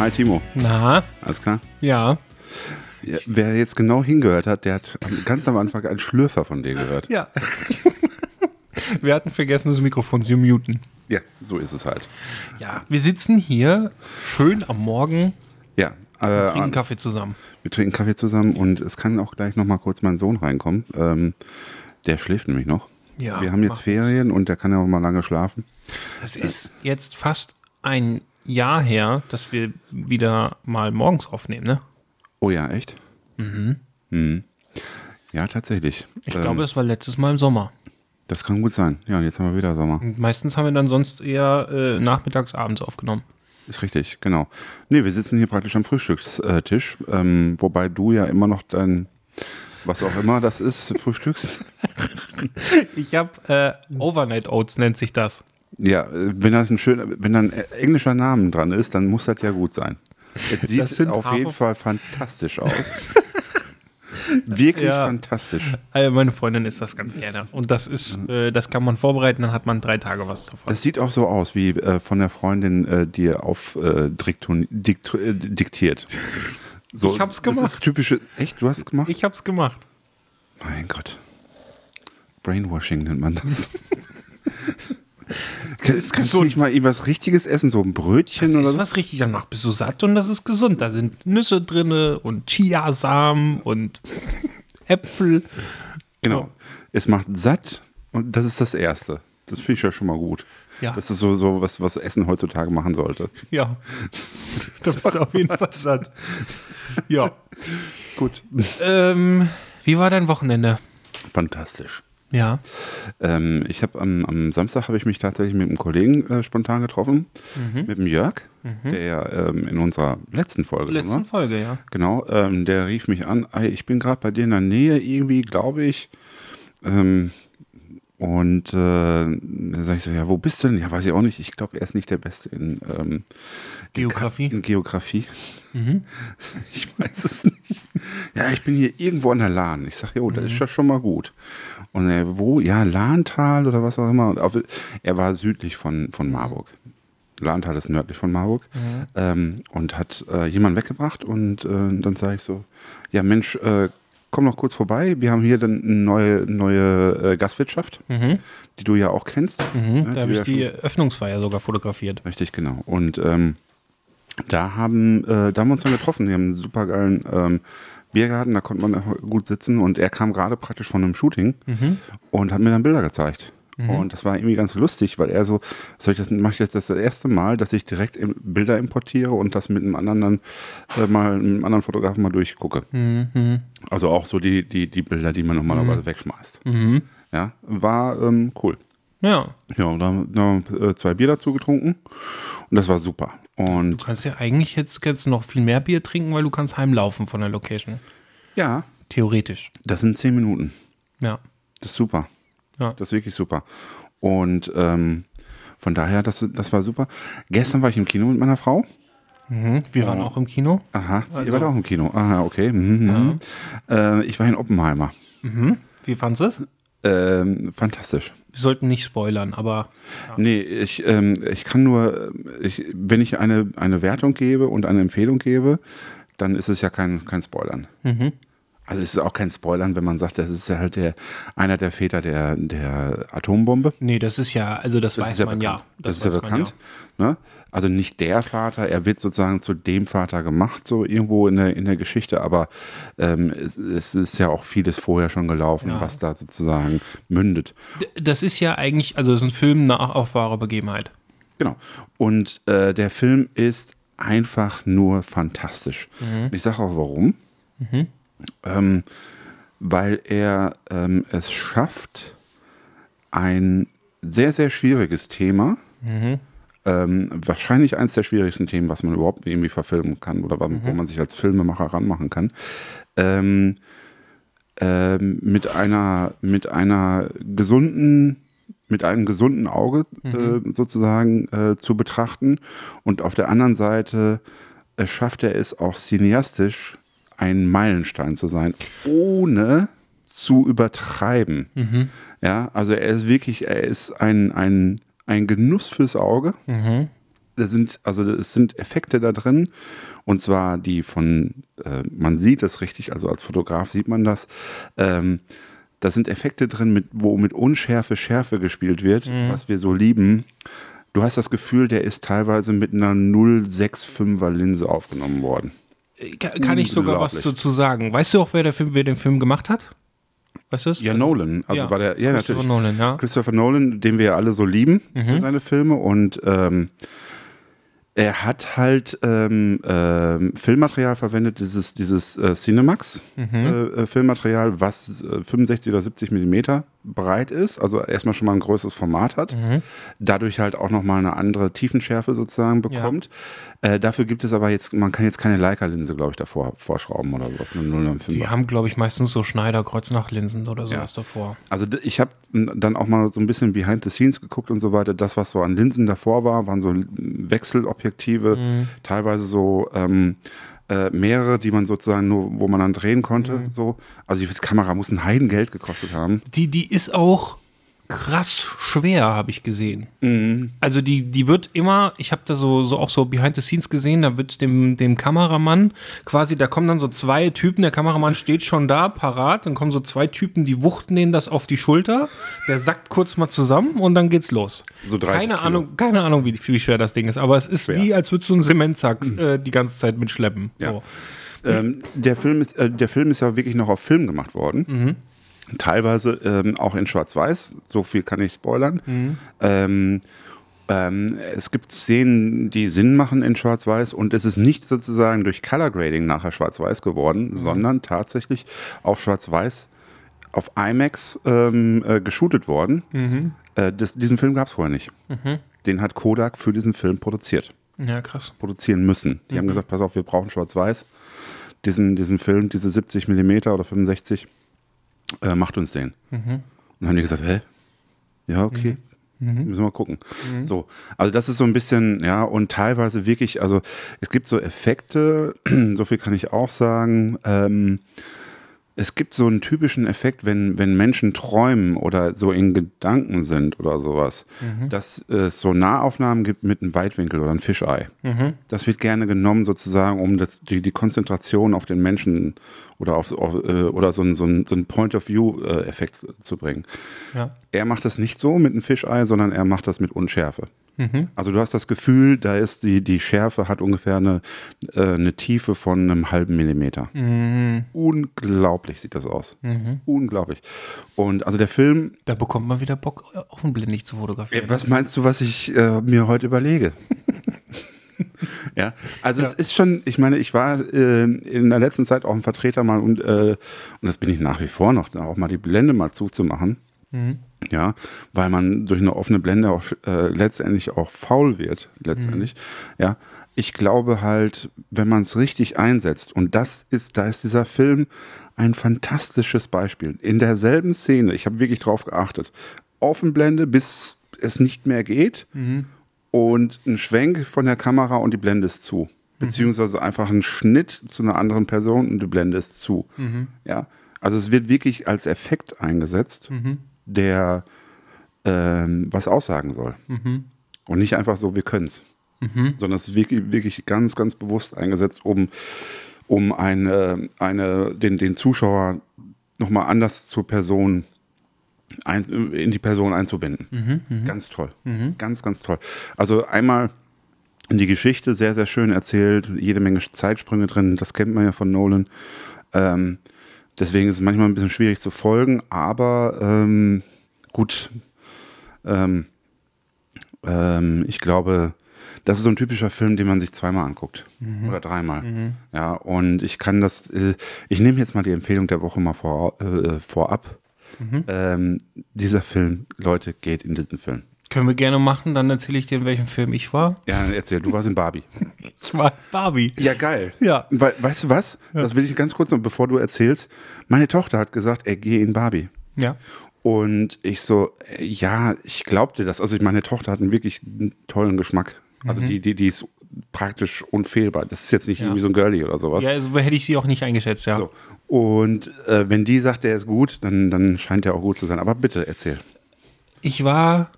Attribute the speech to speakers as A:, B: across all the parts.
A: Hi Timo,
B: Na,
A: alles klar?
B: ja.
A: Ja, wer jetzt genau hingehört hat, der hat ganz am Anfang einen Schlürfer von dir gehört.
B: Ja. Wir hatten vergessen, das Mikrofon zu muten.
A: Ja, so ist es halt.
B: Ja, wir sitzen hier schön am Morgen,
A: Ja, äh,
B: trinken Kaffee zusammen.
A: wir trinken Kaffee zusammen und es kann auch gleich noch mal kurz mein Sohn reinkommen. Ähm, der schläft nämlich noch.
B: Ja,
A: wir haben jetzt Ferien und der kann ja auch mal lange schlafen.
B: Das ist jetzt fast ein Jahr her, dass wir wieder mal morgens aufnehmen, ne?
A: Oh ja, echt? Mhm. Ja, tatsächlich.
B: Ich
A: Ähm,
B: glaube, es war letztes Mal im Sommer.
A: Das kann gut sein. Ja, und jetzt haben wir wieder Sommer.
B: Und meistens haben wir dann sonst eher äh, nachmittags, abends aufgenommen.
A: Ist richtig, genau. Nee, wir sitzen hier praktisch am Frühstückstisch, ähm, wobei du ja immer noch dein, was auch immer das ist, frühstückst.
B: Ich habe äh, Overnight Oats nennt sich das.
A: Ja, äh, wenn das ein schöner, wenn da ein äh, englischer Name dran ist, dann muss das ja gut sein. Es sieht
B: Das
A: auf
B: Hafer-
A: jeden Fall fantastisch aus. Wirklich
B: Ja.
A: fantastisch.
B: Also meine Freundin isst das ganz gerne. Und das ist, äh, das kann man vorbereiten, dann hat man drei Tage was davon.
A: Das sieht auch so aus, wie äh, von der Freundin äh, dir auf äh, dikt äh, diktiert. So,
B: Ich hab's
A: Das
B: gemacht.
A: ist typische. Echt, du hast es gemacht?
B: Ich hab's gemacht.
A: Mein Gott. Brainwashing nennt man das. Kannst, kannst du nicht mal irgendwas Richtiges essen, so ein Brötchen
B: Das
A: oder
B: ist
A: so?
B: was richtig, danach bist du satt und das ist gesund. Da sind Nüsse drin und Chiasamen und Äpfel.
A: Genau. Es macht satt und das ist das Erste. Das finde ich ja schon mal gut.
B: Ja.
A: Das ist so, so was, was Essen heutzutage machen sollte.
B: Ja. Da bist du auf jeden Fall satt. Ja.
A: Gut.
B: Ähm, wie war dein Wochenende?
A: Fantastisch.
B: Ja.
A: Ähm, ich habe am, am Samstag habe ich mich tatsächlich mit einem Kollegen äh, spontan getroffen, mit dem Jörg, der ähm, in unserer letzten Folge
B: Letzten
A: war.
B: Folge, ja.
A: Genau, ähm, der rief mich an, ich bin gerade bei dir in der Nähe irgendwie, glaube ich. Ähm, und äh, dann sage ich so, ja, wo bist du denn? Ja, weiß ich auch nicht. Ich glaube, er ist nicht der Beste in ähm,
B: Geografie.
A: In Geografie. Ich weiß es nicht. Ja, ich bin hier irgendwo an der Lahn. Ich sage, jo, das ist ja schon mal gut. Und er, wo? Ja, Lahntal oder was auch immer. Und auf, er war südlich von, von Marburg. Lahntal ist nördlich von Marburg. Ähm, und hat äh, jemanden weggebracht. Und äh, dann sage ich so, ja Mensch, äh, komm noch kurz vorbei. Wir haben hier dann eine neue, neue äh, Gastwirtschaft, die du ja auch kennst.
B: Mhm,
A: Ja,
B: da habe
A: wir
B: ich die Öffnungsfeier sogar fotografiert.
A: Richtig, genau. Und ähm, da haben, äh, da haben wir uns dann getroffen. Die haben einen super geilen ähm, Biergarten, da konnte man gut sitzen und er kam gerade praktisch von einem Shooting und hat mir dann Bilder gezeigt. Und das war irgendwie ganz lustig, weil er so, soll ich das, mache ich jetzt das erste Mal, dass ich direkt Bilder importiere und das mit einem anderen dann äh, mal, mit einem anderen Fotografen mal durchgucke. Also auch so die, die, die Bilder, die man normalerweise wegschmeißt. Ja, war ähm, cool.
B: Ja.
A: Ja, und da haben wir äh, zwei Bier dazu getrunken und das war super. Und
B: Du kannst ja eigentlich jetzt, jetzt noch viel mehr Bier trinken, weil du kannst heimlaufen von der Location.
A: ja,
B: Theoretisch.
A: das sind zehn Minuten.
B: Ja.
A: Das ist super.
B: Ja.
A: Das ist wirklich super. Und ähm, von daher, das, das war super. Gestern war ich im Kino mit meiner Frau.
B: Mhm. Wir waren auch im Kino.
A: Aha, ihr
B: Also-
A: wart auch im Kino. Aha, okay. Mhm, mhm. Äh, ich war in Oppenheimer.
B: Wie fandest du es?
A: Ähm, fantastisch.
B: Wir sollten nicht spoilern, aber
A: Nee, ich, ähm, ich kann nur, ich, wenn ich eine, eine Wertung gebe und eine Empfehlung gebe, dann ist es ja kein, kein Spoilern. Also es ist auch kein Spoilern, wenn man sagt, das ist ja halt der, einer der Väter der, der Atombombe.
B: nee, das ist ja, also das,
A: Das
B: weiß
A: ja
B: man
A: bekannt.
B: ja.
A: Das, ist ja bekannt. Ne? Also nicht der Vater, er wird sozusagen zu dem Vater gemacht, so irgendwo in der, in der Geschichte, aber ähm, es, es ist ja auch vieles vorher schon gelaufen,
B: Ja.
A: was da sozusagen mündet.
B: Das ist ja eigentlich, also das ist ein Film nach auf wahre Begebenheit.
A: Genau. Und äh, der Film ist einfach nur fantastisch. Und ich sage auch warum. Ähm, weil er ähm, es schafft, ein sehr, sehr schwieriges Thema ähm, wahrscheinlich eines der schwierigsten Themen, was man überhaupt irgendwie verfilmen kann oder wo man sich als Filmemacher ranmachen kann. Ähm, ähm, mit einer, mit einer gesunden, mit einem gesunden Auge äh, sozusagen äh, zu betrachten. Und auf der anderen Seite äh, schafft er es auch cineastisch, ein Meilenstein zu sein, ohne zu übertreiben. Ja, also er ist wirklich, er ist ein, ein, ein Genuss fürs Auge. Da sind, also es sind Effekte da drin. Und zwar die von, äh, man sieht es richtig, also als Fotograf sieht man das. Ähm, da sind Effekte drin, mit, wo mit Unschärfe Schärfe gespielt wird, was wir so lieben. Du hast das Gefühl, der ist teilweise mit einer 065er Linse aufgenommen worden.
B: Ka- Kann ich sogar was dazu sagen. Weißt du auch, wer, der Film, wer den Film gemacht hat? Weißt du es?
A: Ja, Nolan. Also
B: ja,
A: war der, ja,
B: Christopher
A: natürlich.
B: Nolan, ja. Mhm.
A: Christopher Nolan, den wir ja alle so lieben für seine Filme. Und ähm, er hat halt ähm, ähm, Filmmaterial verwendet, dieses, dieses äh, Cinemax
B: Mhm.
A: äh, äh, Filmmaterial, was äh, 65 oder 70 Millimeter breit ist, also erstmal schon mal ein größeres Format hat,
B: Mhm.
A: dadurch halt auch nochmal eine andere Tiefenschärfe sozusagen bekommt. Äh, dafür gibt es aber jetzt, man kann jetzt keine Leica-Linse, glaube ich, davor vorschrauben oder sowas, eine 005er.
B: Die haben, glaube ich, meistens so Schneider-Kreuznachlinsen oder sowas
A: Ja.
B: davor.
A: Also ich habe dann auch mal so ein bisschen behind the scenes geguckt und so weiter. Das, was so an Linsen davor war, waren so Wechselobjektive, teilweise so ähm, äh, mehrere, die man sozusagen nur, wo man dann drehen konnte. So. Also die Kamera muss ein Heidengeld gekostet haben.
B: Die, die ist auch krass schwer, habe ich gesehen.
A: Mhm.
B: Also die, die wird immer, ich habe da so, so auch so Behind the Scenes gesehen, da wird dem, dem Kameramann quasi, da kommen dann so zwei Typen, der Kameramann steht schon da, parat, dann kommen so zwei Typen, die wuchten den das auf die Schulter, der sackt kurz mal zusammen und dann geht's los.
A: So 30
B: keine
A: Kilo.
B: Ahnung, keine Ahnung, wie, wie schwer das Ding ist, aber es ist
A: Schwer.
B: wie, als würdest du einen Zementsack äh, die ganze Zeit mitschleppen.
A: Ja.
B: So.
A: Ähm, der, Film ist, äh, der Film ist ja wirklich noch auf Film gemacht worden. Teilweise ähm, auch in Schwarz-Weiß. So viel kann ich spoilern. Ähm, ähm, es gibt Szenen, die Sinn machen in Schwarz-Weiß und es ist nicht sozusagen durch Color Grading nachher Schwarz-Weiß geworden, sondern tatsächlich auf Schwarz-Weiß auf IMAX ähm, äh, geshootet worden. Äh, das, diesen Film gab es vorher nicht. Den hat Kodak für diesen Film produziert
B: Ja, krass.
A: produzieren müssen. Die haben gesagt, pass auf, wir brauchen Schwarz-Weiß. Diesen, diesen Film, diese 70 Millimeter oder 65, äh, macht uns den. Und dann haben die gesagt, hä? Ja, okay. Müssen wir mal gucken. So, also das ist so ein bisschen, ja, und teilweise wirklich, also es gibt so Effekte, so viel kann ich auch sagen. Ähm, es gibt so einen typischen Effekt, wenn, wenn Menschen träumen oder so in Gedanken sind oder sowas, dass es so Nahaufnahmen gibt mit einem Weitwinkel oder einem Fischei. Das wird gerne genommen sozusagen, um das, die, die Konzentration auf den Menschen oder, auf, auf, äh, oder so einen so ein, so ein Point-of-View-Effekt zu bringen.
B: Ja.
A: Er macht das nicht so mit einem Fischei, sondern er macht das mit Unschärfe. Also du hast das Gefühl, da ist die, die Schärfe hat ungefähr eine, äh, eine Tiefe von einem halben Millimeter. Unglaublich sieht das aus. Unglaublich. Und also der Film,
B: Da bekommt man wieder Bock, offenblendig zu fotografieren.
A: was meinst du, was ich äh, mir heute überlege? ja, also es ist schon, ich meine, ich war äh, in der letzten Zeit auch ein Vertreter mal und, äh, und das bin ich nach wie vor noch, da auch mal die Blende mal zuzumachen. Ja, weil man durch eine offene Blende auch äh, letztendlich auch faul wird, letztendlich. Ja, ich glaube halt, wenn man es richtig einsetzt, und das ist, da ist dieser Film ein fantastisches Beispiel. In derselben Szene, ich habe wirklich drauf geachtet, Offenblende, bis es nicht mehr geht, und ein Schwenk von der Kamera und die Blende ist zu. Beziehungsweise einfach ein Schnitt zu einer anderen Person und die Blende ist zu. Ja, also es wird wirklich als Effekt eingesetzt, der ähm, was aussagen soll. Und nicht einfach so, wir können es. Sondern es ist wirklich, wirklich ganz, ganz bewusst eingesetzt, um, um eine, eine, den, den Zuschauer nochmal anders zur Person ein, in die Person einzubinden. Ganz toll. Ganz, ganz toll. Also einmal die Geschichte sehr, sehr schön erzählt, jede Menge Zeitsprünge drin, das kennt man ja von Nolan. Ähm, deswegen ist es manchmal ein bisschen schwierig zu folgen, aber ähm, gut, ähm, ähm, ich glaube, das ist so ein typischer Film, den man sich zweimal anguckt oder dreimal. Ja, und ich kann das, äh, ich nehme jetzt mal die Empfehlung der Woche mal vor, äh, vorab. Ähm, dieser Film, Leute, geht in diesen Film.
B: Können wir gerne machen, dann erzähle ich dir, in welchem Film ich war.
A: Ja, erzähl, du warst in Barbie.
B: Ich war Barbie.
A: Ja, geil.
B: Ja.
A: We weißt du was? Das will ich ganz kurz noch, bevor du erzählst. Meine Tochter hat gesagt, er gehe in Barbie.
B: Ja.
A: Und ich so, ja, ich glaubte das. Also meine Tochter hat einen wirklich tollen Geschmack. Also die, die, die ist praktisch unfehlbar. Das ist jetzt nicht
B: Mhm. Ja.
A: irgendwie so ein Girlie oder sowas.
B: Ja, so hätte ich sie auch nicht eingeschätzt, ja.
A: So. Und äh, wenn die sagt, der ist gut, dann, dann scheint er auch gut zu sein. Aber bitte erzähl.
B: Ich war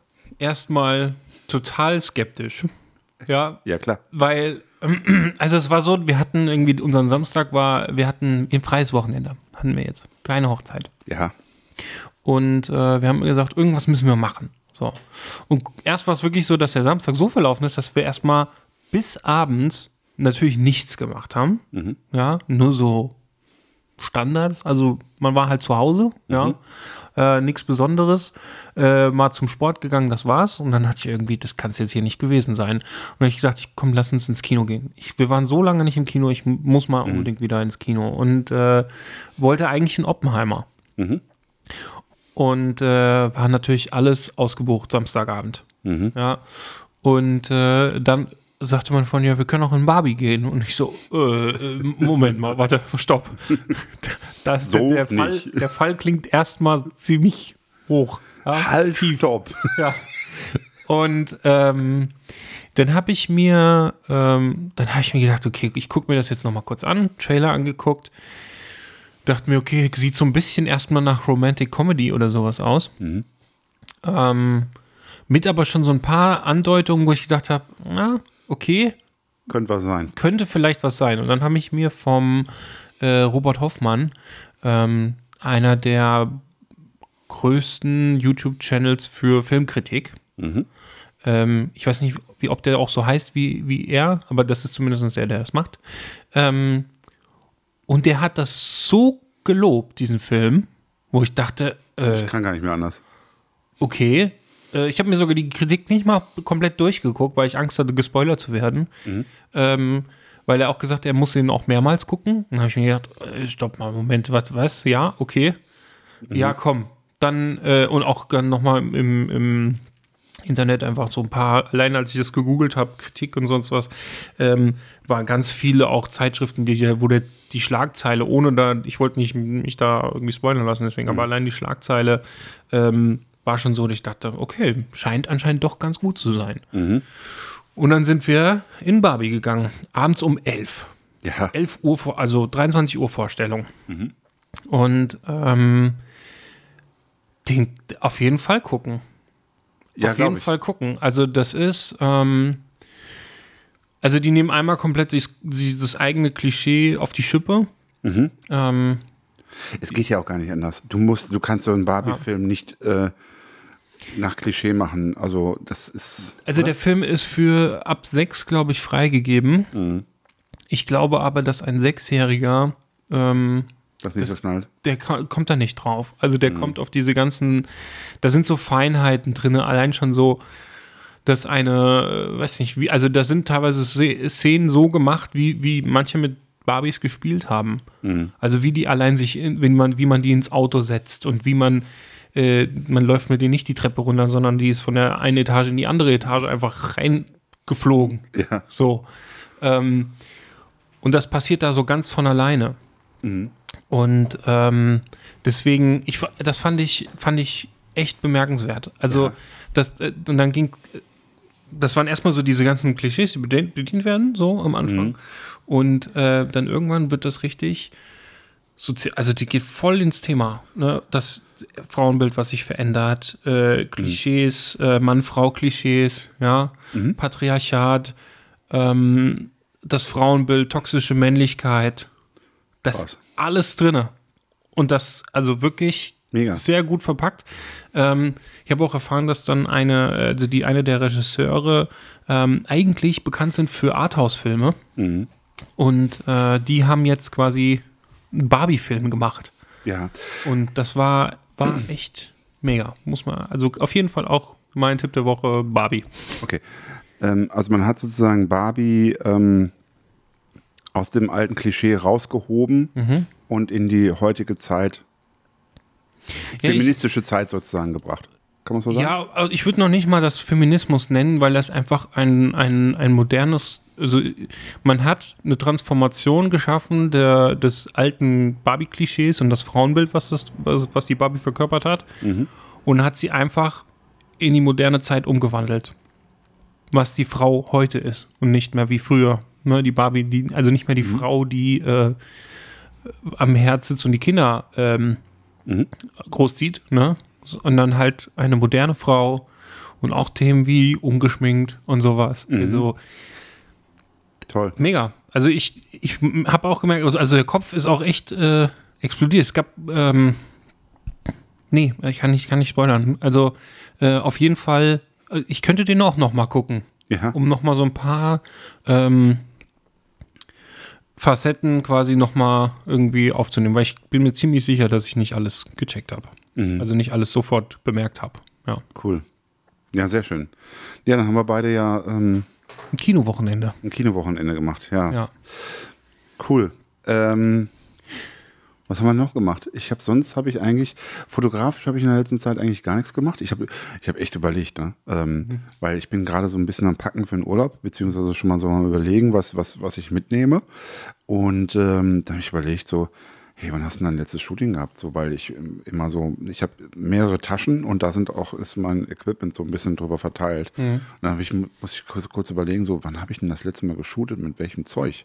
B: erstmal total skeptisch. Ja,
A: Ja, klar.
B: weil, also es war so, wir hatten irgendwie, unseren Samstag war, wir hatten ein freies Wochenende, hatten wir jetzt. Kleine Hochzeit.
A: Ja.
B: Und äh, wir haben gesagt, irgendwas müssen wir machen. So. Und erst war es wirklich so, dass der Samstag so verlaufen ist, dass wir erstmal bis abends natürlich nichts gemacht haben. Ja, nur so Standards. Also man war halt zu Hause, ja. Äh, nichts Besonderes. Äh, mal zum Sport gegangen, das war's. Und dann hatte ich irgendwie, das kann es jetzt hier nicht gewesen sein. Und dann habe ich gesagt, ich, komm, lass uns ins Kino gehen. Ich, wir waren so lange nicht im Kino, ich muss mal unbedingt wieder ins Kino. Und äh, wollte eigentlich einen Oppenheimer. Und äh, war natürlich alles ausgebucht Samstagabend. Ja. Und äh, dann sagte man von ja, wir können auch in Barbie gehen. Und ich so, äh, äh, Moment mal, warte, stopp. Das,
A: So
B: der, Fall,
A: nicht.
B: der Fall klingt erstmal ziemlich hoch. Ja,
A: Halt, stopp.
B: ja. Und ähm, dann habe ich mir, ähm, dann habe ich mir gedacht, okay, ich gucke mir das jetzt noch mal kurz an, Trailer angeguckt, dachte mir, okay, sieht so ein bisschen erstmal nach Romantic Comedy oder sowas aus. Ähm, mit aber schon so ein paar Andeutungen, wo ich gedacht habe, na, okay,
A: Könnte was sein.
B: könnte vielleicht was sein. Und dann habe ich mir vom äh, Robert Hoffmann, ähm, einer der größten YouTube-Channels für Filmkritik, ähm, ich weiß nicht, wie, ob der auch so heißt wie, wie er, aber das ist zumindest der, der das macht. Ähm, und der hat das so gelobt, diesen Film, wo ich dachte, äh,
A: Ich kann gar nicht mehr anders.
B: okay. Äh, ich habe mir sogar die Kritik nicht mal komplett durchgeguckt, weil ich Angst hatte, gespoilert zu werden. Ähm, weil er auch gesagt hat, er muss ihn auch mehrmals gucken. Und dann habe ich mir gedacht, äh, stopp mal, Moment, was, was? Ja, okay. Ja, komm. Dann, äh, und auch dann nochmal im, im Internet einfach so ein paar, allein als ich das gegoogelt habe, Kritik und sonst was, ähm, waren ganz viele auch Zeitschriften, die, wo der, die Schlagzeile, ohne da, ich wollte nicht mich da irgendwie spoilern lassen, deswegen, aber allein die Schlagzeile ähm, war schon so, dass ich dachte, okay, scheint anscheinend doch ganz gut zu sein. Und dann sind wir in Barbie gegangen, abends um 11.
A: Ja.
B: 11 Uhr, also 23 Uhr Vorstellung. Und ähm, den auf jeden Fall gucken.
A: Ja,
B: auf jeden
A: ich.
B: Fall gucken. Also das ist, ähm, also die nehmen einmal komplett das, das eigene Klischee auf die Schippe.
A: Mhm.
B: Ähm,
A: Es geht ja auch gar nicht anders. Du musst, du kannst so einen Barbie-Film nicht äh, nach Klischee machen. Also das ist.
B: also der Film ist für ab sechs, glaube ich, freigegeben.
A: Mhm.
B: Ich glaube aber, dass ein Sechsjähriger ähm,
A: Das nicht so schnallt.
B: der ko- kommt da nicht drauf. Also der kommt auf diese ganzen, da sind so Feinheiten drin, allein schon so, dass eine, äh, weiß nicht, wie, also da sind teilweise Se- Szenen so gemacht, wie, wie manche mit Barbies gespielt haben. Also wie die allein sich, wenn man, wie man die ins Auto setzt und wie man, äh, man läuft mit denen nicht die Treppe runter, sondern die ist von der einen Etage in die andere Etage einfach reingeflogen.
A: Ja.
B: So. Ähm, und das passiert da so ganz von alleine. Und ähm, deswegen, ich, das fand ich, fand ich echt bemerkenswert. Also,
A: Ja.
B: das, äh, und dann ging, das waren erstmal so diese ganzen Klischees, die bedient, bedient werden, so am Anfang. Und äh, dann irgendwann wird das richtig, sozi- also die geht voll ins Thema. Ne? Das Frauenbild, was sich verändert, äh, Klischees, äh, Mann-Frau-Klischees, ja, Patriarchat, ähm, das Frauenbild, toxische Männlichkeit, das
A: Krass.
B: alles drinne. Und das, also wirklich
A: Mega.
B: sehr gut verpackt. Ähm, ich habe auch erfahren, dass dann eine, also die eine der Regisseure ähm, eigentlich bekannt sind für Arthouse-Filme. Und äh, die haben jetzt quasi einen Barbie-Film gemacht.
A: Ja.
B: Und das war, war echt mega. Muss man, also auf jeden Fall auch mein Tipp der Woche, Barbie.
A: Okay. Ähm, also man hat sozusagen Barbie ähm, aus dem alten Klischee rausgehoben
B: Mhm.
A: und in die heutige Zeit,
B: Ja, ich-
A: feministische Zeit sozusagen gebracht. Kann man so sagen?
B: Ja, also ich würde noch nicht mal das Feminismus nennen, weil das einfach ein, ein, ein modernes, also man hat eine Transformation geschaffen der, des alten Barbie-Klischees und das Frauenbild, was, das, was, was die Barbie verkörpert hat, und hat sie einfach in die moderne Zeit umgewandelt. Was die Frau heute ist und nicht mehr wie früher. Ne, die Barbie, die, also nicht mehr die Frau, die äh, am Herz sitzt und die Kinder ähm, großzieht, ne? Sondern halt eine moderne Frau und auch Themen wie ungeschminkt und sowas. Also
A: Toll.
B: mega. Also ich, ich habe auch gemerkt, also- also der Kopf ist auch echt äh, explodiert. Es gab, ähm, nee, ich kann nicht, kann nicht spoilern. Also äh, auf jeden Fall, äh, ich könnte den auch noch mal gucken,
A: Ja.
B: um noch mal so ein paar ähm, Facetten quasi noch mal irgendwie aufzunehmen, weil ich bin mir ziemlich sicher, dass ich nicht alles gecheckt habe. Also nicht alles sofort bemerkt habe. Ja.
A: Cool. Ja, sehr schön. Ja, dann haben wir beide ja ähm,
B: Ein Kinowochenende.
A: ein Kinowochenende gemacht. Ja,
B: Ja.
A: cool. Ähm, was haben wir noch gemacht? Ich habe sonst habe ich eigentlich fotografisch habe ich in der letzten Zeit eigentlich gar nichts gemacht. Ich habe ich habe echt überlegt, ne? ähm, weil ich bin gerade so ein bisschen am Packen für den Urlaub beziehungsweise schon mal so am überlegen, was was was ich mitnehme. Und ähm, da habe ich überlegt so, hey, wann hast du denn dein letztes Shooting gehabt? So, weil ich ähm, immer so, ich habe mehrere Taschen und da sind auch ist mein Equipment so ein bisschen drüber verteilt. Und dann ich muss ich kurz, kurz überlegen, so, wann habe ich denn das letzte Mal geshootet mit welchem Zeug?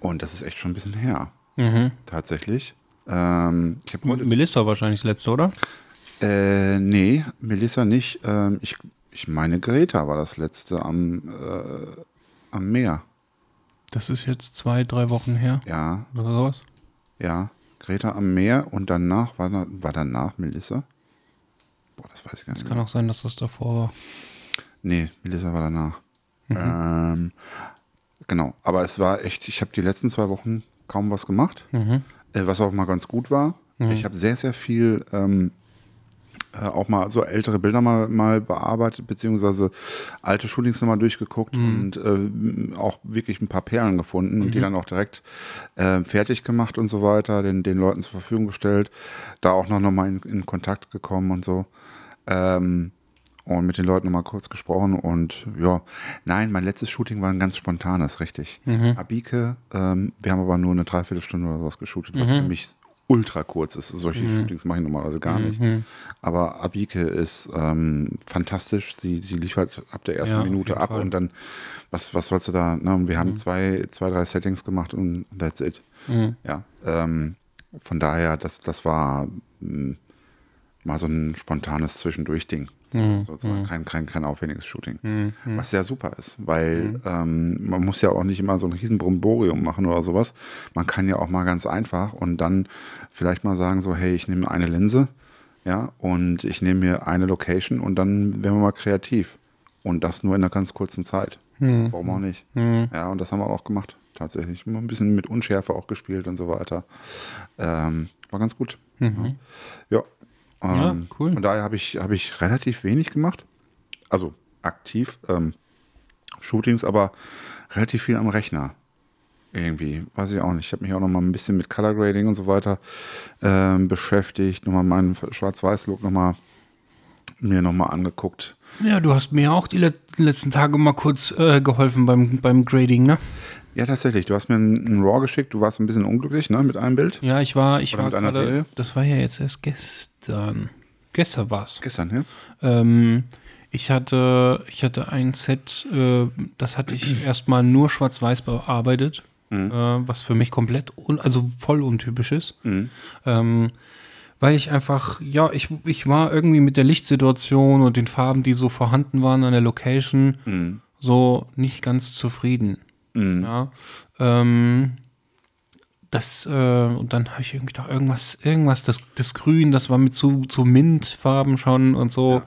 A: Und das ist echt schon ein bisschen her. Tatsächlich. Ähm, ich habe heute.
B: Melissa wahrscheinlich das letzte, oder?
A: Äh, nee, Melissa nicht. Ähm, ich, ich meine, Greta war das letzte am, äh, am Meer.
B: Das ist jetzt zwei, drei Wochen her
A: Ja,
B: oder sowas.
A: Ja. Greta am Meer und danach war, da, war danach Melissa. Boah, das weiß ich gar nicht.
B: Kann auch sein, dass das davor war.
A: Nee, Melissa war danach. Ähm, genau, aber es war echt, ich habe die letzten zwei Wochen kaum was gemacht, äh, was auch mal ganz gut war. Ich habe sehr, sehr viel ähm, äh, auch mal so ältere Bilder mal, mal bearbeitet, beziehungsweise alte Shootings nochmal durchgeguckt und äh, auch wirklich ein paar Perlen gefunden und die dann auch direkt äh, fertig gemacht und so weiter, den, den Leuten zur Verfügung gestellt. Da auch noch, noch mal in, in Kontakt gekommen und so. Ähm, und mit den Leuten nochmal kurz gesprochen und ja, nein, mein letztes Shooting war ein ganz spontanes, richtig. Abike, ähm, wir haben aber nur eine Dreiviertelstunde oder sowas geshootet, was für mich ultra kurz ist. Solche Shootings mache ich normalerweise gar nicht. Aber Abike ist ähm, fantastisch. Sie, sie liefert ab der ersten
B: Ja,
A: Minute ab
B: Fall.
A: und dann, was, was sollst du da? Ne? Und wir haben zwei, zwei, drei Settings gemacht und that's it. Ja, ähm, von daher, das, das war mh, mal so ein spontanes Zwischendurch-Ding. So, sozusagen kein, kein, kein aufwendiges Shooting. Was sehr super ist, weil ähm, man muss ja auch nicht immer so ein riesen Bromborium machen oder sowas. Man kann ja auch mal ganz einfach und dann vielleicht mal sagen so, hey, ich nehme eine Linse, ja, und ich nehme mir eine Location und dann werden wir mal kreativ. Und das nur in einer ganz kurzen Zeit. Warum auch nicht? Ja, und das haben wir auch gemacht. Tatsächlich. Ein bisschen mit Unschärfe auch gespielt und so weiter. Ähm, war ganz gut. Ja.
B: Ja,
A: Ähm,
B: cool.
A: Von daher habe ich, habe ich relativ wenig gemacht. Also aktiv ähm, Shootings, aber relativ viel am Rechner. Irgendwie, weiß ich auch nicht. Ich habe mich auch noch mal ein bisschen mit Color Grading und so weiter ähm, beschäftigt. Nochmal meinen Schwarz-Weiß-Look nochmal mir nochmal angeguckt.
B: Ja, du hast mir auch die let letzten Tage mal kurz äh, geholfen beim, beim Grading, ne?
A: Ja, tatsächlich. Du hast mir einen, einen RAW geschickt. Du warst ein bisschen unglücklich, ne, mit einem Bild.
B: Ja, ich war, ich
A: Oder
B: war
A: mit einer
B: gerade,
A: Serie?
B: das war ja jetzt erst gestern. Gestern war's.
A: Gestern, ja?
B: Ähm, ich hatte, ich hatte ein Set, äh, das hatte ich erstmal nur schwarz-weiß bearbeitet, äh, was für mich komplett, un also voll untypisch ist. Ähm, weil ich einfach, ja, ich, ich war irgendwie mit der Lichtsituation und den Farben, die so vorhanden waren an der Location, so nicht ganz zufrieden. Ja. Ähm, das, äh, und dann habe ich irgendwie gedacht, irgendwas, irgendwas, das, das Grün, das war mit zu, zu Mintfarben schon und so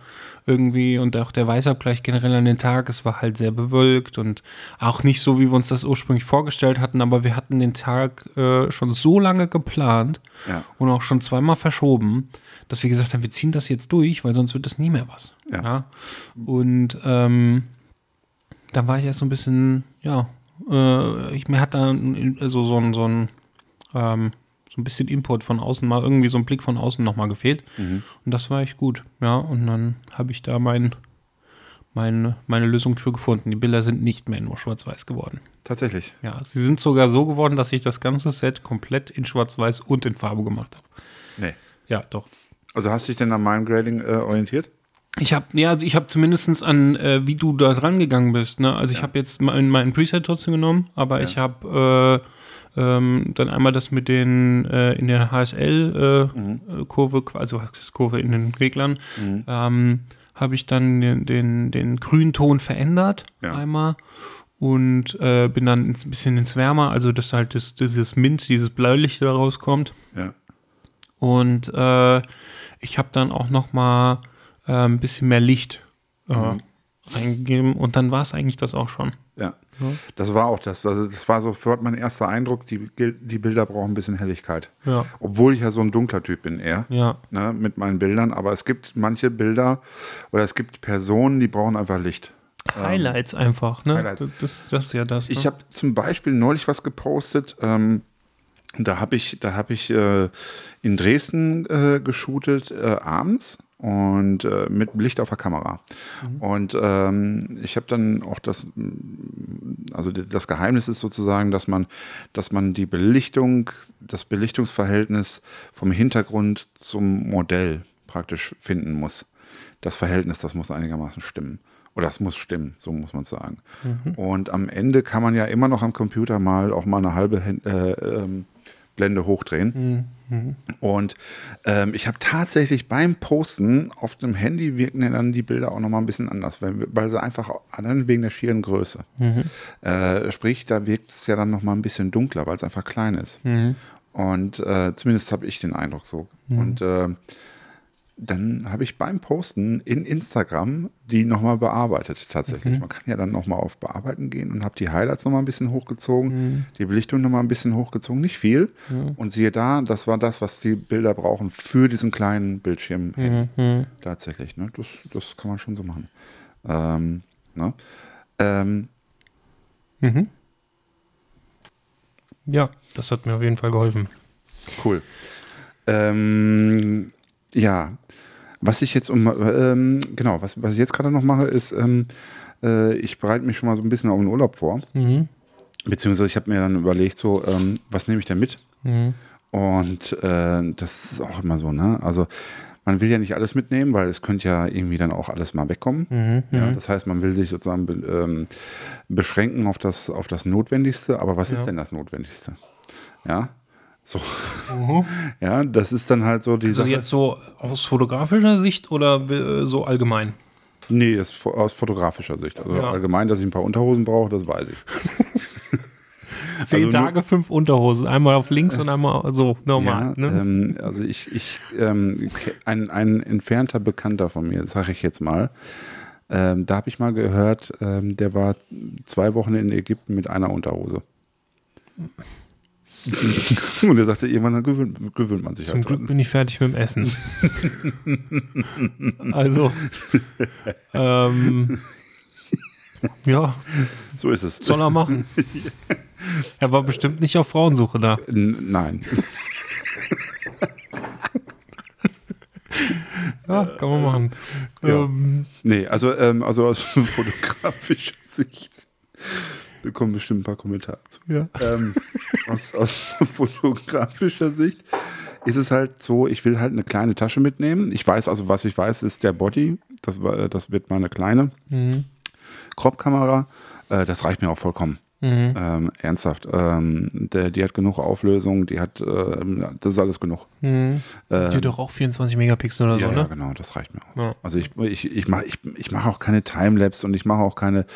B: irgendwie und auch der Weißabgleich generell an den Tag, es war halt sehr bewölkt und auch nicht so, wie wir uns das ursprünglich vorgestellt hatten, aber wir hatten den Tag äh, schon so lange geplant
A: Ja.
B: und auch schon zweimal verschoben, dass wir gesagt haben, wir ziehen das jetzt durch, weil sonst wird das nie mehr was.
A: Ja.
B: Und ähm, da war ich erst so ein bisschen, ja, äh, ich, mir hat da also so ein, so ein, ähm, so ein bisschen Input von außen, mal irgendwie so ein Blick von außen nochmal gefehlt. Und das war echt gut. Ja, und dann habe ich da mein, mein, meine Lösung für gefunden. Die Bilder sind nicht mehr nur schwarz-weiß geworden.
A: Tatsächlich.
B: Ja, sie sind sogar so geworden, dass ich das ganze Set komplett in schwarz-weiß und in Farbe gemacht habe.
A: Nee.
B: Ja, doch.
A: Also hast du dich denn an meinem Grading äh, orientiert?
B: Ich habe ja, also ich habe zumindest an, äh, wie du da dran gegangen bist. Ne? Also ich habe jetzt mein, mein Preset trotzdem genommen, aber ich habe äh, ähm, dann einmal das mit den äh, in der HSL-Kurve, also Kurve in den Reglern, ähm, habe ich dann den, den, den Grünton verändert
A: Ja.
B: einmal und äh, bin dann ein bisschen ins Wärmer, also dass halt das, dieses Mint, dieses Bläulicht da rauskommt.
A: Ja.
B: Und äh, ich habe dann auch noch mal äh, ein bisschen mehr Licht äh, reingegeben und dann war es eigentlich das auch schon.
A: Ja. Das war auch das. Also das war sofort mein erster Eindruck, die, die Bilder brauchen ein bisschen Helligkeit.
B: Ja.
A: Obwohl ich ja so ein dunkler Typ bin eher.
B: Ja.
A: Ne, mit meinen Bildern. Aber es gibt manche Bilder oder es gibt Personen, die brauchen einfach Licht.
B: Highlights einfach, ne?
A: Highlights.
B: Das, das ist ja das.
A: Ich
B: ne?
A: habe zum Beispiel neulich was gepostet. Ähm, da habe ich, da habe ich äh, in Dresden äh, geshootet äh, abends und äh, mit Licht auf der Kamera. Und ähm, ich habe dann auch das, also das Geheimnis ist sozusagen, dass man, dass man die Belichtung, das Belichtungsverhältnis vom Hintergrund zum Modell praktisch finden muss. Das Verhältnis, das muss einigermaßen stimmen. Oder es muss stimmen, so muss man sagen. Und am Ende kann man ja immer noch am Computer mal auch mal eine halbe äh, ähm, Blende hochdrehen. Und ähm, ich habe tatsächlich beim Posten auf dem Handy wirken ja dann die Bilder auch nochmal ein bisschen anders, weil, weil sie einfach allein wegen der schieren Größe. Äh, sprich, da wirkt es ja dann nochmal ein bisschen dunkler, weil es einfach klein ist. Und äh, zumindest habe ich den Eindruck so. Und äh, dann habe ich beim Posten in Instagram die nochmal bearbeitet tatsächlich. Man kann ja dann nochmal auf Bearbeiten gehen und habe die Highlights nochmal ein bisschen hochgezogen, die Belichtung nochmal ein bisschen hochgezogen, nicht viel. Und siehe da, das war das, was die Bilder brauchen für diesen kleinen Bildschirm. hin. Tatsächlich, ne? das, das kann man schon so machen. Ähm, ne? ähm,
B: ja, das hat mir auf jeden Fall geholfen.
A: Cool. Ähm, ja, was ich jetzt um, ähm, genau, was, was ich jetzt gerade noch mache, ist, ähm, äh, ich bereite mich schon mal so ein bisschen auf den Urlaub vor. Beziehungsweise ich habe mir dann überlegt, so, ähm, was nehme ich denn mit? Und äh, das ist auch immer so, ne? Also man will ja nicht alles mitnehmen, weil es könnte ja irgendwie dann auch alles mal wegkommen. Ja, das heißt, man will sich sozusagen be ähm, beschränken auf das, auf das Notwendigste. Aber was ist denn das Notwendigste? Ja, so. Ja, das ist dann halt so die
B: Also
A: Sache.
B: jetzt so aus fotografischer Sicht oder äh, so allgemein?
A: Nee, ist aus fotografischer Sicht. Also
B: Ja.
A: allgemein, dass ich ein paar Unterhosen brauche, das weiß ich.
B: Zehn
A: Also nur-
B: Tage, fünf Unterhosen. Einmal auf links und einmal so normal.
A: Ja,
B: ne?
A: ähm, also ich, ich ähm, ein, ein entfernter Bekannter von mir, sage ich jetzt mal, ähm, da habe ich mal gehört, ähm, der war zwei Wochen in Ägypten mit einer Unterhose. Und er sagte, irgendwann gewöhnt, gewöhnt man sich
B: Zum
A: halt
B: Glück
A: dran.
B: bin ich fertig mit dem Essen. also, ähm, ja,
A: So ist es.
B: soll er machen. Er war bestimmt nicht auf Frauensuche da.
A: N nein.
B: Ja, kann man machen. Ähm,
A: Nee, also, ähm, also aus fotografischer Sicht. Da kommen bestimmt ein paar Kommentare zu.
B: ja.
A: ähm, aus, aus fotografischer Sicht ist es halt so, ich will halt eine kleine Tasche mitnehmen. Ich weiß, also was ich weiß, ist der Body. Das, war- das wird meine kleine Crop-Kamera. Äh, das reicht mir auch vollkommen. Ähm, ernsthaft. Ähm, der, die hat genug Auflösung, die hat, ähm, das ist alles genug.
B: Die hat doch auch 24 Megapixel oder
A: Ja,
B: so,
A: ja,
B: ne?
A: genau, das reicht mir auch.
B: Ja.
A: Also ich, ich, ich mache ich, ich mach auch keine Timelapse und ich mache auch keine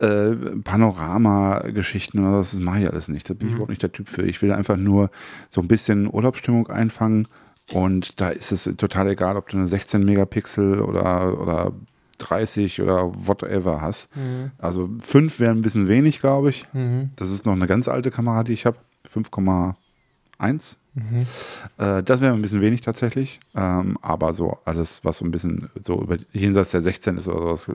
A: äh, Panorama-Geschichten oder so. das mache ich alles nicht. Da
B: Mhm.
A: bin ich überhaupt nicht der Typ für. Ich will einfach nur so ein bisschen Urlaubsstimmung einfangen und da ist es total egal, ob du eine 16 Megapixel oder, oder 30 oder whatever hast.
B: Mhm.
A: Also 5 wäre ein bisschen wenig, glaube ich. Das ist noch eine ganz alte Kamera, die ich habe. 5,1.
B: Mhm.
A: Äh, das wäre ein bisschen wenig tatsächlich. Ähm, aber so alles, was so ein bisschen so über jenseits der 16 ist oder sowas,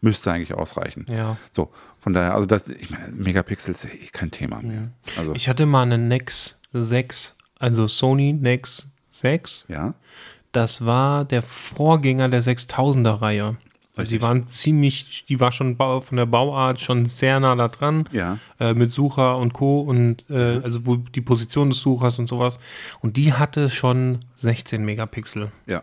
A: müsste eigentlich ausreichen.
B: Mhm. Ja.
A: So, von daher, also das, ich meine, Megapixel ist ja eh kein Thema mehr. Also,
B: Ich hatte mal eine Nex 6 also Sony Nex 6.
A: Ja.
B: Das war der Vorgänger der 6000er Reihe. Also die waren ziemlich, die war schon von der Bauart schon sehr nah da dran.
A: Ja.
B: Äh, mit Sucher und Co. und äh, also wo die Position des Suchers und sowas. Und die hatte schon 16 Megapixel.
A: Ja.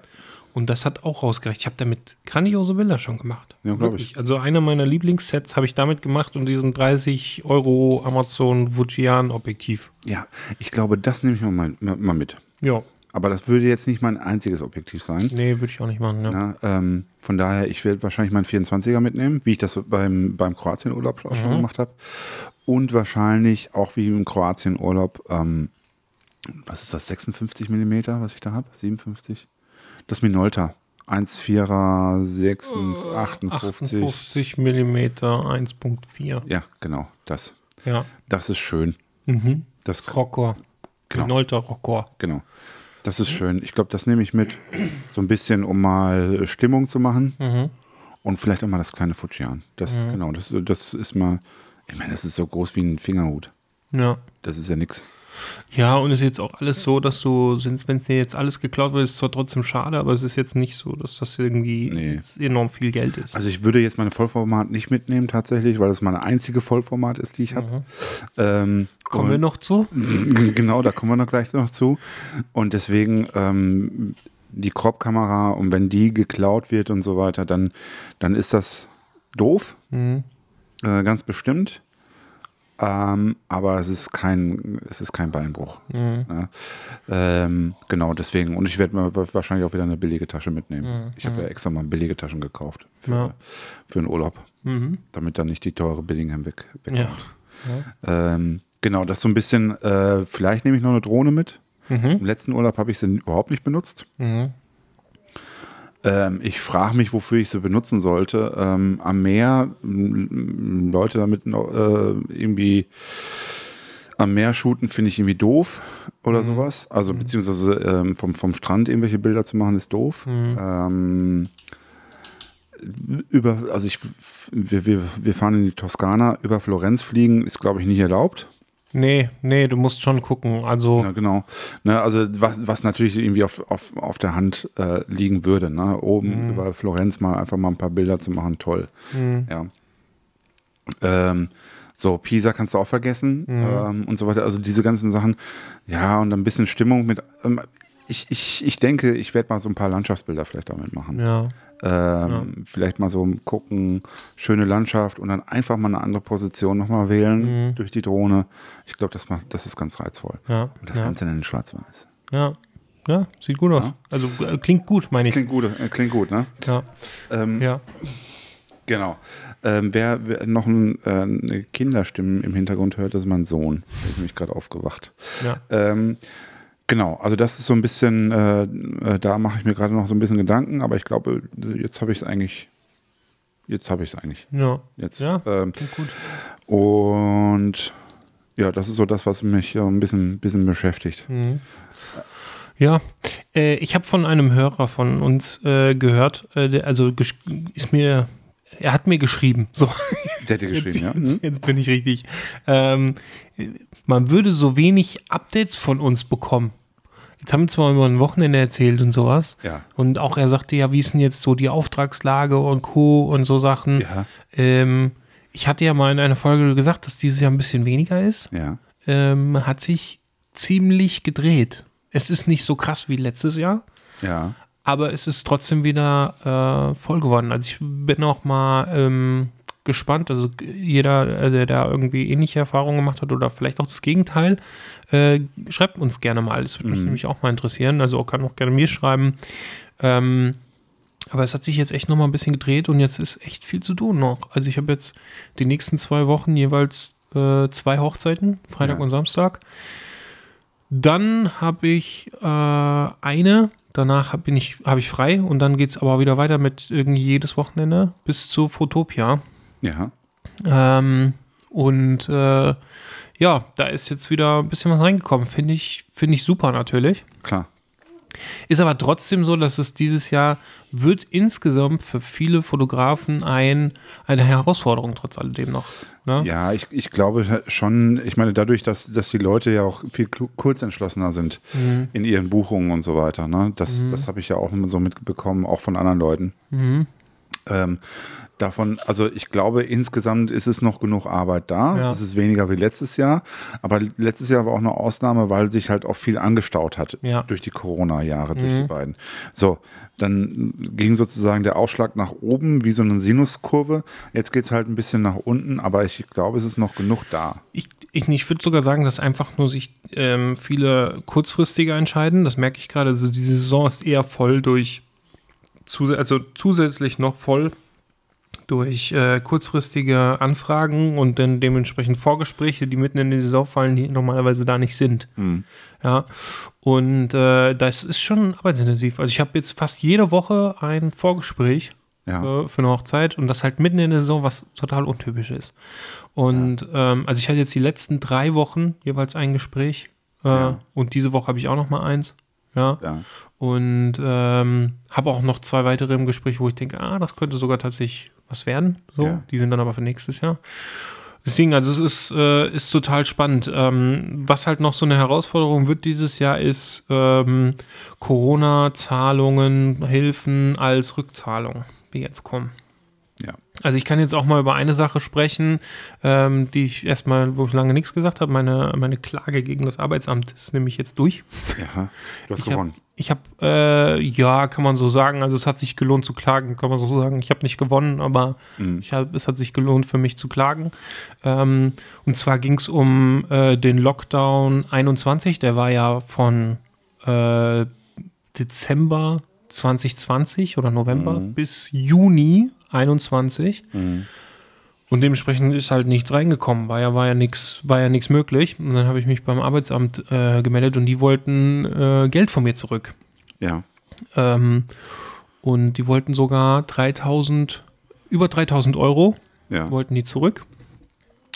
B: Und das hat auch rausgereicht. Ich habe damit grandiose Bilder schon gemacht.
A: Ja, glaub
B: Wirklich. Also einer meiner Lieblingssets habe ich damit gemacht und diesen 30 Euro Amazon Fujian Objektiv.
A: Ja. Ich glaube, das nehme ich mal, mal mit.
B: Ja,
A: Aber das würde jetzt nicht mein einziges Objektiv sein.
B: nee, würde ich auch nicht machen. Ja.
A: Ja, ähm, von daher, ich werde wahrscheinlich meinen 24er mitnehmen, wie ich das beim, beim Kroatienurlaub auch schon gemacht habe. Und wahrscheinlich auch wie im Kroatienurlaub, ähm, was ist das, 56 mm, was ich da habe? 57? Das Minolta. 1,4er, 6, 58.
B: 58 mm 1.4.
A: Ja, genau, das.
B: Ja.
A: Das ist schön.
B: Mhm.
A: Das,
B: Das Rockor.
A: Genau.
B: Minolta Rockor.
A: genau. Das ist schön. Ich glaube, das nehme ich mit, so ein bisschen, um mal Stimmung zu machen.
B: Mhm.
A: Und vielleicht auch mal das kleine Fujian. Das, genau, das, das ist mal, ich meine, das ist so groß wie ein Fingerhut.
B: Ja.
A: Das ist ja nix.
B: Ja, und ist jetzt auch alles so, dass du, wenn es dir jetzt alles geklaut wird, ist zwar trotzdem schade, aber es ist jetzt nicht so, dass das irgendwie
A: Nee.
B: enorm viel Geld ist.
A: Also ich würde jetzt meine Vollformat nicht mitnehmen tatsächlich, weil das meine einzige Vollformat ist, die ich habe. Ähm,
B: Kommen wir noch zu?
A: Genau, da kommen wir noch gleich noch zu. Und deswegen ähm, die Crop-Kamera und wenn die geklaut wird und so weiter, dann, dann ist das doof,
B: Mhm.
A: äh, ganz bestimmt. Ähm, aber es ist kein, es ist kein Beinbruch.
B: Mhm.
A: Ja. Ähm, genau, deswegen. Und ich werde mir wa- wahrscheinlich auch wieder eine billige Tasche mitnehmen. Ich habe ja extra mal billige Taschen gekauft für,
B: Mhm. Ja.
A: für einen Urlaub,
B: Mhm.
A: damit dann nicht die teure Billingham weg, wegkommt.
B: Ja.
A: Ähm, genau, das so ein bisschen, äh, vielleicht nehme ich noch eine Drohne mit.
B: Mhm.
A: Im letzten Urlaub habe ich sie überhaupt nicht benutzt.
B: Mhm.
A: Ähm, ich frage mich, wofür ich sie benutzen sollte. Ähm, am Meer, Leute damit noch, äh, irgendwie am Meer shooten, finde ich irgendwie doof oder sowas. Also beziehungsweise ähm, vom, vom Strand irgendwelche Bilder zu machen, ist doof. Ähm, über, also ich, wir, wir, wir fahren in die Toskana, über Florenz fliegen ist, glaube ich, nicht erlaubt.
B: Nee, nee, du musst schon gucken. Also,
A: Ja, genau. Ne, also was, was natürlich irgendwie auf, auf, auf der Hand äh, liegen würde. Ne? Oben über Florenz mal einfach mal ein paar Bilder zu machen, toll. Ja. Ähm, so, Pisa kannst du auch vergessen ähm, und so weiter. Also diese ganzen Sachen. Ja, und ein bisschen Stimmung mit. Ähm, ich, ich, ich denke, ich werde mal so ein paar Landschaftsbilder vielleicht damit machen.
B: ja.
A: Ähm, Vielleicht mal so gucken, schöne Landschaft und dann einfach mal eine andere Position nochmal wählen durch die Drohne. Ich glaube, das, macht- das ist ganz reizvoll.
B: Ja,
A: Und das
B: ja.
A: Ganze dann in Schwarz-Weiß.
B: Ja. Ja, sieht gut aus.
A: Ja.
B: Also äh, klingt gut, meine ich.
A: Klingt gut, äh, klingt gut, ne?
B: Ja.
A: Ähm,
B: ja.
A: Genau. Ähm, wer, wer noch ein, äh, eine Kinderstimmen im Hintergrund hört, das ist mein Sohn. Der ist nämlich gerade aufgewacht.
B: Ja.
A: Ähm, genau, also das ist so ein bisschen, äh, äh, da mache ich mir gerade noch so ein bisschen Gedanken, aber ich glaube, jetzt habe ich es eigentlich, jetzt habe ich es eigentlich.
B: Ja.
A: Jetzt,
B: Ja.
A: ähm,
B: gut.
A: und ja, das ist so das, was mich ein bisschen, bisschen beschäftigt.
B: Mhm. Ja, äh, ich habe von einem Hörer von uns äh, gehört, äh, der, also ist mir, er hat mir geschrieben, so,
A: Der hat dir geschrieben,
B: jetzt,
A: ja?
B: jetzt,
A: Mhm.
B: jetzt bin ich richtig. Ähm, man würde so wenig Updates von uns bekommen. Jetzt haben wir zwar über ein Wochenende erzählt und sowas.
A: Ja.
B: Und auch er sagte ja, wie ist denn jetzt so die Auftragslage und Co. und so Sachen.
A: Ja.
B: Ähm, ich hatte ja mal in einer Folge gesagt, dass dieses Jahr ein bisschen weniger ist.
A: Ja.
B: Ähm, hat sich ziemlich gedreht. Es ist nicht so krass wie letztes Jahr,
A: Ja.
B: aber es ist trotzdem wieder äh, voll geworden. Also ich bin auch mal ähm, gespannt. Also jeder, äh, der da irgendwie ähnliche Erfahrungen gemacht hat oder vielleicht auch das Gegenteil, äh, schreibt uns gerne mal. Das würde mich nämlich auch mal interessieren. Also auch kann auch gerne mir schreiben. Ähm, aber es hat sich jetzt echt noch mal ein bisschen gedreht und jetzt ist echt viel zu tun noch. Also ich habe jetzt die nächsten zwei Wochen jeweils äh, zwei Hochzeiten, Freitag
A: Ja.
B: und Samstag. Dann habe ich äh, eine, danach hab, bin ich, habe ich frei und dann geht es aber wieder weiter mit irgendwie jedes Wochenende bis zu Fotopia.
A: Ja.
B: Ähm, und äh, ja, da ist jetzt wieder ein bisschen was reingekommen. Finde ich, finde ich super natürlich.
A: Klar.
B: Ist aber trotzdem so, dass es dieses Jahr wird insgesamt für viele Fotografen ein, eine Herausforderung trotz alledem noch. Ne?
A: Ja, ich, ich glaube schon, ich meine, dadurch, dass, dass die Leute ja auch viel kurzentschlossener sind
B: Mhm.
A: in ihren Buchungen und so weiter. Ne? Das, das habe ich ja auch immer so mitbekommen, auch von anderen Leuten.
B: Mhm.
A: Ähm, davon, also ich glaube, insgesamt ist es noch genug Arbeit da.
B: Ja.
A: Es ist weniger wie letztes Jahr. Aber letztes Jahr war auch eine Ausnahme, weil sich halt auch viel angestaut hat
B: Ja.
A: durch die Corona-Jahre, durch
B: Mhm.
A: die beiden. So, dann ging sozusagen der Ausschlag nach oben, wie so eine Sinuskurve. Jetzt geht es halt ein bisschen nach unten, aber ich glaube, es ist noch genug da.
B: Ich, ich, ich würde sogar sagen, dass einfach nur sich ähm, viele kurzfristiger entscheiden. Das merke ich gerade. Also diese Saison ist eher voll durch, also zusätzlich noch voll durch äh, kurzfristige Anfragen und dann dementsprechend Vorgespräche, die mitten in die Saison fallen, die normalerweise da nicht sind. Ja, und äh, das ist schon arbeitsintensiv. Also ich habe jetzt fast jede Woche ein Vorgespräch
A: Ja.
B: äh, für eine Hochzeit und das halt mitten in der Saison, was total untypisch ist. Und ähm, also ich hatte jetzt die letzten drei Wochen jeweils ein Gespräch äh,
A: Ja.
B: und diese Woche habe ich auch noch mal eins. Ja. Und ähm, habe auch noch zwei weitere im Gespräch, wo ich denke, ah, das könnte sogar tatsächlich was werden. So,
A: Ja.
B: die sind dann aber für nächstes Jahr. Deswegen, also es ist, äh, ist total spannend. Ähm, was halt noch so eine Herausforderung wird dieses Jahr, ist ähm, Corona-Zahlungen, Hilfen als Rückzahlung, die jetzt kommen.
A: Ja.
B: Also ich kann jetzt auch mal über eine Sache sprechen, ähm, die ich erstmal, wo ich lange nichts gesagt habe. Meine, meine Klage gegen das Arbeitsamt ist nämlich jetzt durch.
A: ja. Du hast
B: Ich
A: gewonnen.
B: Ich hab, äh, ja, kann man so sagen. Also es hat sich gelohnt zu klagen, kann man so sagen. Ich habe nicht gewonnen, aber
A: Mhm.
B: hab, es hat sich gelohnt für mich zu klagen. Ähm, und zwar ging es um äh, den Lockdown 21. Der war ja von äh, Dezember 2020 oder November bis Juni 21.
A: Mhm.
B: Und dementsprechend ist halt nichts reingekommen, war ja, war ja nichts, war ja nichts möglich. Und dann habe ich mich beim Arbeitsamt äh, gemeldet und die wollten äh, Geld von mir zurück.
A: Ja.
B: Ähm, und die wollten sogar 3000, über 3000 Euro
A: Ja.
B: wollten die zurück.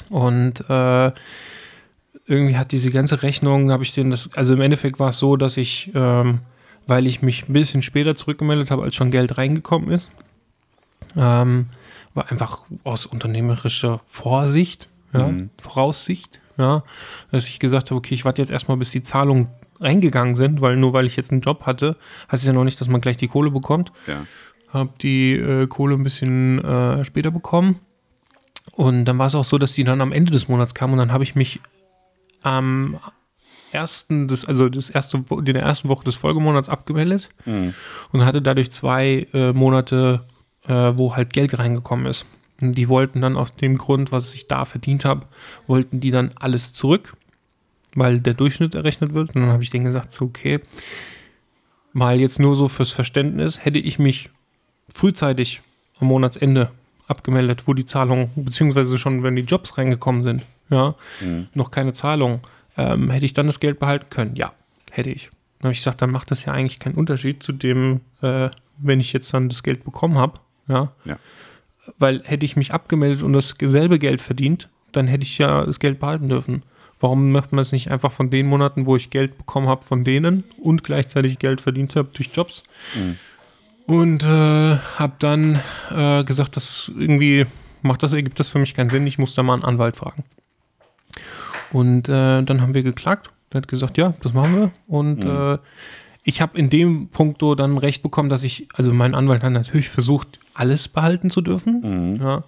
B: Und äh, irgendwie hat diese ganze Rechnung, habe ich denen das, also im Endeffekt war es so, dass ich, ähm, weil ich mich ein bisschen später zurückgemeldet habe, als schon Geld reingekommen ist, ähm, einfach aus unternehmerischer Vorsicht, ja,
A: Mhm.
B: Voraussicht, ja, dass ich gesagt habe, okay, ich warte jetzt erstmal, bis die Zahlungen reingegangen sind, weil nur weil ich jetzt einen Job hatte, heißt es ja noch nicht, dass man gleich die Kohle bekommt
A: Ja.
B: habe die äh, Kohle ein bisschen äh, später bekommen. Und dann war es auch so, dass die dann am Ende des Monats kam und dann habe ich mich am ersten, des, also das erste, in der ersten Woche des Folgemonats abgemeldet
A: Mhm.
B: und hatte dadurch zwei äh, Monate, äh, wo halt Geld reingekommen ist. Und die wollten dann auf dem Grund, was ich da verdient habe, wollten die dann alles zurück, weil der Durchschnitt errechnet wird. Und dann habe ich denen gesagt, so okay, mal jetzt nur so fürs Verständnis, hätte ich mich frühzeitig am Monatsende abgemeldet, wo die Zahlungen, beziehungsweise schon, wenn die Jobs reingekommen sind, ja,
A: Mhm.
B: noch keine Zahlung, ähm, hätte ich dann das Geld behalten können? Ja, hätte ich. Dann habe ich gesagt, dann macht das ja eigentlich keinen Unterschied zu dem, äh, wenn ich jetzt dann das Geld bekommen habe, ja.
A: Ja.
B: Weil hätte ich mich abgemeldet und das selbe Geld verdient, dann hätte ich ja das Geld behalten dürfen. Warum macht man es nicht einfach von den Monaten, wo ich Geld bekommen habe von denen und gleichzeitig Geld verdient habe durch Jobs?
A: Mhm.
B: Und äh, habe dann äh, gesagt, dass irgendwie macht das, ergibt das für mich keinen Sinn, ich muss da mal einen Anwalt fragen. Und äh, dann haben wir geklagt. Der hat gesagt, ja, das machen wir. Und äh, ich habe in dem Punkto dann recht bekommen, dass ich, also mein Anwalt hat natürlich versucht, alles behalten zu dürfen.
A: Mhm.
B: Ja.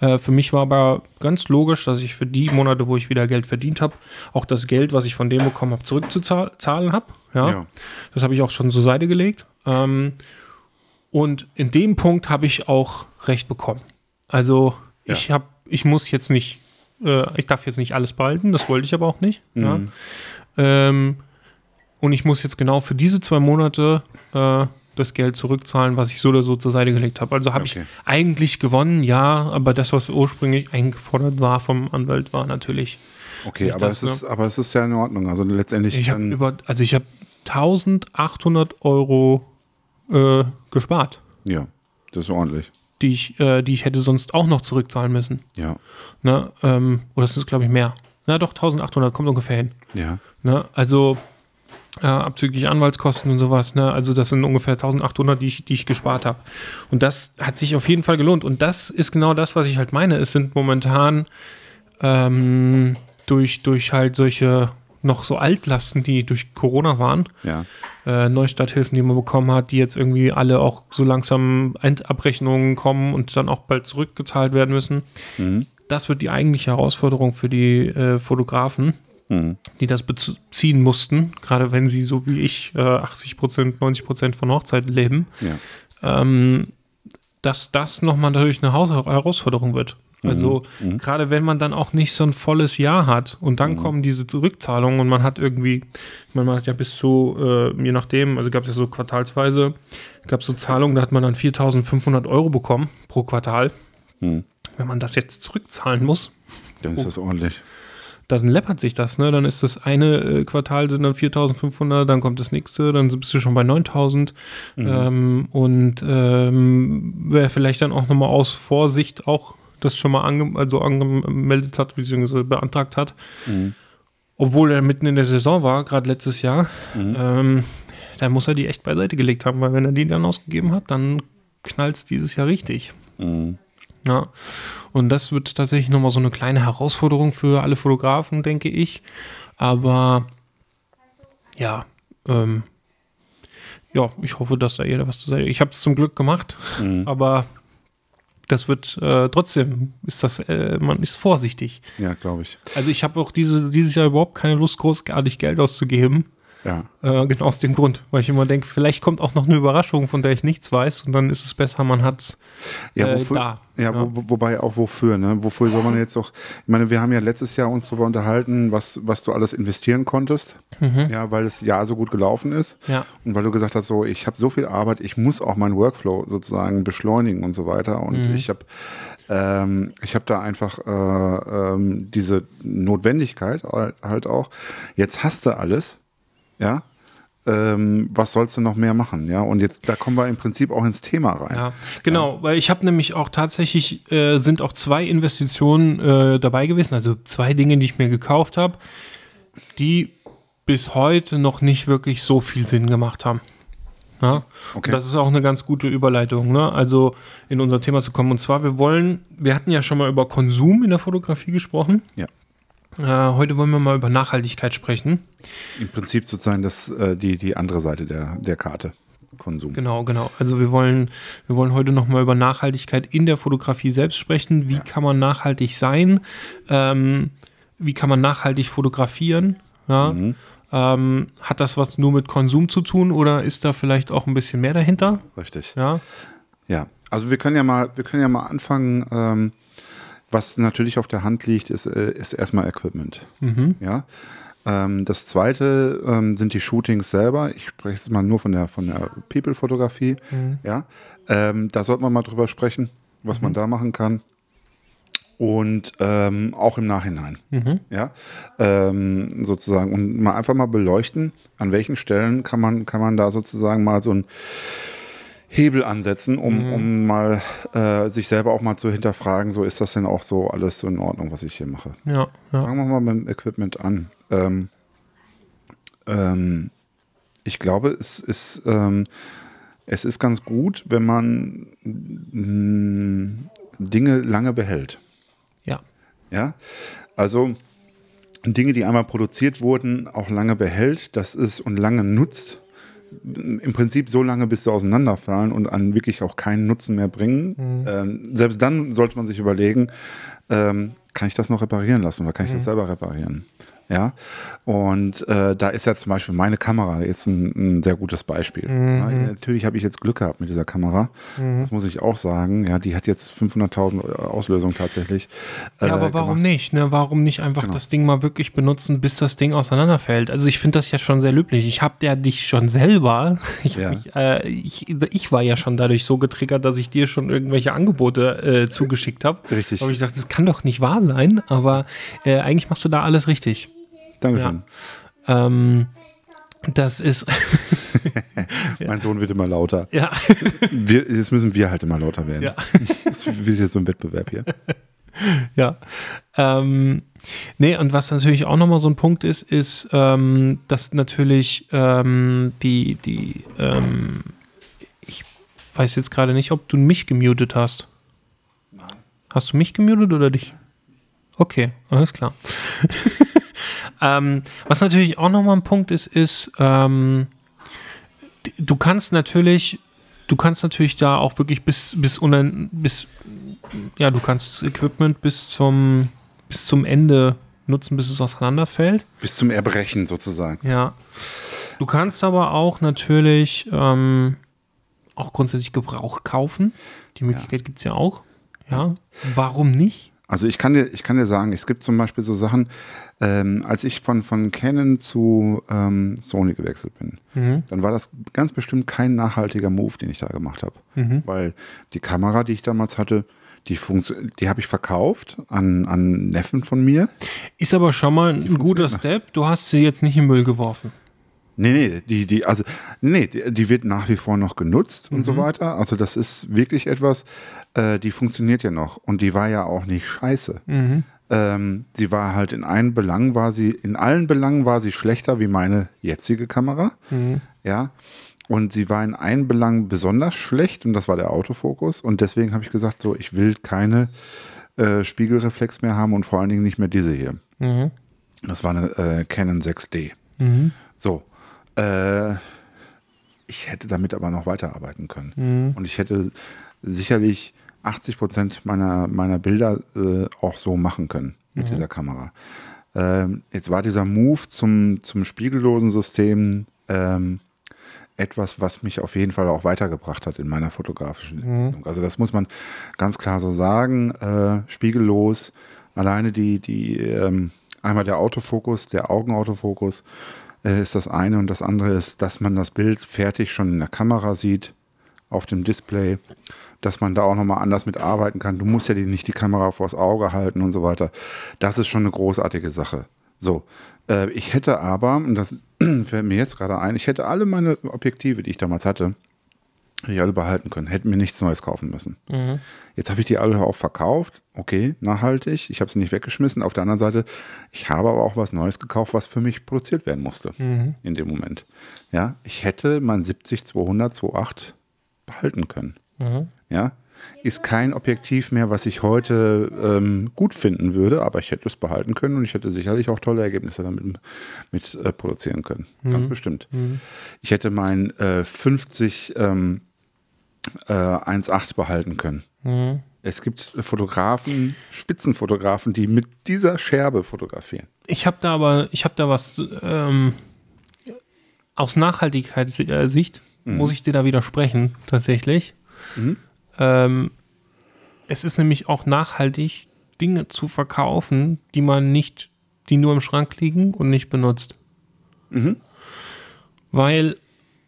B: Äh, für mich war aber ganz logisch, dass ich für die Monate, wo ich wieder Geld verdient habe, auch das Geld, was ich von dem bekommen habe, zurückzuzahlen habe. Ja.
A: Ja.
B: Das habe ich auch schon zur Seite gelegt. Ähm, und in dem Punkt habe ich auch recht bekommen. Also
A: Ja.
B: ich habe, ich muss jetzt nicht, äh, ich darf jetzt nicht alles behalten, das wollte ich aber auch nicht.
A: Mhm.
B: Ähm, und ich muss jetzt genau für diese zwei Monate äh, das Geld zurückzahlen, was ich so oder so zur Seite gelegt habe. Also habe
A: Okay.
B: ich eigentlich gewonnen, ja, aber das, was ursprünglich eingefordert war vom Anwalt, war natürlich.
A: Okay, aber
B: das,
A: es, ist, aber es ist ja in Ordnung. Also letztendlich
B: Ich habe über, also ich habe 1800 Euro äh, gespart,
A: Ja, das ist ordentlich.
B: die ich, äh, die ich hätte sonst auch noch zurückzahlen müssen.
A: Ja.
B: Ne? Ähm, oder das ist, glaube ich, mehr. Na doch, 1800 kommt ungefähr hin.
A: Ja.
B: Ne? Also, äh, abzüglich Anwaltskosten und sowas. Ne? Also das sind ungefähr 1800, die ich, die ich gespart habe. Und das hat sich auf jeden Fall gelohnt. Und das ist genau das, was ich halt meine. Es sind momentan ähm, durch, durch halt solche noch so Altlasten, die durch Corona waren,
A: Ja.
B: äh, Neustarthilfen, die man bekommen hat, die jetzt irgendwie alle auch so langsam Endabrechnungen kommen und dann auch bald zurückgezahlt werden müssen.
A: Mhm.
B: Das wird die eigentliche Herausforderung für die äh, Fotografen,
A: Mhm.
B: die das beziehen mussten, gerade wenn sie so wie ich äh, 80 Prozent, 90 Prozent von Hochzeiten leben,
A: Ja.
B: ähm, dass das nochmal natürlich eine Haus Herausforderung wird. Also gerade wenn man dann auch nicht so ein volles Jahr hat und dann kommen diese Rückzahlungen und man hat irgendwie, man hat ja bis zu, äh, je nachdem, also gab es ja so quartalsweise, gab es so Zahlungen, da hat man dann 4.500 Euro bekommen pro Quartal.
A: Mhm.
B: Wenn man das jetzt zurückzahlen muss,
A: Dann ist das ordentlich.
B: Dann läppert sich das, ne? Dann ist das eine äh, Quartal sind dann 4.500, dann kommt das nächste, dann bist du schon bei 9.000 ähm, und ähm, wer vielleicht dann auch nochmal aus Vorsicht auch das schon mal ange also angemeldet hat, beziehungsweise beantragt hat, obwohl er mitten in der Saison war, gerade letztes Jahr, ähm, da muss er die echt beiseite gelegt haben, weil wenn er die dann ausgegeben hat, dann knallt es dieses Jahr richtig.
A: Mhm.
B: Ja, und das wird tatsächlich nochmal so eine kleine Herausforderung für alle Fotografen, denke ich. Aber ja, ähm, ja, ich hoffe, dass da jeder was zu sagen Ich habe es zum Glück gemacht, aber das wird äh, trotzdem, ist das, äh, man ist vorsichtig.
A: Ja, glaube ich.
B: Also ich habe auch diese, dieses Jahr überhaupt keine Lust, großartig Geld auszugeben.
A: Ja.
B: Äh, genau aus dem Grund, weil ich immer denke, vielleicht kommt auch noch eine Überraschung, von der ich nichts weiß und dann ist es besser, man hat es
A: Ja,
B: äh,
A: wofür,
B: da.
A: ja, Wo, wo- wobei auch wofür, ne? Wofür soll man jetzt auch, ich meine, wir haben ja letztes Jahr uns darüber unterhalten, was, was du alles investieren konntest, ja, weil das Jahr so gut gelaufen ist.
B: Mhm. Ja.
A: Und weil du gesagt hast, so, ich habe so viel Arbeit, ich muss auch meinen Workflow sozusagen beschleunigen und so weiter. Und
B: Mhm.
A: ich habe ähm, ich habe da einfach äh, ähm, diese Notwendigkeit halt auch. Jetzt hast du alles, ja. Ähm, was sollst du noch mehr machen, ja? Und jetzt, da kommen wir im Prinzip auch ins Thema rein.
B: Ja, genau, weil ich habe nämlich auch tatsächlich, äh, sind auch zwei Investitionen äh, dabei gewesen, also zwei Dinge, die ich mir gekauft habe, die bis heute noch nicht wirklich so viel Sinn gemacht haben. Ja?
A: Okay.
B: Das ist auch eine ganz gute Überleitung, ne? also in unser Thema zu kommen. Und zwar, wir wollen, wir hatten ja schon mal über Konsum in der Fotografie gesprochen.
A: Ja.
B: Äh, heute wollen wir mal über Nachhaltigkeit sprechen.
A: Im Prinzip sozusagen das, äh, die, die andere Seite der, der Karte. Konsum.
B: Genau, genau. Also wir wollen, wir wollen heute nochmal über Nachhaltigkeit in der Fotografie selbst sprechen. Wie kann man nachhaltig sein? Ähm, wie kann man nachhaltig fotografieren? Ja? Ähm, hat das was nur mit Konsum zu tun oder ist da vielleicht auch ein bisschen mehr dahinter?
A: Richtig.
B: Ja,
A: Ja. Also wir können ja mal, wir können ja mal anfangen. Ähm, was natürlich auf der Hand liegt, ist, äh, ist erstmal Equipment. Ja. Ähm, das zweite ähm, sind die Shootings selber. Ich spreche jetzt mal nur von der, von der People-Fotografie. Ja. Ähm, da sollte man mal drüber sprechen, was man da machen kann. Und ähm, auch im Nachhinein. Ja. Ähm, sozusagen. Und mal einfach mal beleuchten, an welchen Stellen kann man, kann man da sozusagen mal so ein Hebel ansetzen, um, um mal äh, sich selber auch mal zu hinterfragen, so ist das denn auch so alles so in Ordnung, was ich hier mache.
B: ja, ja.
A: Fangen wir mal mit dem Equipment an. Ähm, ähm, ich glaube, es ist, ähm, es ist ganz gut, wenn man mh, Dinge lange behält.
B: Ja,
A: Ja, also Dinge, die einmal produziert wurden, auch lange behält, das ist und lange nutzt. Im Prinzip so lange, bis sie auseinanderfallen und an wirklich auch keinen Nutzen mehr bringen. Ähm, selbst dann sollte man sich überlegen, ähm, kann ich das noch reparieren lassen oder kann ich das selber reparieren? Ja, und äh, da ist ja zum Beispiel meine Kamera jetzt ein, ein sehr gutes Beispiel. Ja, natürlich habe ich jetzt Glück gehabt mit dieser Kamera. Das muss ich auch sagen. Ja, die hat jetzt 500.000 Auslösung tatsächlich.
B: ja
A: äh,
B: aber warum
A: gemacht.
B: nicht? Ne? Warum nicht einfach das Ding mal wirklich benutzen, bis das Ding auseinanderfällt? Also ich finde das ja schon sehr löblich. Ich habe ja dich schon selber, ich,
A: Ja.
B: mich, äh, ich, ich war ja schon dadurch so getriggert, dass ich dir schon irgendwelche Angebote äh, zugeschickt habe.
A: Richtig.
B: Aber ich dachte, das kann doch nicht wahr sein, aber äh, eigentlich machst du da alles richtig.
A: Dankeschön.
B: Ähm, das ist,
A: Mein Sohn wird immer lauter.
B: ja,
A: Wir, jetzt müssen wir halt immer lauter werden.
B: ja.
A: Das wird jetzt so ein Wettbewerb hier.
B: Ja. Ähm, Nee, und was natürlich auch nochmal so ein Punkt ist, ist, ähm, dass natürlich ähm, die, die, ähm, ich weiß jetzt gerade nicht, ob du mich gemutet hast. Nein. Hast du mich gemutet oder dich? Okay, alles klar. Ähm, was natürlich auch nochmal ein Punkt ist, ist, ähm, du kannst natürlich, du kannst natürlich da auch wirklich bis, bis, unan, bis ja, du kannst das Equipment bis zum, bis zum Ende nutzen, bis es auseinanderfällt.
A: Bis zum Erbrechen sozusagen.
B: Ja. Du kannst aber auch natürlich ähm, auch grundsätzlich Gebrauch kaufen. Die Möglichkeit ja. gibt es ja auch. Ja. Warum nicht?
A: Also ich kann dir, ich kann dir sagen, es gibt zum Beispiel so Sachen, ähm, als ich von, von Canon zu ähm, Sony gewechselt bin, mhm. dann war das ganz bestimmt kein nachhaltiger Move, den ich da gemacht habe. Mhm. Weil die Kamera, die ich damals hatte, die, die habe ich verkauft an, an Neffen von mir.
B: Ist aber schon mal ein guter Step. Du hast sie jetzt nicht im Müll geworfen.
A: Nee, nee, die, die, also, nee, die, die wird nach wie vor noch genutzt mhm. und so mhm. weiter. Also, das ist wirklich etwas, äh, die funktioniert ja noch. Und die war ja auch nicht scheiße. Mhm. Ähm, sie war halt in allen Belangen war sie, in allen Belangen war sie schlechter wie meine jetzige Kamera. Mhm. Ja. Und sie war in einem Belang besonders schlecht und das war der Autofokus. Und deswegen habe ich gesagt, so, ich will keine äh, Spiegelreflex mehr haben und vor allen Dingen nicht mehr diese hier. Mhm. Das war eine äh, Canon 6D. Mhm. So. Äh, ich hätte damit aber noch weiterarbeiten können. Mhm. Und ich hätte sicherlich 80 Prozent meiner, meiner Bilder äh, auch so machen können mit mhm. dieser Kamera. Ähm, jetzt war dieser Move zum, zum spiegellosen System ähm, etwas, was mich auf jeden Fall auch weitergebracht hat in meiner fotografischen mhm. Entwicklung. Also das muss man ganz klar so sagen. Äh, spiegellos, alleine die, die ähm, einmal der Autofokus, der Augenautofokus äh, ist das eine und das andere ist, dass man das Bild fertig schon in der Kamera sieht, auf dem Display, dass man da auch nochmal anders mit arbeiten kann. Du musst ja die, nicht die Kamera vors Auge halten und so weiter. Das ist schon eine großartige Sache. So, äh, ich hätte aber, und das fällt mir jetzt gerade ein, ich hätte alle meine Objektive, die ich damals hatte, die alle behalten können, hätten mir nichts Neues kaufen müssen. Mhm. Jetzt habe ich die alle auch verkauft, okay, nachhaltig, ich habe sie nicht weggeschmissen. Auf der anderen Seite, ich habe aber auch was Neues gekauft, was für mich produziert werden musste mhm. in dem Moment. Ja, ich hätte mein 70 200 28 behalten können. Mhm. Ja, ist kein Objektiv mehr, was ich heute ähm, gut finden würde, aber ich hätte es behalten können und ich hätte sicherlich auch tolle Ergebnisse damit mit, äh, produzieren können. Mhm. Ganz bestimmt. Mhm. Ich hätte mein äh, 50 ähm, äh, 1.8 behalten können. Mhm. Es gibt Fotografen, Spitzenfotografen, die mit dieser Scherbe fotografieren.
B: Ich habe da aber, ich habe da was ähm, aus Nachhaltigkeitssicht, mhm. muss ich dir da widersprechen, tatsächlich. Mhm. Ähm, es ist nämlich auch nachhaltig, Dinge zu verkaufen, die man nicht, die nur im Schrank liegen und nicht benutzt. Mhm. Weil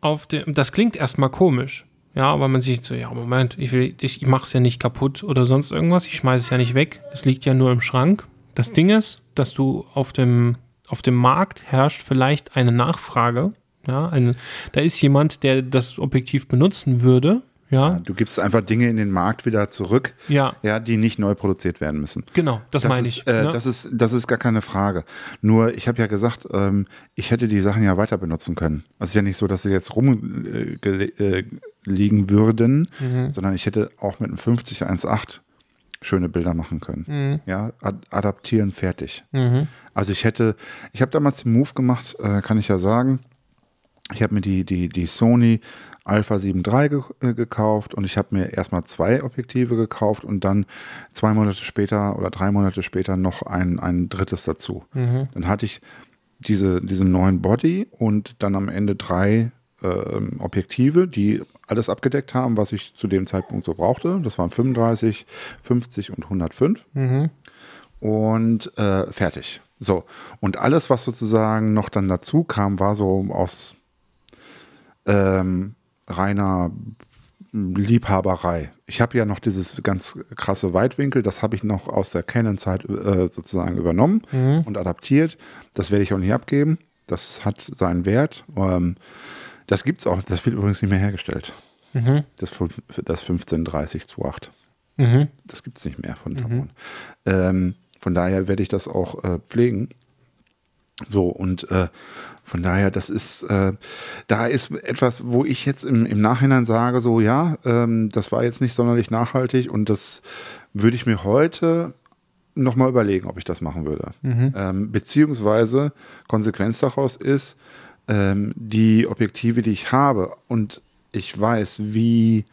B: auf dem, das klingt erstmal komisch, ja, weil man sich so, ja, Moment, ich, will, ich, ich mache es ja nicht kaputt oder sonst irgendwas, ich schmeiße es ja nicht weg, es liegt ja nur im Schrank. Das Ding ist, dass du auf dem, auf dem Markt herrscht vielleicht eine Nachfrage, ja, eine, da ist jemand, der das Objektiv benutzen würde, ja. ja.
A: Du gibst einfach Dinge in den Markt wieder zurück,
B: ja.
A: Ja, die nicht neu produziert werden müssen.
B: Genau, das, das meine
A: ist,
B: ich.
A: Äh, ne? das, ist, das ist gar keine Frage. Nur, ich habe ja gesagt, ähm, ich hätte die Sachen ja weiter benutzen können. Es ist ja nicht so, dass sie jetzt rumliegen äh, äh, würden, mhm. sondern ich hätte auch mit einem 50 1.8 schöne Bilder machen können. Mhm. Ja, ad adaptieren, fertig. Mhm. Also ich hätte, ich habe damals den Move gemacht, äh, kann ich ja sagen. Ich habe mir die, die, die Sony Alpha 7 III ge äh, gekauft und ich habe mir erstmal zwei Objektive gekauft und dann zwei Monate später oder drei Monate später noch ein, ein drittes dazu. Mhm. Dann hatte ich diese, diesen neuen Body und dann am Ende drei äh, Objektive, die alles abgedeckt haben, was ich zu dem Zeitpunkt so brauchte. Das waren 35, 50 und 105. Mhm. Und äh, fertig. So. Und alles, was sozusagen noch dann dazu kam, war so aus ähm, reiner Liebhaberei. Ich habe ja noch dieses ganz krasse Weitwinkel, das habe ich noch aus der Canon-Zeit äh, sozusagen übernommen mhm. und adaptiert. Das werde ich auch nicht abgeben. Das hat seinen Wert. Ähm, das gibt es auch, das wird übrigens nicht mehr hergestellt. Mhm. Das, das 153028. Mhm. Das gibt es nicht mehr von Tamron. Mhm. Ähm, von daher werde ich das auch äh, pflegen. So, und äh, von daher, das ist, äh, da ist etwas, wo ich jetzt im, im Nachhinein sage, so ja, ähm, das war jetzt nicht sonderlich nachhaltig und das würde ich mir heute nochmal überlegen, ob ich das machen würde. Ähm, beziehungsweise Konsequenz daraus ist, ähm, die Objektive, die ich habe und ich weiß, wie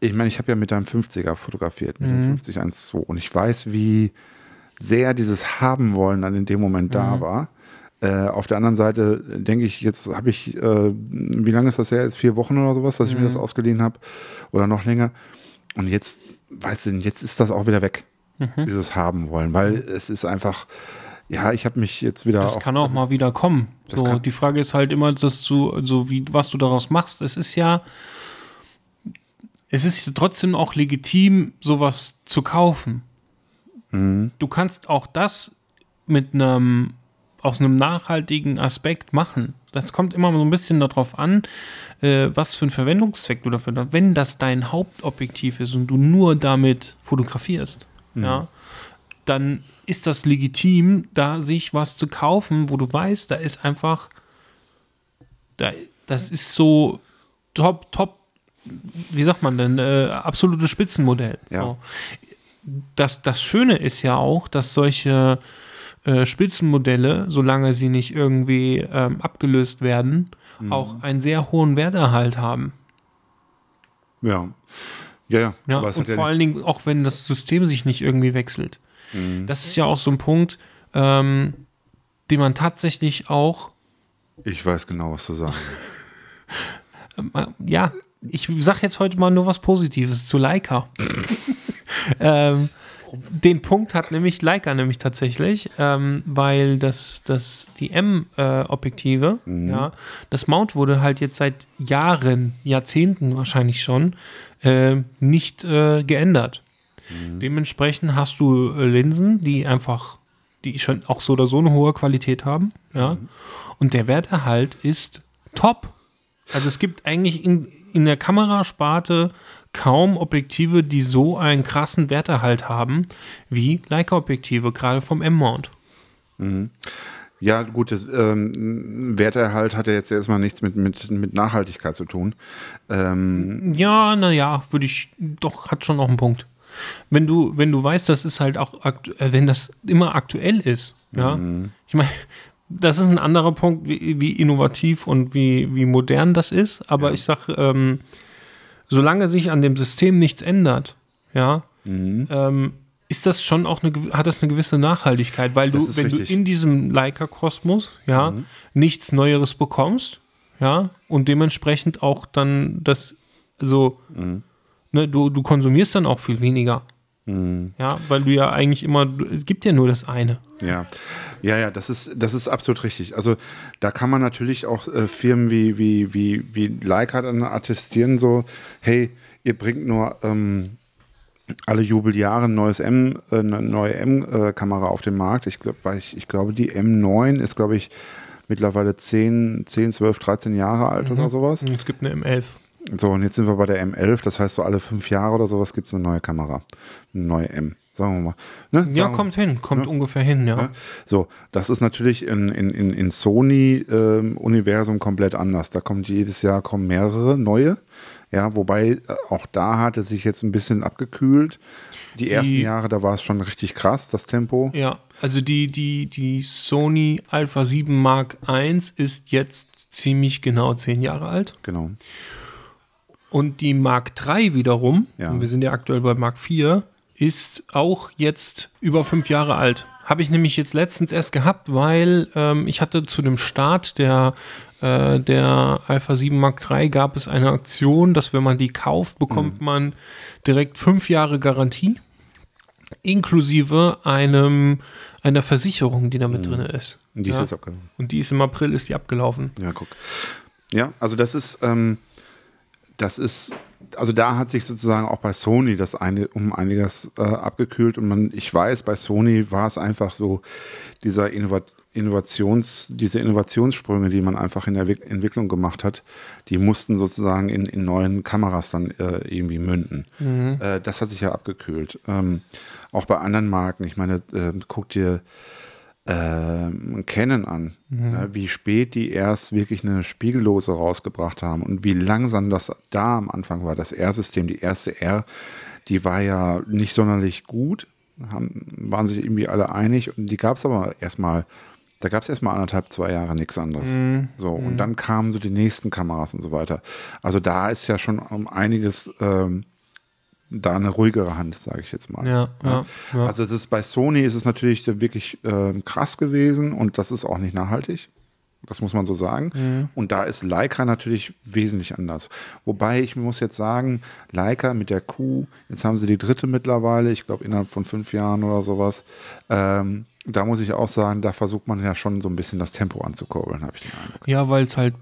A: ich meine, ich habe ja mit deinem 50er fotografiert, mit dem 5012 und ich weiß, wie sehr dieses Haben wollen dann in dem Moment da war. Äh, auf der anderen Seite denke ich, jetzt habe ich, äh, wie lange ist das her? Jetzt vier Wochen oder sowas, dass ich mir das ausgeliehen habe oder noch länger. Und jetzt, weißt du, jetzt ist das auch wieder weg, dieses Haben wollen, weil es ist einfach, ja, ich habe mich jetzt wieder
B: Das kann auch mal wieder kommen. So,
A: kann-
B: die Frage ist halt immer, dass du, so wie, was du daraus machst. Es ist ja, es ist trotzdem auch legitim, sowas zu kaufen.
A: Mhm.
B: Du kannst auch das mit einem, aus einem nachhaltigen Aspekt machen. Das kommt immer so ein bisschen darauf an, äh, was für einen Verwendungszweck du dafür hast. Wenn das dein Hauptobjektiv ist und du nur damit fotografierst,
A: Mhm.
B: ja, dann ist das legitim, da sich was zu kaufen, wo du weißt, da ist einfach, da, das ist so top, top, wie sagt man denn, äh, absolutes Spitzenmodell.
A: Ja.
B: So. Das, das Schöne ist ja auch, dass solche äh, Spitzenmodelle, solange sie nicht irgendwie ähm, abgelöst werden,
A: Mhm.
B: auch einen sehr hohen Werterhalt haben.
A: ja. Ja, ja.
B: Ja, und
A: ja
B: vor
A: nicht-
B: allen Dingen auch wenn das System sich nicht irgendwie wechselt.
A: Mhm.
B: Das ist ja auch so ein Punkt, ähm, den man tatsächlich auch,
A: ich weiß genau, was du sagen willst.
B: äh, ja, ich sag jetzt heute mal nur was Positives zu Leica. ähm, den Punkt hat nämlich Leica nämlich tatsächlich, ähm, weil das, das, die M-Objektive, ja, das Mount wurde halt jetzt seit Jahren, Jahrzehnten wahrscheinlich schon, äh, nicht äh, geändert. Dementsprechend hast du äh, Linsen, die einfach, die schon auch so oder so eine hohe Qualität haben, ja. Und der Werterhalt ist top. Also es gibt eigentlich in, in der Kamerasparte kaum Objektive, die so einen krassen Werterhalt haben wie Leica-Objektive, gerade vom M-Mount.
A: Ja, gut, das, ähm, Werterhalt hat ja jetzt erstmal nichts mit, mit, mit Nachhaltigkeit zu tun. Ähm,
B: Ja, naja, würde ich, doch, hat schon noch einen Punkt. Wenn du, wenn du weißt, das ist halt auch, äh, wenn das immer aktuell ist, ja. Ich meine, das ist ein anderer Punkt, wie, wie innovativ und wie, wie modern das ist, aber ich sag, ähm, solange sich an dem System nichts ändert, ja, ähm, ist das schon auch eine, hat das eine gewisse Nachhaltigkeit, weil du, wenn
A: richtig.
B: du in diesem Leica-Kosmos, ja, nichts Neueres bekommst, ja, und dementsprechend auch dann das, so, ne, du, du konsumierst dann auch viel weniger. Ja, weil du ja eigentlich immer, es gibt ja nur das eine.
A: Ja, ja, ja, das ist, das ist absolut richtig. Also da kann man natürlich auch äh, Firmen wie, wie, wie, wie Leica dann attestieren, so, hey, ihr bringt nur ähm, alle Jubeljahre ein neues M, äh, eine neue M-Kamera auf den Markt. Ich, glaub, weil ich, ich glaube, die M9 ist, glaube ich, mittlerweile 10, 10, 12, 13 Jahre alt oder sowas.
B: Und es gibt eine M11.
A: So, und jetzt sind wir bei der M11, das heißt, so alle fünf Jahre oder sowas gibt es eine neue Kamera. Eine neue M, sagen wir mal. Ne?
B: Ja,
A: Sagen-
B: kommt hin, kommt ungefähr hin, ja.
A: Ne? So, das ist natürlich in, in, in, in Sony-Universum komplett anders. Da kommt jedes Jahr kommen mehrere neue. Ja, wobei äh, auch da hat es sich jetzt ein bisschen abgekühlt. Die, ersten Jahre, da war es schon richtig krass, das Tempo.
B: Ja, also die, die, die Sony Alpha 7 Mark I ist jetzt ziemlich genau zehn Jahre alt.
A: Genau.
B: Und die Mark III wiederum,
A: Ja.
B: und wir sind ja aktuell bei Mark IV, ist auch jetzt über fünf Jahre alt. Habe ich nämlich jetzt letztens erst gehabt, weil ähm, ich hatte zu dem Start der, äh, der Alpha 7 Mark III gab es eine Aktion, dass wenn man die kauft, bekommt man direkt fünf Jahre Garantie, inklusive einem, einer Versicherung, die damit drin ist.
A: Und die ist
B: ja.
A: jetzt abgelaufen.
B: Und die ist im April ist die abgelaufen.
A: Ja, guck. Ja, also das ist, ähm, das ist, also da hat sich sozusagen auch bei Sony das eine, um einiges äh, abgekühlt und man, ich weiß, bei Sony war es einfach so, dieser Innovat Innovations, diese Innovationssprünge, die man einfach in der Wick- Entwicklung gemacht hat, die mussten sozusagen in, in neuen Kameras dann äh, irgendwie münden. Äh, das hat sich ja abgekühlt. Ähm, auch bei anderen Marken, ich meine, äh, guck dir ähm, Canon an, ne, wie spät die erst wirklich eine Spiegellose rausgebracht haben und wie langsam das da am Anfang war. Das R-System, die erste R, die war ja nicht sonderlich gut, haben, waren sich irgendwie alle einig und die gab es aber erstmal, da gab es erstmal anderthalb, zwei Jahre nichts anderes. So, und dann kamen so die nächsten Kameras und so weiter. Also da ist ja schon um einiges ähm, da eine ruhigere Hand, sage ich jetzt mal.
B: Ja, ja, ja.
A: Also das ist, bei Sony ist es natürlich wirklich ähm, krass gewesen und das ist auch nicht nachhaltig. Das muss man so sagen.
B: Mhm.
A: Und da ist Leica natürlich wesentlich anders. Wobei ich muss jetzt sagen, Leica mit der Q, jetzt haben sie die dritte mittlerweile, ich glaube innerhalb von fünf Jahren oder sowas. Ähm, da muss ich auch sagen, da versucht man ja schon so ein bisschen das Tempo anzukurbeln, habe ich den Eindruck.
B: Ja, weil es halt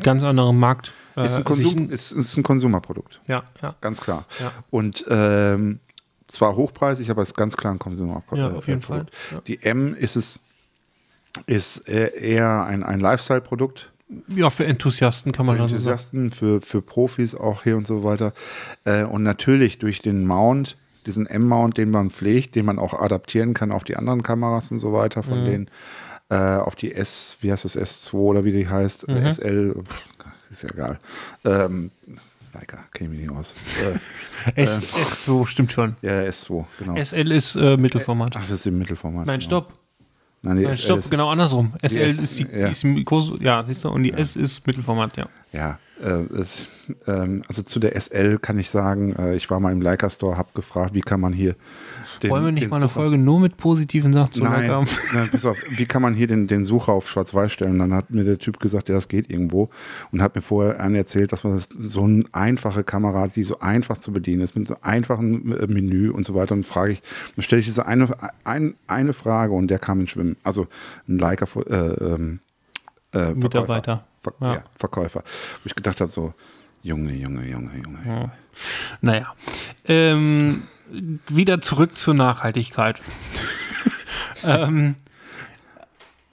B: ganz andere Markt. Äh,
A: Ist ein, Konsum, ist, ist ein Konsumerprodukt,
B: ja, ja.
A: ganz klar.
B: Ja.
A: Und ähm, zwar hochpreisig, aber es ist ganz klar ein Konsumerprodukt.
B: Ja, auf jeden Fall. Ja.
A: Die M ist es ist eher- eher ein, ein Lifestyle-Produkt.
B: Ja, für Enthusiasten kann man
A: Für
B: schon so sagen.
A: Enthusiasten, für, für Profis auch hier und so weiter. Äh, und natürlich durch den Mount, diesen M-Mount, den man pflegt, den man auch adaptieren kann auf die anderen Kameras und so weiter,
B: Mhm.
A: von denen äh, auf die S, wie heißt das, S2 oder wie die heißt,
B: Mhm.
A: äh, SL, pff, ist ja egal. Ähm, Leica, kenne ich mich nicht aus. Äh,
B: S, S2 stimmt schon.
A: ja, S2, genau.
B: SL ist äh, Mittelformat.
A: Ach, das ist im Mittelformat.
B: Nein,
A: genau.
B: stopp.
A: Nein, die
B: Nein,
A: SL
B: stopp, genau andersrum. SL
A: S-
B: ist die,
A: ja.
B: ist die groß, ja, siehst du, und die S ist Mittelformat, ja.
A: Ja, äh, es, ähm, also zu der SL kann ich sagen, äh, ich war mal im Leica Store, habe gefragt, wie kann man hier den,
B: Wollen wir nicht mal eine
A: Sucher-
B: Folge nur mit positiven Sachen zu
A: Nein,
B: haben?
A: nein, pass auf, wie kann man hier den, den Sucher auf Schwarz-Weiß stellen? Dann hat mir der Typ gesagt, ja, das geht irgendwo. Und hat mir vorher einen erzählt, dass man das, so eine einfache Kamera hat, die so einfach zu bedienen ist, mit so einfachen äh, Menü und so weiter. Und frage ich, dann stelle ich diese eine, ein, eine Frage und der kam ins Schwimmen. Also ein Leica äh, ähm, äh.
B: Mitarbeiter.
A: Ver
B: Ja.
A: ja. Verkäufer. Wo ich gedacht habe, so, Junge, Junge, Junge, Junge. Junge.
B: Naja. Ähm, wieder zurück zur Nachhaltigkeit. ähm,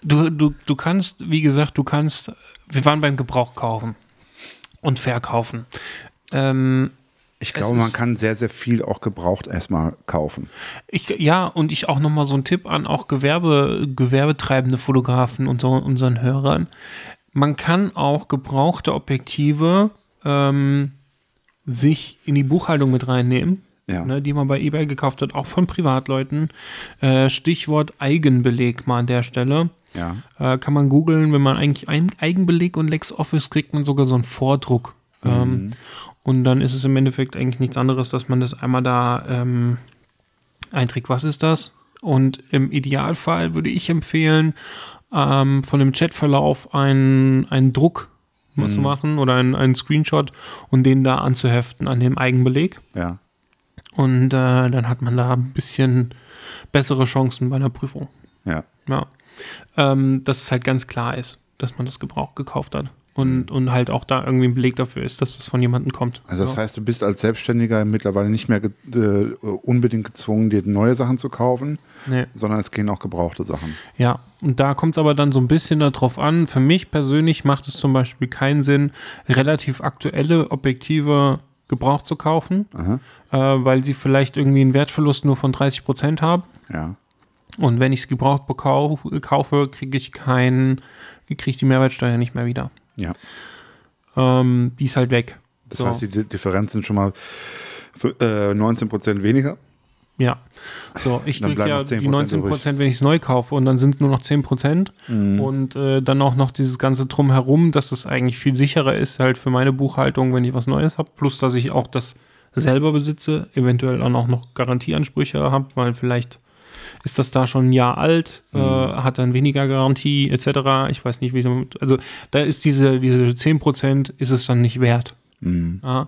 B: du, du, du kannst, wie gesagt, du kannst, wir waren beim Gebrauch kaufen und verkaufen. Ähm,
A: Ich glaube, man kann sehr, sehr viel auch gebraucht erstmal kaufen.
B: ich, ja, und ich auch nochmal so einen Tipp an auch Gewerbe, gewerbetreibende Fotografen und so unseren Hörern. Man kann auch gebrauchte Objektive ähm, sich in die Buchhaltung mit reinnehmen.
A: Ja.
B: ne, die man bei eBay gekauft hat, auch von Privatleuten. Äh, Stichwort Eigenbeleg mal an der Stelle.
A: Ja.
B: Äh, kann man googeln, wenn man eigentlich Eigenbeleg und LexOffice kriegt man sogar so einen Vordruck. Ähm, und dann ist es im Endeffekt eigentlich nichts anderes, dass man das einmal da ähm, einträgt. Was ist das? Und im Idealfall würde ich empfehlen, ähm, von dem Chatverlauf einen, einen Druck mal zu machen oder einen, einen Screenshot und den da anzuheften an dem Eigenbeleg.
A: Ja.
B: Und äh, dann hat man da ein bisschen bessere Chancen bei einer Prüfung.
A: Ja.
B: Ja. Ähm, dass es halt ganz klar ist, dass man das Gebrauch gekauft hat. Und, und halt auch da irgendwie ein Beleg dafür ist, dass das von jemandem kommt.
A: Also das
B: ja.
A: heißt, du bist als Selbstständiger mittlerweile nicht mehr ge äh, unbedingt gezwungen, dir neue Sachen zu kaufen,
B: Nee.
A: sondern es gehen auch gebrauchte Sachen.
B: Ja, und da kommt es aber dann so ein bisschen darauf an. Für mich persönlich macht es zum Beispiel keinen Sinn, relativ aktuelle Objektive gebraucht zu kaufen, äh, weil sie vielleicht irgendwie einen Wertverlust nur von 30 Prozent haben.
A: Ja.
B: Und wenn ich es gebraucht kaufe, kriege ich keinen, kriege ich die Mehrwertsteuer nicht mehr wieder.
A: Ja.
B: Ähm, die ist halt weg.
A: Das
B: So.
A: heißt, die Di- Differenz sind schon mal für, äh, 19% weniger.
B: Ja. So, ich kriege ja
A: noch 10%
B: die 19 Prozent, wenn ich es neu kaufe und dann sind es nur noch 10 Prozent.
A: Mhm.
B: Und äh, dann auch noch dieses ganze Drumherum, dass es eigentlich viel sicherer ist, halt für meine Buchhaltung, wenn ich was Neues habe. Plus, dass ich auch das selber besitze, eventuell dann auch noch Garantieansprüche habe, weil vielleicht ist das da schon ein Jahr alt, äh, hat dann weniger Garantie etc. Ich weiß nicht, wie so, also da ist diese, diese 10 Prozent ist es dann nicht wert.
A: Mhm.
B: Ja.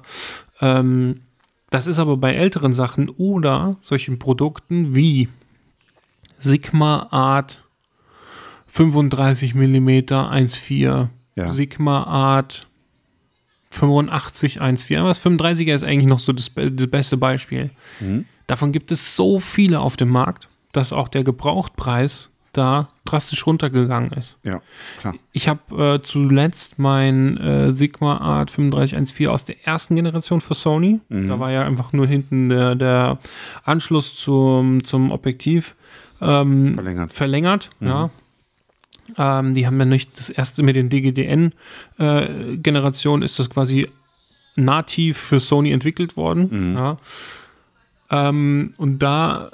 B: Ähm, das ist aber bei älteren Sachen oder solchen Produkten wie Sigma Art 35 mm 1.4,
A: Ja.
B: Sigma Art 85 1.4. Aber das 35er ist eigentlich noch so das, das beste Beispiel. Davon gibt es so viele auf dem Markt, dass auch der Gebrauchtpreis da drastisch runtergegangen ist.
A: Ja, klar.
B: Ich habe äh, zuletzt mein äh, Sigma Art 3514 aus der ersten Generation für Sony. Da war ja einfach nur hinten der, der Anschluss zum, zum Objektiv ähm,
A: Verlängert.
B: verlängert. Ja. Ähm, die haben ja nicht das erste mit den DGDN-Generationen ist das quasi nativ für Sony entwickelt worden. Ja. Ähm, und da,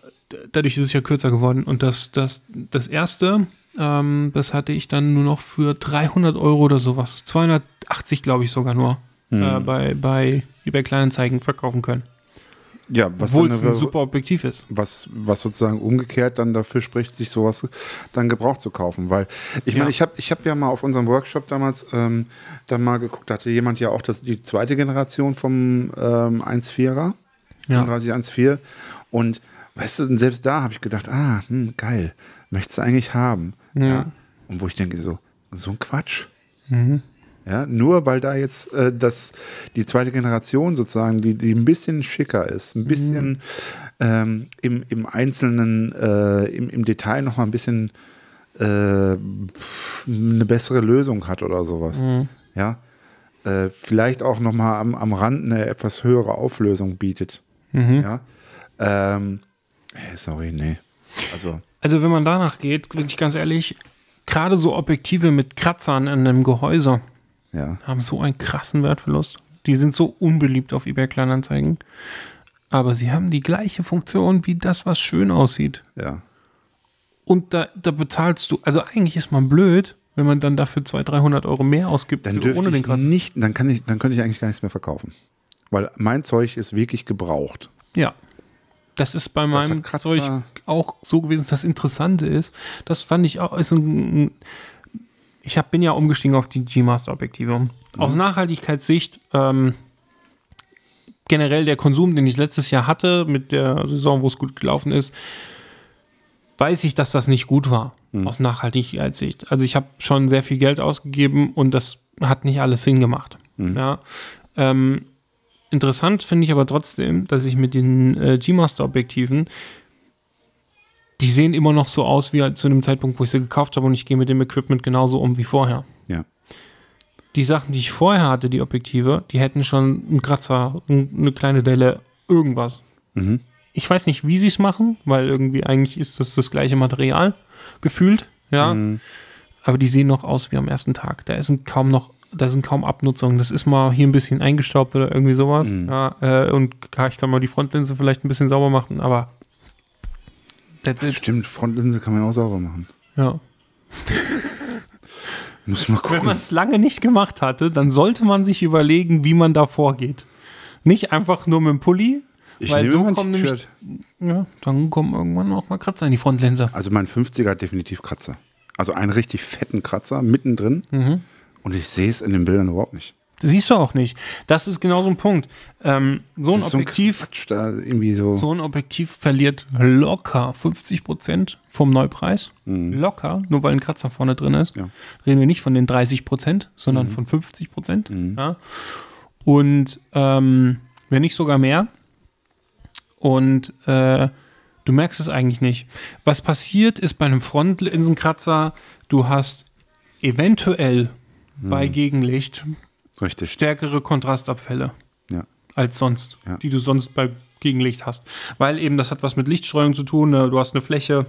B: dadurch ist es ja kürzer geworden. Und das, das, das erste, ähm, das hatte ich dann nur noch für 300 Euro oder sowas, 280 glaube ich sogar nur, äh, bei, bei eBay Kleinanzeigen verkaufen können.
A: Ja, was,
B: Obwohl es ein super Objektiv ist.
A: was, was sozusagen umgekehrt dann dafür spricht, sich sowas dann gebraucht zu kaufen. Weil ich
B: Ja.
A: meine, ich habe ich hab ja mal auf unserem Workshop damals ähm, dann mal geguckt, da hatte jemand ja auch das, die zweite Generation vom ähm, 1.4er,
B: Ja.
A: 3514. Und weißt du, selbst da habe ich gedacht, ah, hm, geil, möchtest du eigentlich haben. Ja. Und wo ich denke, so, so ein Quatsch. Ja, nur weil da jetzt äh, das, die zweite Generation sozusagen, die, die ein bisschen schicker ist, ein bisschen ähm, im, im Einzelnen, äh, im, im Detail noch mal ein bisschen äh, eine bessere Lösung hat oder sowas. Ja. Äh, vielleicht auch noch mal am, am Rand eine etwas höhere Auflösung bietet. Ja. Ähm, äh, sorry, nee. Also,
B: Also wenn man danach geht, bin ich ganz ehrlich, gerade so Objektive mit Kratzern in einem Gehäuse
A: ja.
B: haben so einen krassen Wertverlust. Die sind so unbeliebt auf eBay Kleinanzeigen. Aber sie haben die gleiche Funktion wie das, was schön aussieht.
A: Ja.
B: Und da, da bezahlst du, also eigentlich ist man blöd, wenn man dann dafür 200, 300 Euro mehr ausgibt,
A: Dann
B: für- ohne den Kratzer.
A: nicht, dann kann ich, dann könnte ich eigentlich gar nichts mehr verkaufen. Weil mein Zeug ist wirklich gebraucht.
B: Ja. Das ist bei meinem. Zeug auch so gewesen. Das Interessante ist, das fand ich auch, ist ein, ich hab, bin ja umgestiegen auf die G-Master-Objektive. Aus Nachhaltigkeitssicht, ähm, generell der Konsum, den ich letztes Jahr hatte, mit der Saison, wo es gut gelaufen ist, weiß ich, dass das nicht gut war. Aus Nachhaltigkeitssicht. Also ich habe schon sehr viel Geld ausgegeben und das hat nicht alles Sinn gemacht. Ja. Ähm, Interessant finde ich aber trotzdem, dass ich mit den äh, G-Master-Objektiven, die sehen immer noch so aus wie zu dem Zeitpunkt, wo ich sie gekauft habe und ich gehe mit dem Equipment genauso um wie vorher.
A: Ja.
B: Die Sachen, die ich vorher hatte, die Objektive, die hätten schon einen Kratzer, ein- eine kleine Delle, irgendwas.
A: Mhm.
B: Ich weiß nicht, wie sie es machen, weil irgendwie eigentlich ist das das gleiche Material gefühlt, ja.
A: Mhm.
B: Aber die sehen noch aus wie am ersten Tag. Da sind kaum noch, da sind kaum Abnutzungen. Das ist mal hier ein bisschen eingestaubt oder irgendwie sowas.
A: Mhm.
B: Ja, äh, und klar, ich kann mal die Frontlinse vielleicht ein bisschen sauber machen, aber that's it.
A: Stimmt, Frontlinse kann man auch sauber machen.
B: Ja.
A: Muss mal
B: Wenn
A: gucken.
B: man es lange nicht gemacht hatte, dann sollte man sich überlegen, wie man da vorgeht. Nicht einfach nur mit dem Pulli,
A: Ich
B: weil
A: nehme
B: so kommen nämlich, ja, dann kommen irgendwann auch mal Kratzer in die Frontlinse.
A: Also mein 50er hat definitiv Kratzer. Also einen richtig fetten Kratzer mittendrin.
B: Mhm.
A: Und ich sehe es in den Bildern überhaupt nicht.
B: Das siehst du auch nicht. Das ist genau so ein Punkt. Ähm, so ein
A: ist so ein
B: Objektiv,
A: so.
B: so ein Objektiv verliert locker 50% vom Neupreis. Locker, nur weil ein Kratzer vorne drin ist.
A: Ja.
B: Reden wir nicht von den 30%, sondern von 50%. Ja. Und ähm, wenn nicht sogar mehr. Und äh, du merkst es eigentlich nicht. Was passiert ist bei einem Frontlinsenkratzer, du hast eventuell bei Gegenlicht
A: Richtig.
B: stärkere Kontrastabfälle
A: Ja.
B: als sonst,
A: Ja.
B: die du sonst bei Gegenlicht hast. Weil eben das hat was mit Lichtstreuung zu tun. ne? Du hast eine Fläche,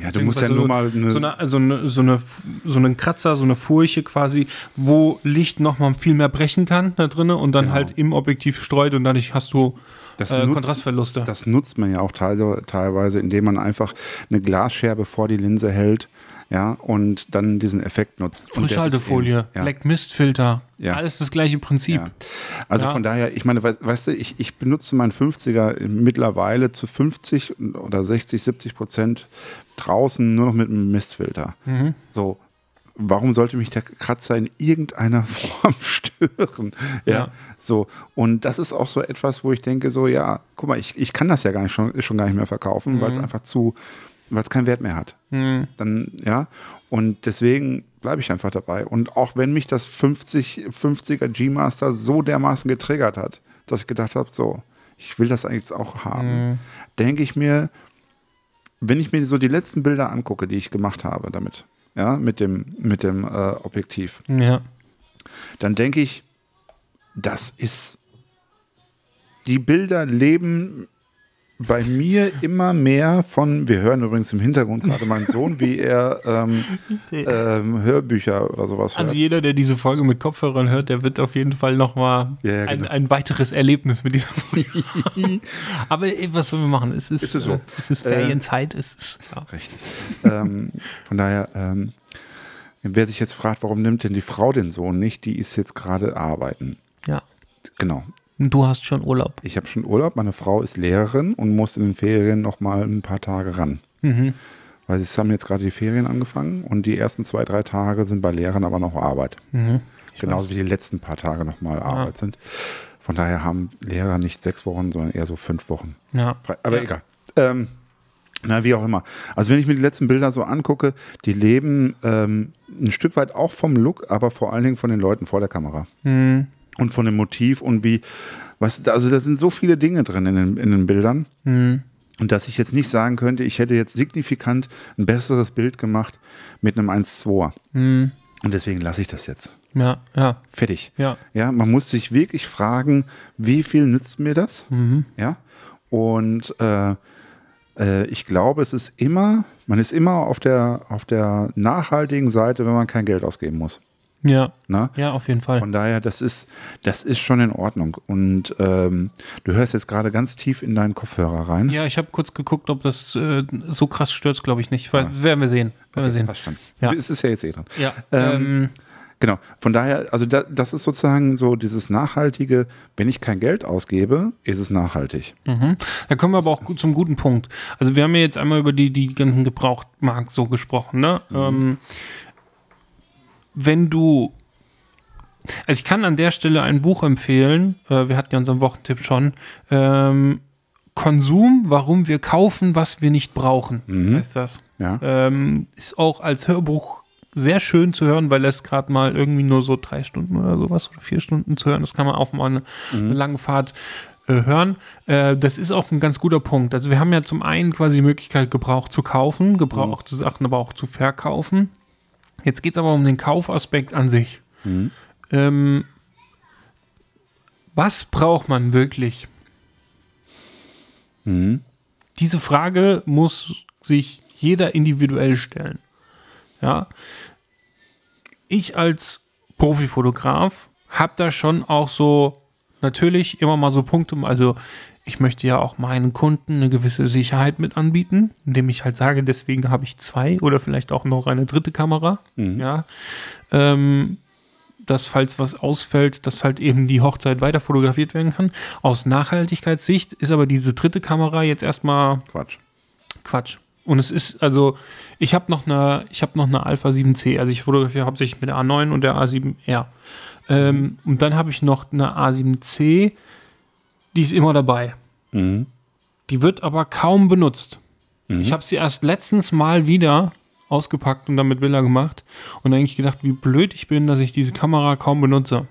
A: Ja, du musst ja nur mal eine,
B: so, eine, also eine, so, eine, so einen Kratzer, so eine Furche quasi, wo Licht nochmal viel mehr brechen kann da drinne und dann
A: Genau.
B: halt im Objektiv streut und dadurch hast du
A: Das
B: äh,
A: nutzt-
B: Kontrastverluste.
A: Das nutzt man ja auch teil- teilweise, indem man einfach eine Glasscherbe vor die Linse hält, ja, und dann diesen Effekt nutzt.
B: Frischhaltefolie,
A: ja.
B: Black Mist Filter,
A: Ja.
B: alles das gleiche Prinzip.
A: Ja. Also
B: Ja.
A: von daher, ich meine, we- weißt du, ich, ich benutze meinen 50er mittlerweile zu 50 oder 60, 70 Prozent draußen nur noch mit einem Mistfilter.
B: Mhm.
A: So, warum sollte mich der Kratzer in irgendeiner Form stören? Ja.
B: Ja.
A: So, und das ist auch so etwas, wo ich denke, so, ja, guck mal, ich, ich kann das ja gar nicht schon, schon gar nicht mehr verkaufen, weil
B: Mhm.
A: es einfach zu, weil es keinen Wert mehr hat.
B: Hm.
A: Dann, ja, und deswegen bleibe ich einfach dabei. Und auch wenn mich das 50, 50er G-Master so dermaßen getriggert hat, dass ich gedacht habe, so, ich will das eigentlich jetzt auch haben, denke ich mir, wenn ich mir so die letzten Bilder angucke, die ich gemacht habe damit, ja, mit dem, mit dem äh, Objektiv,
B: Ja.
A: dann denke ich, das ist, die Bilder leben bei mir immer mehr von, wir hören übrigens im Hintergrund gerade meinen Sohn, wie er ähm, ähm, Hörbücher oder sowas hört.
B: Also jeder, der diese Folge mit Kopfhörern hört, der wird auf jeden Fall nochmal
A: Ja, ja,
B: ein,
A: genau.
B: ein weiteres Erlebnis mit dieser Folge haben. Aber ey, was sollen wir machen? Es ist,
A: Ist es so?
B: äh, es ist Ferienzeit, es ist, ja.
A: Richtig. ähm, von daher, ähm, wer sich jetzt fragt, warum nimmt denn die Frau den Sohn nicht, die ist jetzt gerade arbeiten.
B: ja.
A: Genau.
B: Du hast schon Urlaub.
A: Ich habe schon Urlaub, meine Frau ist Lehrerin und muss in den Ferien noch mal ein paar Tage ran.
B: Mhm.
A: Weil es haben jetzt gerade die Ferien angefangen und die ersten zwei, drei Tage sind bei Lehrern aber noch Arbeit.
B: Mhm.
A: Genauso wie die letzten paar Tage noch mal Arbeit sind. Von daher haben Lehrer nicht sechs Wochen, sondern eher so fünf Wochen.
B: Ja.
A: Aber
B: Ja.
A: egal. Ähm, na, wie auch immer. Also wenn ich mir die letzten Bilder so angucke, die leben ähm, ein Stück weit auch vom Look, aber vor allen Dingen von den Leuten vor der Kamera.
B: Mhm.
A: Und von dem Motiv und wie, was, also da sind so viele Dinge drin in den, in den Bildern.
B: Mhm.
A: Und dass ich jetzt nicht sagen könnte, ich hätte jetzt signifikant ein besseres Bild gemacht mit einem 1-2er.
B: Mhm.
A: Und deswegen lasse ich das jetzt.
B: Ja, ja,
A: Fertig.
B: ja.
A: Ja, man muss sich wirklich fragen, wie viel nützt mir das?
B: Mhm.
A: Ja. Und äh, äh, ich glaube, es ist immer, man ist immer auf der, auf der nachhaltigen Seite, wenn man kein Geld ausgeben muss.
B: Ja,
A: Ne?
B: ja, auf jeden Fall.
A: Von daher, das ist, das ist schon in Ordnung. Und ähm, du hörst jetzt gerade ganz tief in deinen Kopfhörer rein.
B: Ja, ich habe kurz geguckt, ob das äh, so krass stürzt, glaube ich nicht. Ich weiß, Werden wir sehen. Werden wir sehen.
A: Passt schon.
B: Ja.
A: Es ist ja jetzt eh dran.
B: Ja,
A: Ähm,
B: ähm,
A: Genau. Von daher, also da, das ist sozusagen so dieses nachhaltige, wenn ich kein Geld ausgebe, ist es nachhaltig.
B: Mhm. Da kommen wir aber auch gut zum guten Punkt. Also wir haben ja jetzt einmal über die, die ganzen Gebrauchtmarkt so gesprochen, ne? Ähm, wenn du also ich kann an der Stelle ein Buch empfehlen, äh, wir hatten ja unseren Wochentipp schon, ähm, Konsum, warum wir kaufen, was wir nicht brauchen, heißt das.
A: Ja.
B: Ähm, ist auch als Hörbuch sehr schön zu hören, weil es gerade mal irgendwie nur so drei Stunden oder sowas oder vier Stunden zu hören. Das kann man auf mal eine, eine lange Fahrt äh, hören. Äh, das ist auch ein ganz guter Punkt. Also wir haben ja zum einen quasi die Möglichkeit, Gebrauch zu kaufen, gebrauchte Sachen aber auch zu verkaufen. Jetzt geht es aber um den Kaufaspekt an sich. Ähm, was braucht man wirklich?
A: Mhm.
B: Diese Frage muss sich jeder individuell stellen. Ja. Ich als Profifotograf habe da schon auch so natürlich immer mal so Punkte, also ich möchte ja auch meinen Kunden eine gewisse Sicherheit mit anbieten, indem ich halt sage, deswegen habe ich zwei oder vielleicht auch noch eine dritte Kamera. Ja. Ähm, dass falls was ausfällt, dass halt eben die Hochzeit weiter fotografiert werden kann. Aus Nachhaltigkeitssicht ist aber diese dritte Kamera jetzt erstmal
A: Quatsch.
B: Quatsch. Und es ist, also, ich habe noch eine, ich habe noch eine Alpha 7C, also ich fotografiere hauptsächlich mit der A9 und der A7R. Ähm, und dann habe ich noch eine A7C, die ist immer dabei.
A: Mhm.
B: Die wird aber kaum benutzt. Ich habe sie erst letztens mal wieder ausgepackt und damit Bilder gemacht und eigentlich gedacht, wie blöd ich bin, dass ich diese Kamera kaum benutze.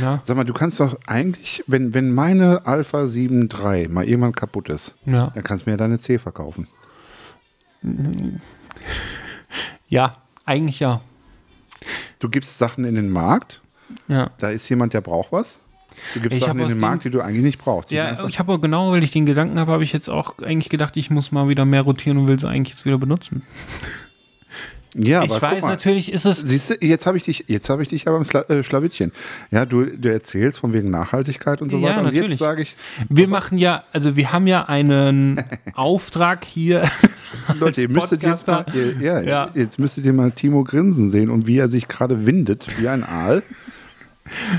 B: Ja,
A: Sag mal, du kannst doch eigentlich, wenn, wenn meine Alpha 7 III mal irgendwann kaputt ist,
B: ja,
A: dann kannst du mir deine C verkaufen.
B: ja, eigentlich ja.
A: Du gibst Sachen in den Markt,
B: Ja.
A: da ist jemand, der braucht was. Du gibst
B: Ich
A: Sachen in den Markt, die du eigentlich nicht brauchst.
B: Ja, ich habe genau, weil ich den Gedanken habe, habe ich jetzt auch eigentlich gedacht, ich muss mal wieder mehr rotieren und will sie eigentlich jetzt wieder benutzen.
A: ja aber
B: ich
A: guck
B: weiß,
A: mal.
B: natürlich ist es.
A: Siehst du, jetzt habe ich dich, jetzt habe ich dich aber im Schla äh, Schlawittchen. Ja, du, du erzählst von wegen Nachhaltigkeit und so
B: Ja,
A: weiter. Und
B: natürlich.
A: jetzt sage ich,
B: Wir machen ja, also wir haben ja einen Auftrag hier.
A: Leute, ihr müsstet jetzt mal, ihr, ja,
B: Ja.
A: jetzt müsstet ihr mal Timo grinsen sehen und wie er sich gerade windet, wie ein Aal.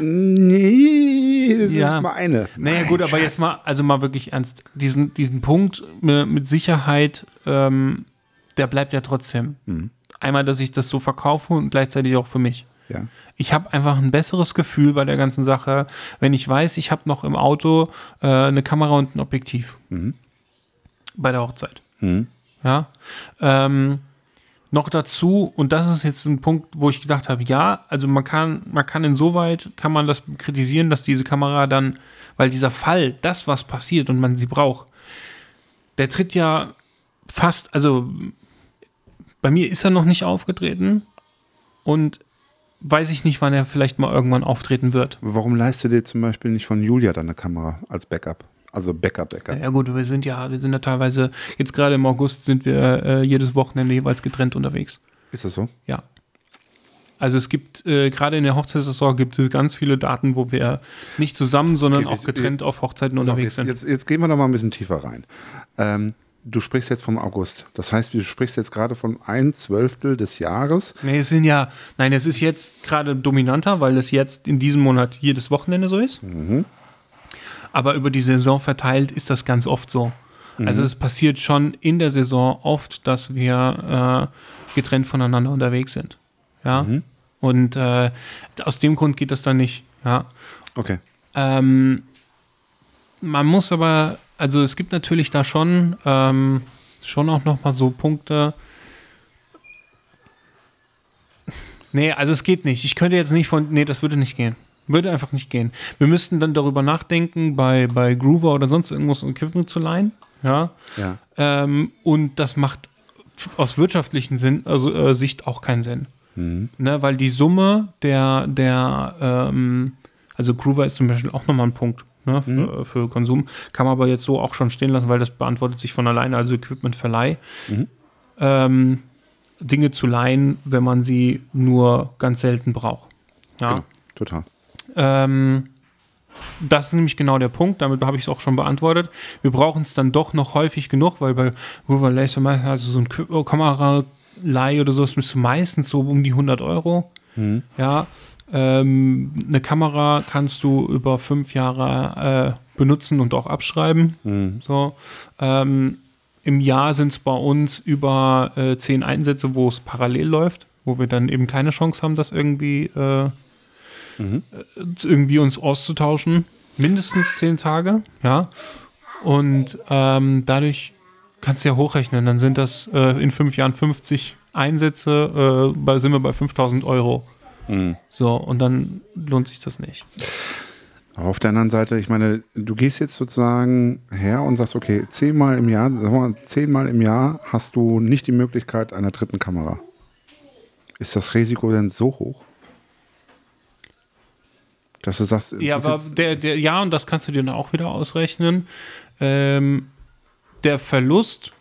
A: Nee, das
B: Ja.
A: ist meine.
B: Naja,
A: Mein
B: gut, aber
A: Schatz.
B: jetzt mal, also mal wirklich ernst. Diesen, diesen Punkt äh, mit Sicherheit, ähm, der bleibt ja trotzdem.
A: Mhm.
B: Einmal, dass ich das so verkaufe und gleichzeitig auch für mich.
A: Ja.
B: Ich habe einfach ein besseres Gefühl bei der ganzen Sache, wenn ich weiß, ich habe noch im Auto äh, eine Kamera und ein Objektiv.
A: Mhm.
B: Bei der Hochzeit.
A: Mhm.
B: Ja. Ähm, noch dazu, und das ist jetzt ein Punkt, wo ich gedacht habe, ja, also man kann, man kann insoweit, kann man das kritisieren, dass diese Kamera dann, weil dieser Fall, das, was passiert und man sie braucht, der tritt ja fast, also bei mir ist er noch nicht aufgetreten und weiß ich nicht, wann er vielleicht mal irgendwann auftreten wird.
A: Warum leistest du dir zum Beispiel nicht von Julia deine Kamera als Backup? Also Backup, Backup.
B: Ja gut, wir sind ja, wir sind ja teilweise, jetzt gerade im August sind wir äh, jedes Wochenende jeweils getrennt unterwegs.
A: Ist das so?
B: Ja. Also es gibt, äh, gerade in der Hochzeitssaison gibt es ganz viele Daten, wo wir nicht zusammen, sondern
A: Okay,
B: auch getrennt auf Hochzeiten
A: auf,
B: unterwegs
A: jetzt,
B: sind.
A: jetzt, jetzt gehen wir doch mal ein bisschen tiefer rein. Ähm, du sprichst jetzt vom August. Das heißt, du sprichst jetzt gerade von ein Zwölftel des Jahres.
B: Nee, es sind ja, nein, es ist jetzt gerade dominanter, weil es jetzt in diesem Monat jedes Wochenende so ist. Aber über die Saison verteilt ist das ganz oft so. Also es passiert schon in der Saison oft, dass wir äh, getrennt voneinander unterwegs sind. Ja. Und äh, aus dem Grund geht das dann nicht. Ja.
A: Okay.
B: Ähm, man muss aber, also es gibt natürlich da schon, ähm, schon auch noch mal so Punkte. Nee, also es geht nicht. Ich könnte jetzt nicht von, nee, das würde nicht gehen. Würde einfach nicht gehen. Wir müssten dann darüber nachdenken, bei, bei Groover oder sonst irgendwas Equipment zu leihen. Ja.
A: Ja.
B: Ähm, und das macht aus wirtschaftlichen Sinn, also, äh, Sicht auch keinen Sinn. Ne, weil die Summe der, der ähm, also Groover ist zum Beispiel auch nochmal ein Punkt ne, für, für Konsum, kann man aber jetzt so auch schon stehen lassen, weil das beantwortet sich von alleine, also Equipmentverleih. Ähm, Dinge zu leihen, wenn man sie nur ganz selten braucht. Ja.
A: Genau. Total.
B: Ähm, das ist nämlich genau der Punkt, damit habe ich es auch schon beantwortet. Wir brauchen es dann doch noch häufig genug, weil bei River Laser also so ein Qu- Kamera-Leih oder so, ist bist du meistens so um die 100 Euro. Ja, ähm, eine Kamera kannst du über fünf Jahre äh, benutzen und auch abschreiben. So, ähm, Im Jahr sind es bei uns über äh, zehn Einsätze, wo es parallel läuft, wo wir dann eben keine Chance haben, das irgendwie äh, irgendwie uns auszutauschen. Mindestens zehn Tage, ja. Und ähm, dadurch kannst du ja hochrechnen. Dann sind das äh, in fünf Jahren 50 Einsätze, äh, bei, sind wir bei 5000 Euro. So, und dann lohnt sich das nicht.
A: Aber auf der anderen Seite, ich meine, du gehst jetzt sozusagen her und sagst, okay, zehnmal im Jahr, sag mal, zehnmal im Jahr hast du nicht die Möglichkeit einer dritten Kamera. Ist das Risiko denn so hoch? Dass du sagst,
B: Ja, aber der, der, ja, und das kannst du dir dann auch wieder ausrechnen. Ähm, der Verlust,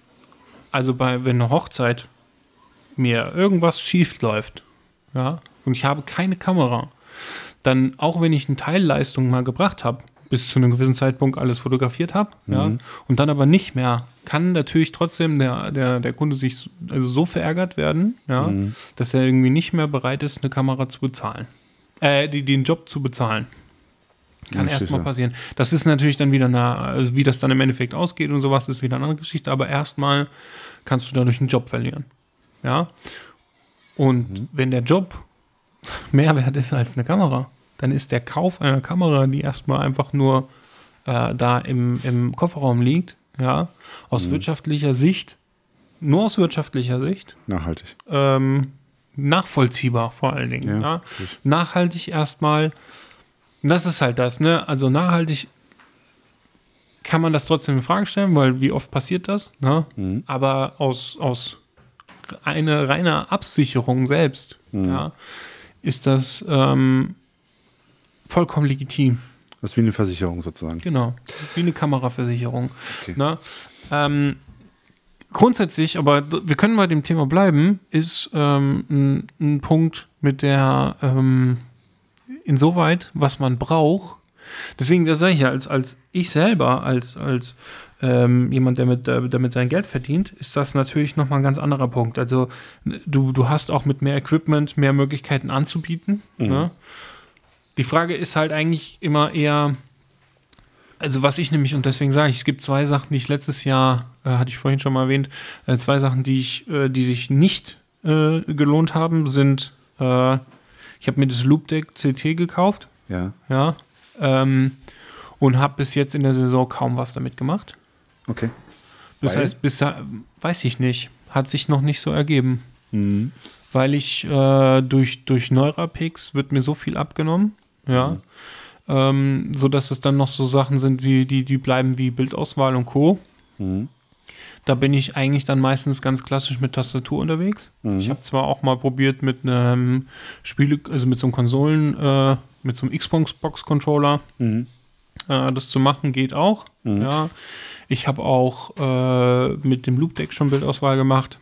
B: also bei, wenn eine Hochzeit mir irgendwas schief läuft, ja, und ich habe keine Kamera, dann, auch wenn ich eine Teilleistung mal gebracht habe, bis zu einem gewissen Zeitpunkt alles fotografiert habe, ja, und dann aber nicht mehr, kann natürlich trotzdem der, der, der Kunde sich so- also so verärgert werden, ja, dass er irgendwie nicht mehr bereit ist, eine Kamera zu bezahlen. Äh, die, den Job zu bezahlen. Kann
A: Ja,
B: erstmal passieren. Das ist natürlich dann wieder eine, also wie das dann im Endeffekt ausgeht und sowas, ist wieder eine andere Geschichte, aber erstmal kannst du dadurch einen Job verlieren. Ja. Und
A: Mhm.
B: wenn der Job mehr wert ist als eine Kamera, dann ist der Kauf einer Kamera, die erstmal einfach nur äh, da im, im Kofferraum liegt, ja,
A: Mhm.
B: aus wirtschaftlicher Sicht, nur aus wirtschaftlicher Sicht,
A: nachhaltig.
B: ähm, nachvollziehbar vor allen Dingen.
A: Ja,
B: Ja. Nachhaltig erstmal, das ist halt das, ne? Also nachhaltig kann man das trotzdem in Frage stellen, weil wie oft passiert das? Ne?
A: Mhm.
B: Aber aus, aus eine reiner Absicherung selbst,
A: Mhm.
B: ja, ist das ähm, vollkommen legitim.
A: Das ist wie eine Versicherung sozusagen.
B: Genau, wie eine Kameraversicherung.
A: Okay.
B: Ne? Ähm, grundsätzlich, aber wir können bei dem Thema bleiben, ist ähm, ein, ein Punkt mit der ähm, insoweit, was man braucht. Deswegen, das sage ich ja, als, als ich selber, als, als ähm, jemand, der mit, der damit sein Geld verdient, ist das natürlich nochmal ein ganz anderer Punkt. Also du, du hast auch mit mehr Equipment mehr Möglichkeiten anzubieten. Ne? Die Frage ist halt eigentlich immer eher, also was ich nämlich, und deswegen sage ich, es gibt zwei Sachen, die ich letztes Jahr, äh, hatte ich vorhin schon mal erwähnt, äh, zwei Sachen, die ich, äh, die sich nicht äh, gelohnt haben, sind, äh, ich habe mir das Loop Deck CT gekauft,
A: Ja,
B: ja, ähm, und habe bis jetzt in der Saison kaum was damit gemacht.
A: okay.
B: Das
A: Weil?
B: heißt, bisher, weiß ich nicht, hat sich noch nicht so ergeben.
A: Mhm.
B: Weil ich äh, durch, durch Neurapix wird mir so viel abgenommen, ja. Ähm, so dass es dann noch so Sachen sind, wie die, die bleiben wie Bildauswahl und Co.
A: Mhm.
B: Da bin ich eigentlich dann meistens ganz klassisch mit Tastatur unterwegs.
A: Mhm.
B: Ich habe zwar auch mal probiert mit einem Spiele, also mit so einem Konsolen, äh, mit so einem Xbox-Box-Controller
A: Mhm.
B: äh, das zu machen, geht auch. Ja. Ich habe auch äh, mit dem Loop Deck schon Bildauswahl gemacht.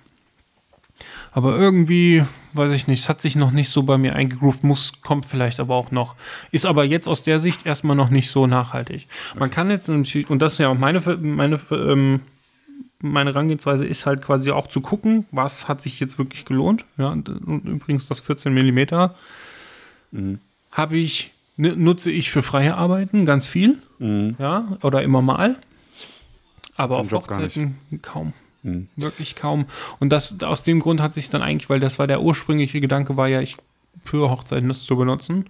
B: Aber irgendwie, weiß ich nicht, es hat sich noch nicht so bei mir eingegroovt, muss, kommt vielleicht aber auch noch. Ist aber jetzt aus der Sicht erstmal noch nicht so nachhaltig. Man kann jetzt, natürlich- und das ist ja auch meine, meine, ähm, meine Herangehensweise ist halt quasi auch zu gucken, was hat sich jetzt wirklich gelohnt. Ja, und, und übrigens das 14 Millimeter habe ich, ne, nutze ich für freie Arbeiten ganz viel. Ja, oder immer mal. Aber auf
A: Job.
B: Hochzeiten kaum.
A: Mhm.
B: Wirklich kaum. Und das, aus dem Grund hat sich dann eigentlich, weil das war der ursprüngliche Gedanke, war ja, ich für Hochzeiten das zu benutzen.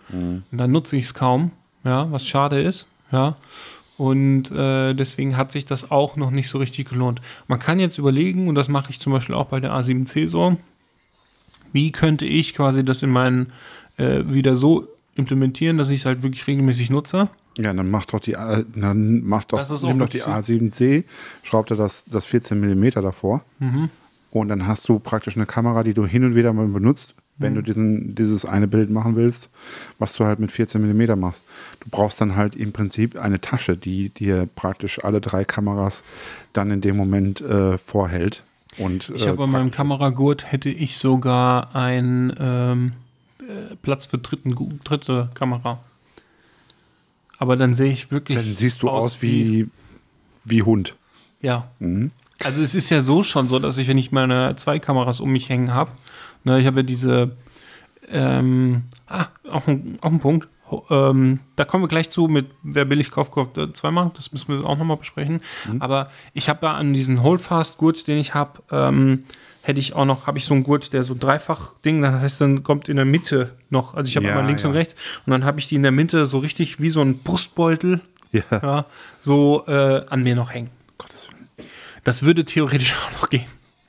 B: Und dann nutze ich es kaum, ja, was schade ist, ja. Und äh, deswegen hat sich das auch noch nicht so richtig gelohnt. Man kann jetzt überlegen, und das mache ich zum Beispiel auch bei der A7C so, wie könnte ich quasi das in meinen äh, wieder so implementieren, dass ich es halt wirklich regelmäßig nutze.
A: Ja, dann mach doch die, A- dann mach doch, nimm doch die
B: wirklich so.
A: A7C, schraub dir das, das 14 mm davor
B: Mhm.
A: und dann hast du praktisch eine Kamera, die du hin und wieder mal benutzt, wenn
B: Mhm.
A: du diesen, dieses eine Bild machen willst, was du halt mit 14 mm machst. Du brauchst dann halt im Prinzip eine Tasche, die dir praktisch alle drei Kameras dann in dem Moment äh, vorhält. Und,
B: Ich
A: äh,
B: habe an meinem. Kameragurt hätte ich sogar einen ähm, äh, Platz für dritten, dritte Kamera. Aber dann sehe ich wirklich.
A: Dann siehst du aus, wie, wie Hund.
B: Ja.
A: Mhm.
B: Also es ist ja so schon so, dass ich, wenn ich meine zwei Kameras um mich hängen habe, ne, ich habe ja diese, ähm, ah, auch ein, auch ein Punkt. Ähm, da kommen wir gleich zu mit wer billig kauft, kauft äh, zweimal. Das müssen wir auch nochmal besprechen. Aber ich habe ja an diesen Holdfast-Gurt, den ich habe, ähm, hätte ich auch noch, habe ich so einen Gurt, der so dreifach Ding, das heißt, dann kommt in der Mitte noch, also ich habe
A: Ja,
B: einmal links
A: ja.
B: und rechts und dann habe ich die in der Mitte so richtig wie so ein Brustbeutel,
A: Ja.
B: ja, so äh, an mir noch hängen.
A: Gottes Willen.
B: Das würde theoretisch auch noch gehen.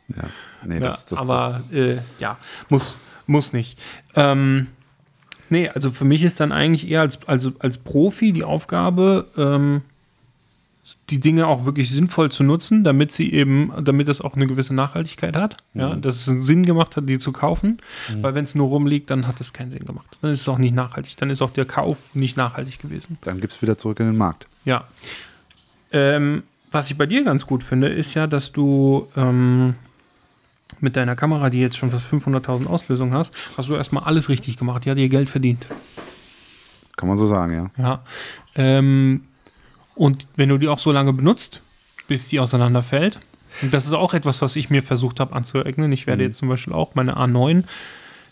A: Ja. Nee, das, das,
B: aber äh, ja, muss, muss nicht. Ähm, nee, also für mich ist dann eigentlich eher als, als, als Profi die Aufgabe, ähm, die Dinge auch wirklich sinnvoll zu nutzen, damit sie eben, damit es auch eine gewisse Nachhaltigkeit hat, ja, dass es einen Sinn gemacht hat, die zu kaufen, weil wenn es nur rumliegt, dann hat es keinen Sinn gemacht. Dann ist es auch nicht nachhaltig, dann ist auch der Kauf nicht nachhaltig gewesen.
A: dann gibst wieder zurück in den Markt.
B: Ja. Ähm, was ich bei dir ganz gut finde, ist ja, dass du ähm, mit deiner Kamera, die jetzt schon fast 500.000 Auslösungen hast, hast du erstmal alles richtig gemacht. Die hat ihr Geld verdient.
A: Kann man so sagen, ja.
B: Ja. Ähm, und wenn du die auch so lange benutzt, bis die auseinanderfällt, und das ist auch etwas, was ich mir versucht habe anzueignen. Ich werde jetzt zum Beispiel auch meine A9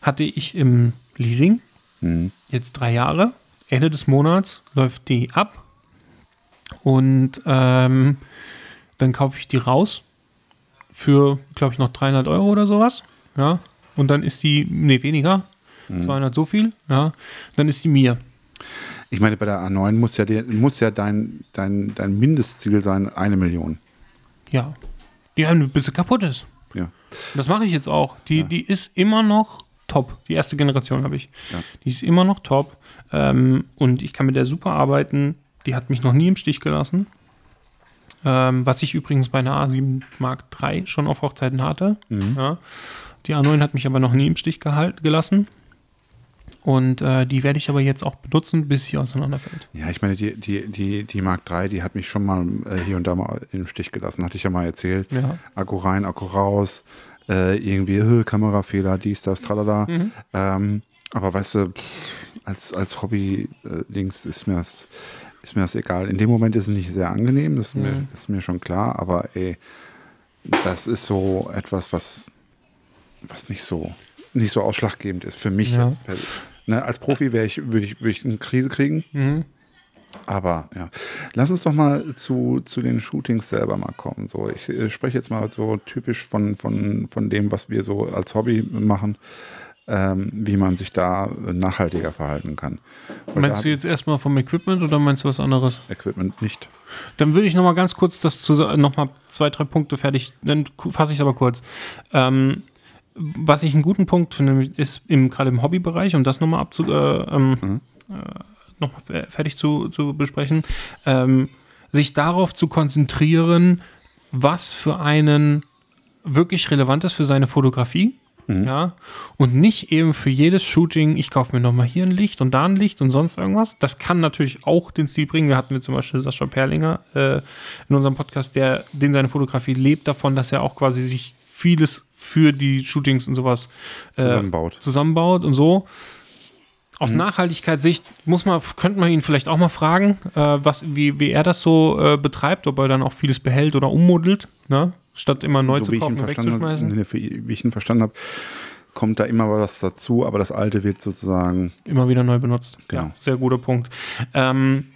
B: hatte ich im Leasing,
A: Mhm.
B: jetzt drei Jahre. Ende des Monats läuft die ab. Und ähm, dann kaufe ich die raus für, glaube ich, noch 300 Euro oder sowas. Ja. Und dann ist die, nee, weniger, 200 so viel. Ja. Dann ist die mir.
A: Ich meine, bei der A9 muss ja, die, muss ja dein, dein, dein Mindestziel sein, eine Million.
B: Ja. Die ein bisschen kaputt ist.
A: Ja.
B: Das mache ich jetzt auch. Die, die ist immer noch top. Die erste Generation habe ich.
A: Ja.
B: Die ist immer noch top. Ähm, und ich kann mit der super arbeiten. Die hat mich noch nie im Stich gelassen. Ähm, was ich übrigens bei einer A7 Mark III schon auf Hochzeiten hatte. Ja. Die A9 hat mich aber noch nie im Stich gelassen. Und äh, die werde ich aber jetzt auch benutzen, bis sie auseinanderfällt.
A: Ja, ich meine, die, die, die, die Mark III, die hat mich schon mal äh, hier und da mal im Stich gelassen, hatte ich ja mal erzählt.
B: Ja.
A: Akku rein, Akku raus, äh, irgendwie äh, Kamerafehler, dies, das, tralala.
B: Mhm.
A: Ähm, aber weißt du, pff, als, als Hobby-Dings ist mir das ist mir das egal. In dem Moment ist es nicht sehr angenehm, das ist, mir,
B: Mhm.
A: ist mir schon klar, aber ey, das ist so etwas, was, was nicht so nicht so ausschlaggebend ist für mich
B: Ja.
A: jetzt. per- Ne, als Profi wäre ich, würde ich, würde ich eine Krise kriegen.
B: Mhm.
A: Aber ja, lass uns doch mal zu, zu den Shootings selber mal kommen. So, ich äh, spreche jetzt mal so typisch von, von, von dem, was wir so als Hobby machen. ähm, wie man sich da nachhaltiger verhalten kann. Weil
B: Meinst du jetzt erstmal vom Equipment oder meinst du was anderes?
A: Equipment nicht?
B: Dann würde ich noch mal ganz kurz das zu, noch mal zwei, drei Punkte fertig, dann fasse ich es aber kurz. Ähm, was ich einen guten Punkt finde, ist im, gerade im Hobbybereich, um das nochmal abzu, äh, ähm, äh, noch mal fertig zu, zu besprechen, ähm, sich darauf zu konzentrieren, was für einen wirklich relevant ist für seine Fotografie. Ja, und nicht eben für jedes Shooting, ich kaufe mir nochmal hier ein Licht und da ein Licht und sonst irgendwas. Das kann natürlich auch den Stil bringen. Wir hatten wir zum Beispiel Sascha Perlinger äh, in unserem Podcast, der, den seine Fotografie lebt davon, dass er auch quasi sich vieles für die Shootings und sowas äh,
A: Zusammenbaut.
B: zusammenbaut und so. Aus Nachhaltigkeitssicht muss man, könnte man ihn vielleicht auch mal fragen, äh, was, wie, wie er das so äh, betreibt, ob er dann auch vieles behält oder ummodelt, ne? statt immer neu
A: so
B: zu kaufen und
A: verstanden,
B: wegzuschmeißen.
A: nee, wie ich ihn verstanden habe, kommt da immer was dazu, aber das alte wird sozusagen
B: immer wieder neu benutzt.
A: Genau.
B: Ja, sehr guter Punkt. Ähm,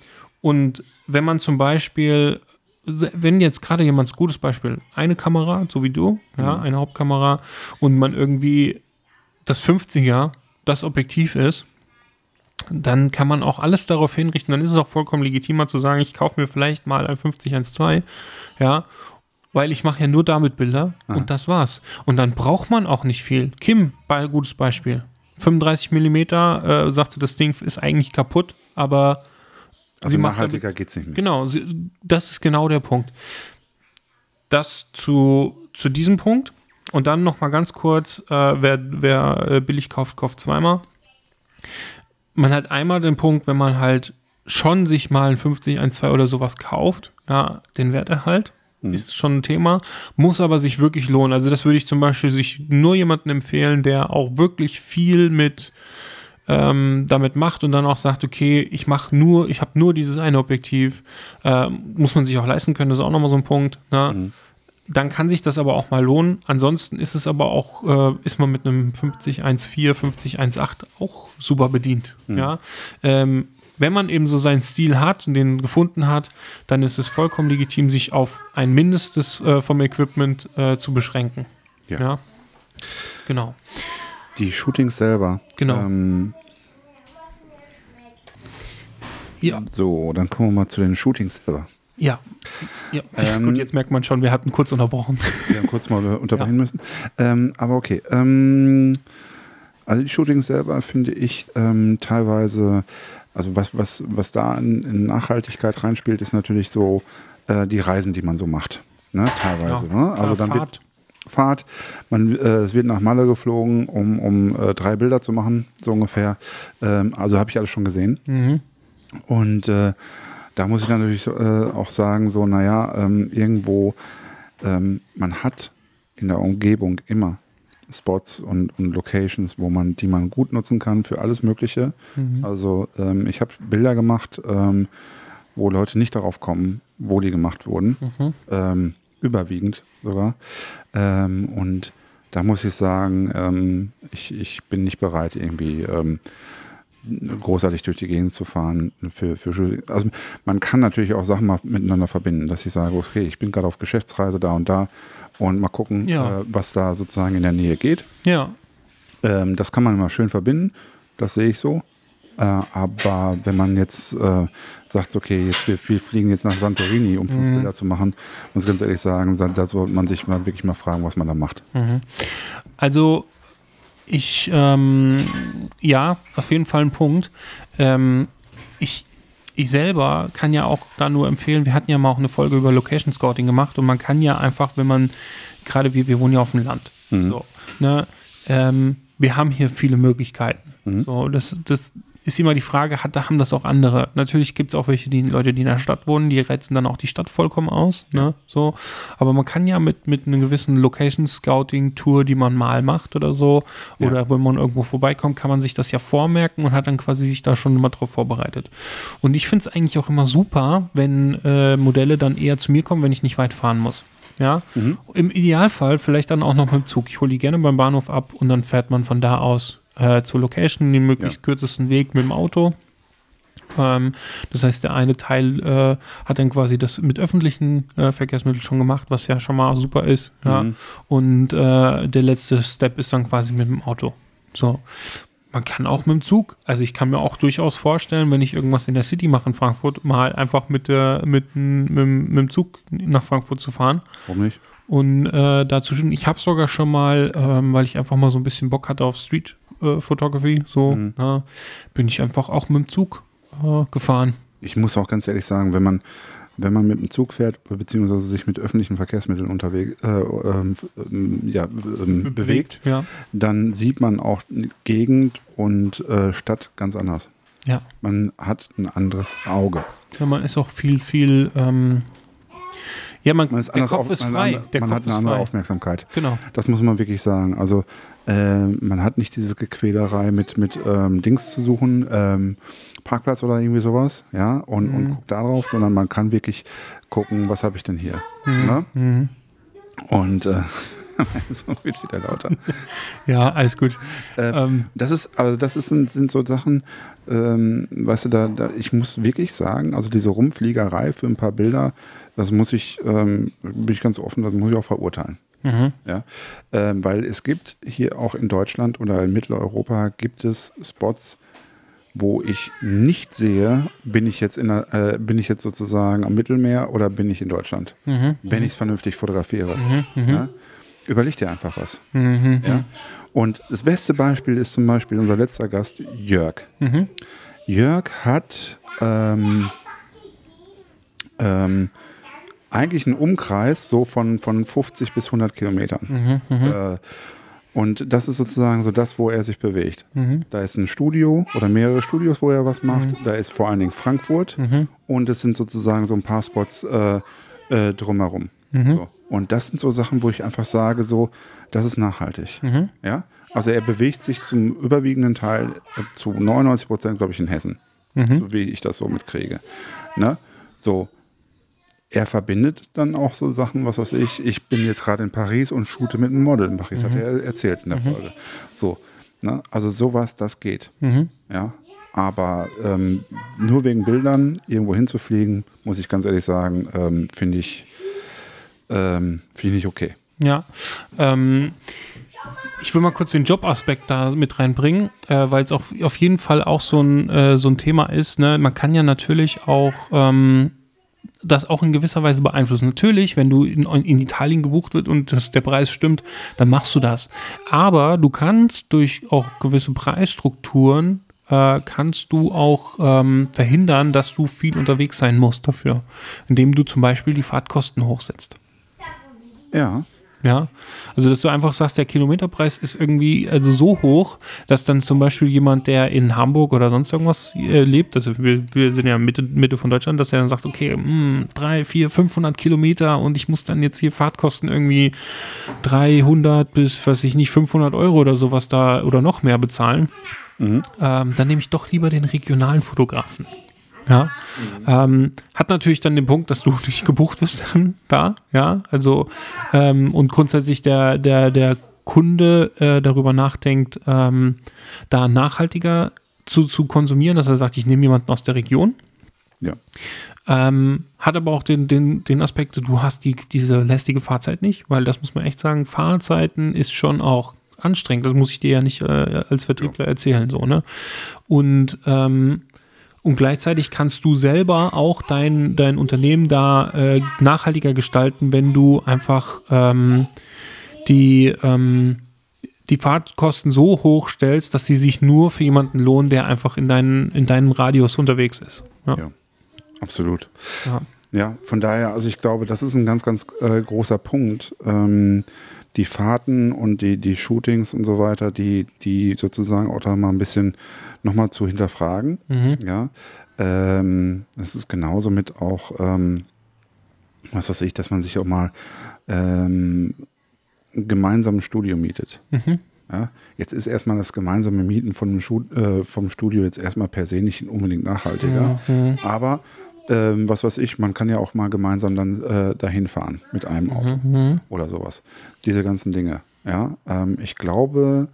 B: und wenn man zum Beispiel, wenn jetzt gerade jemand, gutes Beispiel, eine Kamera, so wie du, ja, eine Hauptkamera und man irgendwie das 50er das Objektiv ist, dann kann man auch alles darauf hinrichten. Dann ist es auch vollkommen legitimer zu sagen, ich kaufe mir vielleicht mal ein 5012, ja, weil ich mache ja nur damit Bilder und das war's. Und dann braucht man auch nicht viel. Kim, bei, gutes Beispiel. 35 Millimeter, äh, sagte, das Ding ist eigentlich kaputt, aber
A: Also nachhaltiger geht es nicht mehr.
B: Genau, sie, das ist genau der Punkt. Das zu, zu diesem Punkt. Und dann noch mal ganz kurz, äh, wer, wer äh, billig kauft, kauft zweimal. Man hat einmal den Punkt, wenn man halt schon sich mal ein 50, ein 2 oder sowas kauft, ja, den Werterhalt. Ist schon ein Thema, muss aber sich wirklich lohnen. Also, das würde ich zum Beispiel sich nur jemanden empfehlen, der auch wirklich viel mit ähm, damit macht und dann auch sagt, okay, ich mache nur, ich habe nur dieses eine Objektiv, ähm, muss man sich auch leisten können, das ist auch nochmal so ein Punkt. Ne? Dann kann sich das aber auch mal lohnen. Ansonsten ist es aber auch, äh, ist man mit einem 50 1.4, 50 1.8 auch super bedient. Ja. Ähm, wenn man eben so seinen Stil hat und den gefunden hat, dann ist es vollkommen legitim, sich auf ein Mindestes äh, vom Equipment äh, zu beschränken.
A: Ja.
B: ja. Genau.
A: Die Shootings selber.
B: Genau.
A: Ähm,
B: Ja.
A: so, dann kommen wir mal zu den Shootings selber.
B: Ja. ja.
A: Ähm,
B: Gut, jetzt merkt man schon, wir hatten kurz unterbrochen.
A: Wir haben kurz mal unterbrechen müssen. Ähm, aber okay. Ähm, also die Shootings selber finde ich ähm, teilweise, also was, was, was da in, in Nachhaltigkeit reinspielt, ist natürlich so äh, die Reisen, die man so macht. Ne? Teilweise.
B: Ja,
A: ne? Also dann
B: Fahrt.
A: wird Fahrt, man, äh, es wird nach Malle geflogen, um, um äh, drei Bilder zu machen, so ungefähr. Ähm, also habe ich alles schon gesehen.
B: Mhm.
A: Und äh, da muss ich natürlich äh, auch sagen, so, naja, ähm, irgendwo, ähm, man hat in der Umgebung immer Spots und, und Locations, wo man, die man gut nutzen kann für alles Mögliche. Also ähm, ich habe Bilder gemacht, ähm, wo Leute nicht darauf kommen, wo die gemacht wurden. Ähm, überwiegend sogar. Ähm, und da muss ich sagen, ähm, ich, ich bin nicht bereit, irgendwie ähm, großartig durch die Gegend zu fahren. Für, für, also man kann natürlich auch Sachen mal miteinander verbinden, dass ich sage, okay, ich bin gerade auf Geschäftsreise da und da und mal gucken,
B: Ja.
A: äh, was da sozusagen in der Nähe geht.
B: Ja.
A: Ähm, das kann man immer schön verbinden, das sehe ich so. Äh, aber wenn man jetzt äh, sagt, okay, jetzt wir, fliegen jetzt nach Santorini, um fünf Bilder zu machen, muss ganz ehrlich sagen, da sollte man sich mal wirklich mal fragen, was man da macht.
B: Also ich, ähm, ja, auf jeden Fall ein Punkt. Ähm, ich, ich selber kann ja auch da nur empfehlen, wir hatten ja mal auch eine Folge über Location Scouting gemacht und man kann ja einfach, wenn man, gerade wir, wir wohnen ja auf dem Land, so, ne, ähm, wir haben hier viele Möglichkeiten. So, das, das ist immer die Frage, hat, haben das auch andere? Natürlich gibt es auch welche, die Leute, die in der Stadt wohnen, die reizen dann auch die Stadt vollkommen aus. Ne? So. Aber man kann ja mit, mit einer gewissen Location-Scouting-Tour, die man mal macht oder so,
A: Ja.
B: oder wenn man irgendwo vorbeikommt, kann man sich das ja vormerken und hat dann quasi sich da schon immer drauf vorbereitet. Und ich finde es eigentlich auch immer super, wenn äh, Modelle dann eher zu mir kommen, wenn ich nicht weit fahren muss. Ja, im Idealfall vielleicht dann auch noch mit dem Zug. Ich hole die gerne beim Bahnhof ab und dann fährt man von da aus äh, zur Location, den möglichst
A: Ja.
B: kürzesten Weg mit dem Auto. Ähm, das heißt, der eine Teil äh, hat dann quasi das mit öffentlichen äh, Verkehrsmitteln schon gemacht, was ja schon mal super ist. Ja.
A: Mhm.
B: Und äh, der letzte Step ist dann quasi mit dem Auto. So. Man kann auch mit dem Zug, also ich kann mir auch durchaus vorstellen, wenn ich irgendwas in der City mache in Frankfurt, mal einfach mit, der, mit, mit, mit dem Zug nach Frankfurt zu fahren.
A: Warum nicht?
B: Und äh, dazu ich habe sogar schon mal, ähm, weil ich einfach mal so ein bisschen Bock hatte auf Street äh, Photography, so,
A: Mhm.
B: na, bin ich einfach auch mit dem Zug äh, gefahren.
A: Ich muss auch ganz ehrlich sagen, wenn man, wenn man mit dem Zug fährt, beziehungsweise sich mit öffentlichen Verkehrsmitteln unterwegs, äh, ähm, ähm, ja, ähm, bewegt,
B: Ja.
A: dann sieht man auch Gegend und äh, Stadt ganz anders.
B: Ja.
A: Man hat ein anderes Auge.
B: ja, man ist auch viel, viel, ähm, ja, man,
A: Man ist
B: der Kopf
A: auf,
B: ist
A: man,
B: frei.
A: man
B: Der
A: hat
B: Kopf
A: eine
B: ist
A: andere
B: frei.
A: Aufmerksamkeit.
B: Genau.
A: Das muss man wirklich sagen. Also äh, man hat nicht diese Gequälerei mit, mit ähm, Dings zu suchen, ähm, Parkplatz oder irgendwie sowas, ja, und, und guckt darauf, sondern man kann wirklich gucken, was habe ich denn hier. Ne?
B: Mhm.
A: Und äh, so wird wieder lauter.
B: Ja, alles gut.
A: Äh,
B: Ähm,
A: Das ist, also das ist, sind so Sachen, ähm, weißt du, da, da, ich muss wirklich sagen, also diese Rumfliegerei für ein paar Bilder, das muss ich, ähm, bin ich ganz offen, das muss ich auch verurteilen.
B: mhm.
A: Ja, ähm, weil es gibt hier auch in Deutschland oder in Mitteleuropa gibt es Spots, wo ich nicht sehe, bin ich jetzt in der, äh, bin ich jetzt sozusagen am Mittelmeer oder bin ich in Deutschland,
B: Mhm.
A: wenn ich es vernünftig fotografiere. Ja? Überleg dir einfach was.
B: Mhm.
A: Ja? Und das beste Beispiel ist zum Beispiel unser letzter Gast, Jörg.
B: Mhm.
A: Jörg hat ähm, ähm, eigentlich einen Umkreis so von, von 50 bis 100 Kilometern.
B: Mhm.
A: Äh, und das ist sozusagen so das, wo er sich bewegt.
B: Mhm.
A: Da ist ein Studio oder mehrere Studios, wo er was macht. Da ist vor allen Dingen Frankfurt
B: Mhm.
A: und es sind sozusagen so ein paar Spots äh, äh, drumherum.
B: Mhm.
A: So. Und das sind so Sachen, wo ich einfach sage, so, das ist nachhaltig.
B: Mhm.
A: Ja? Also er bewegt sich zum überwiegenden Teil äh, zu 99 Prozent, glaube ich, in Hessen.
B: Mhm.
A: So wie ich das so mitkriege. Ne? So. Er verbindet dann auch so Sachen, was weiß ich, ich bin jetzt gerade in Paris und shoote mit einem Model in Paris, hat
B: Mhm.
A: er erzählt in der Folge. So. Ne? Also sowas, das geht.
B: Mhm.
A: Ja. Aber ähm, nur wegen Bildern irgendwo hinzufliegen, muss ich ganz ehrlich sagen, ähm, finde ich, ähm, finde ich nicht okay.
B: Ja. Ähm, ich will mal kurz den Jobaspekt da mit reinbringen, äh, weil es auch auf jeden Fall auch so ein, äh, so ein Thema ist. Ne? Man kann ja natürlich auch ähm, das auch in gewisser Weise beeinflussen. Natürlich, wenn du in, in Italien gebucht wird und das, der Preis stimmt, dann machst du das. Aber du kannst durch auch gewisse Preisstrukturen äh, kannst du auch ähm, verhindern, dass du viel unterwegs sein musst dafür, indem du zum Beispiel die Fahrtkosten hochsetzt.
A: Ja.
B: Ja, also dass du einfach sagst, der Kilometerpreis ist irgendwie also so hoch, dass dann zum Beispiel jemand, der in Hamburg oder sonst irgendwas äh, lebt, also wir, wir sind ja Mitte, Mitte von Deutschland, dass er dann sagt, okay, mh, drei, vier, 500 Kilometer und ich muss dann jetzt hier Fahrtkosten irgendwie 300 bis, weiß ich nicht, 500 Euro oder sowas da oder noch mehr bezahlen, ähm, dann nehme ich doch lieber den regionalen Fotografen. Ja, ähm, hat natürlich dann den Punkt, dass du nicht gebucht wirst dann da, ja, also ähm, und grundsätzlich der, der, der Kunde äh, darüber nachdenkt, ähm, da nachhaltiger zu, zu konsumieren, dass er sagt, ich nehme jemanden aus der Region.
A: Ja.
B: Ähm, hat aber auch den, den, den Aspekt, du hast die, diese lästige Fahrzeit nicht, weil das muss man echt sagen, Fahrzeiten ist schon auch anstrengend. Das muss ich dir ja nicht äh, als Vertriebler erzählen, so, ne? Und ähm, und gleichzeitig kannst du selber auch dein, dein Unternehmen da äh, nachhaltiger gestalten, wenn du einfach ähm, die, ähm, die Fahrtkosten so hoch stellst, dass sie sich nur für jemanden lohnen, der einfach in, deinen, in deinem Radius unterwegs ist. Ja.
A: Ja. Absolut.
B: Ja.
A: Ja, von daher, also ich glaube, das ist ein ganz, ganz äh, großer Punkt. Ähm, die Fahrten und die, die Shootings und so weiter, die, die sozusagen auch da mal ein bisschen nochmal zu hinterfragen.
B: Mhm.
A: Ja, ähm, das ist genauso mit auch, ähm, was weiß ich, dass man sich auch mal ähm, gemeinsam ein Studio mietet.
B: Mhm.
A: Ja, jetzt ist erstmal das gemeinsame Mieten von äh, vom Studio jetzt erstmal per se nicht unbedingt nachhaltiger.
B: Mhm.
A: Aber ähm, was weiß ich, man kann ja auch mal gemeinsam dann äh, dahin fahren mit einem Auto
B: Mhm.
A: oder sowas. Diese ganzen Dinge. Ja, ähm, ich glaube,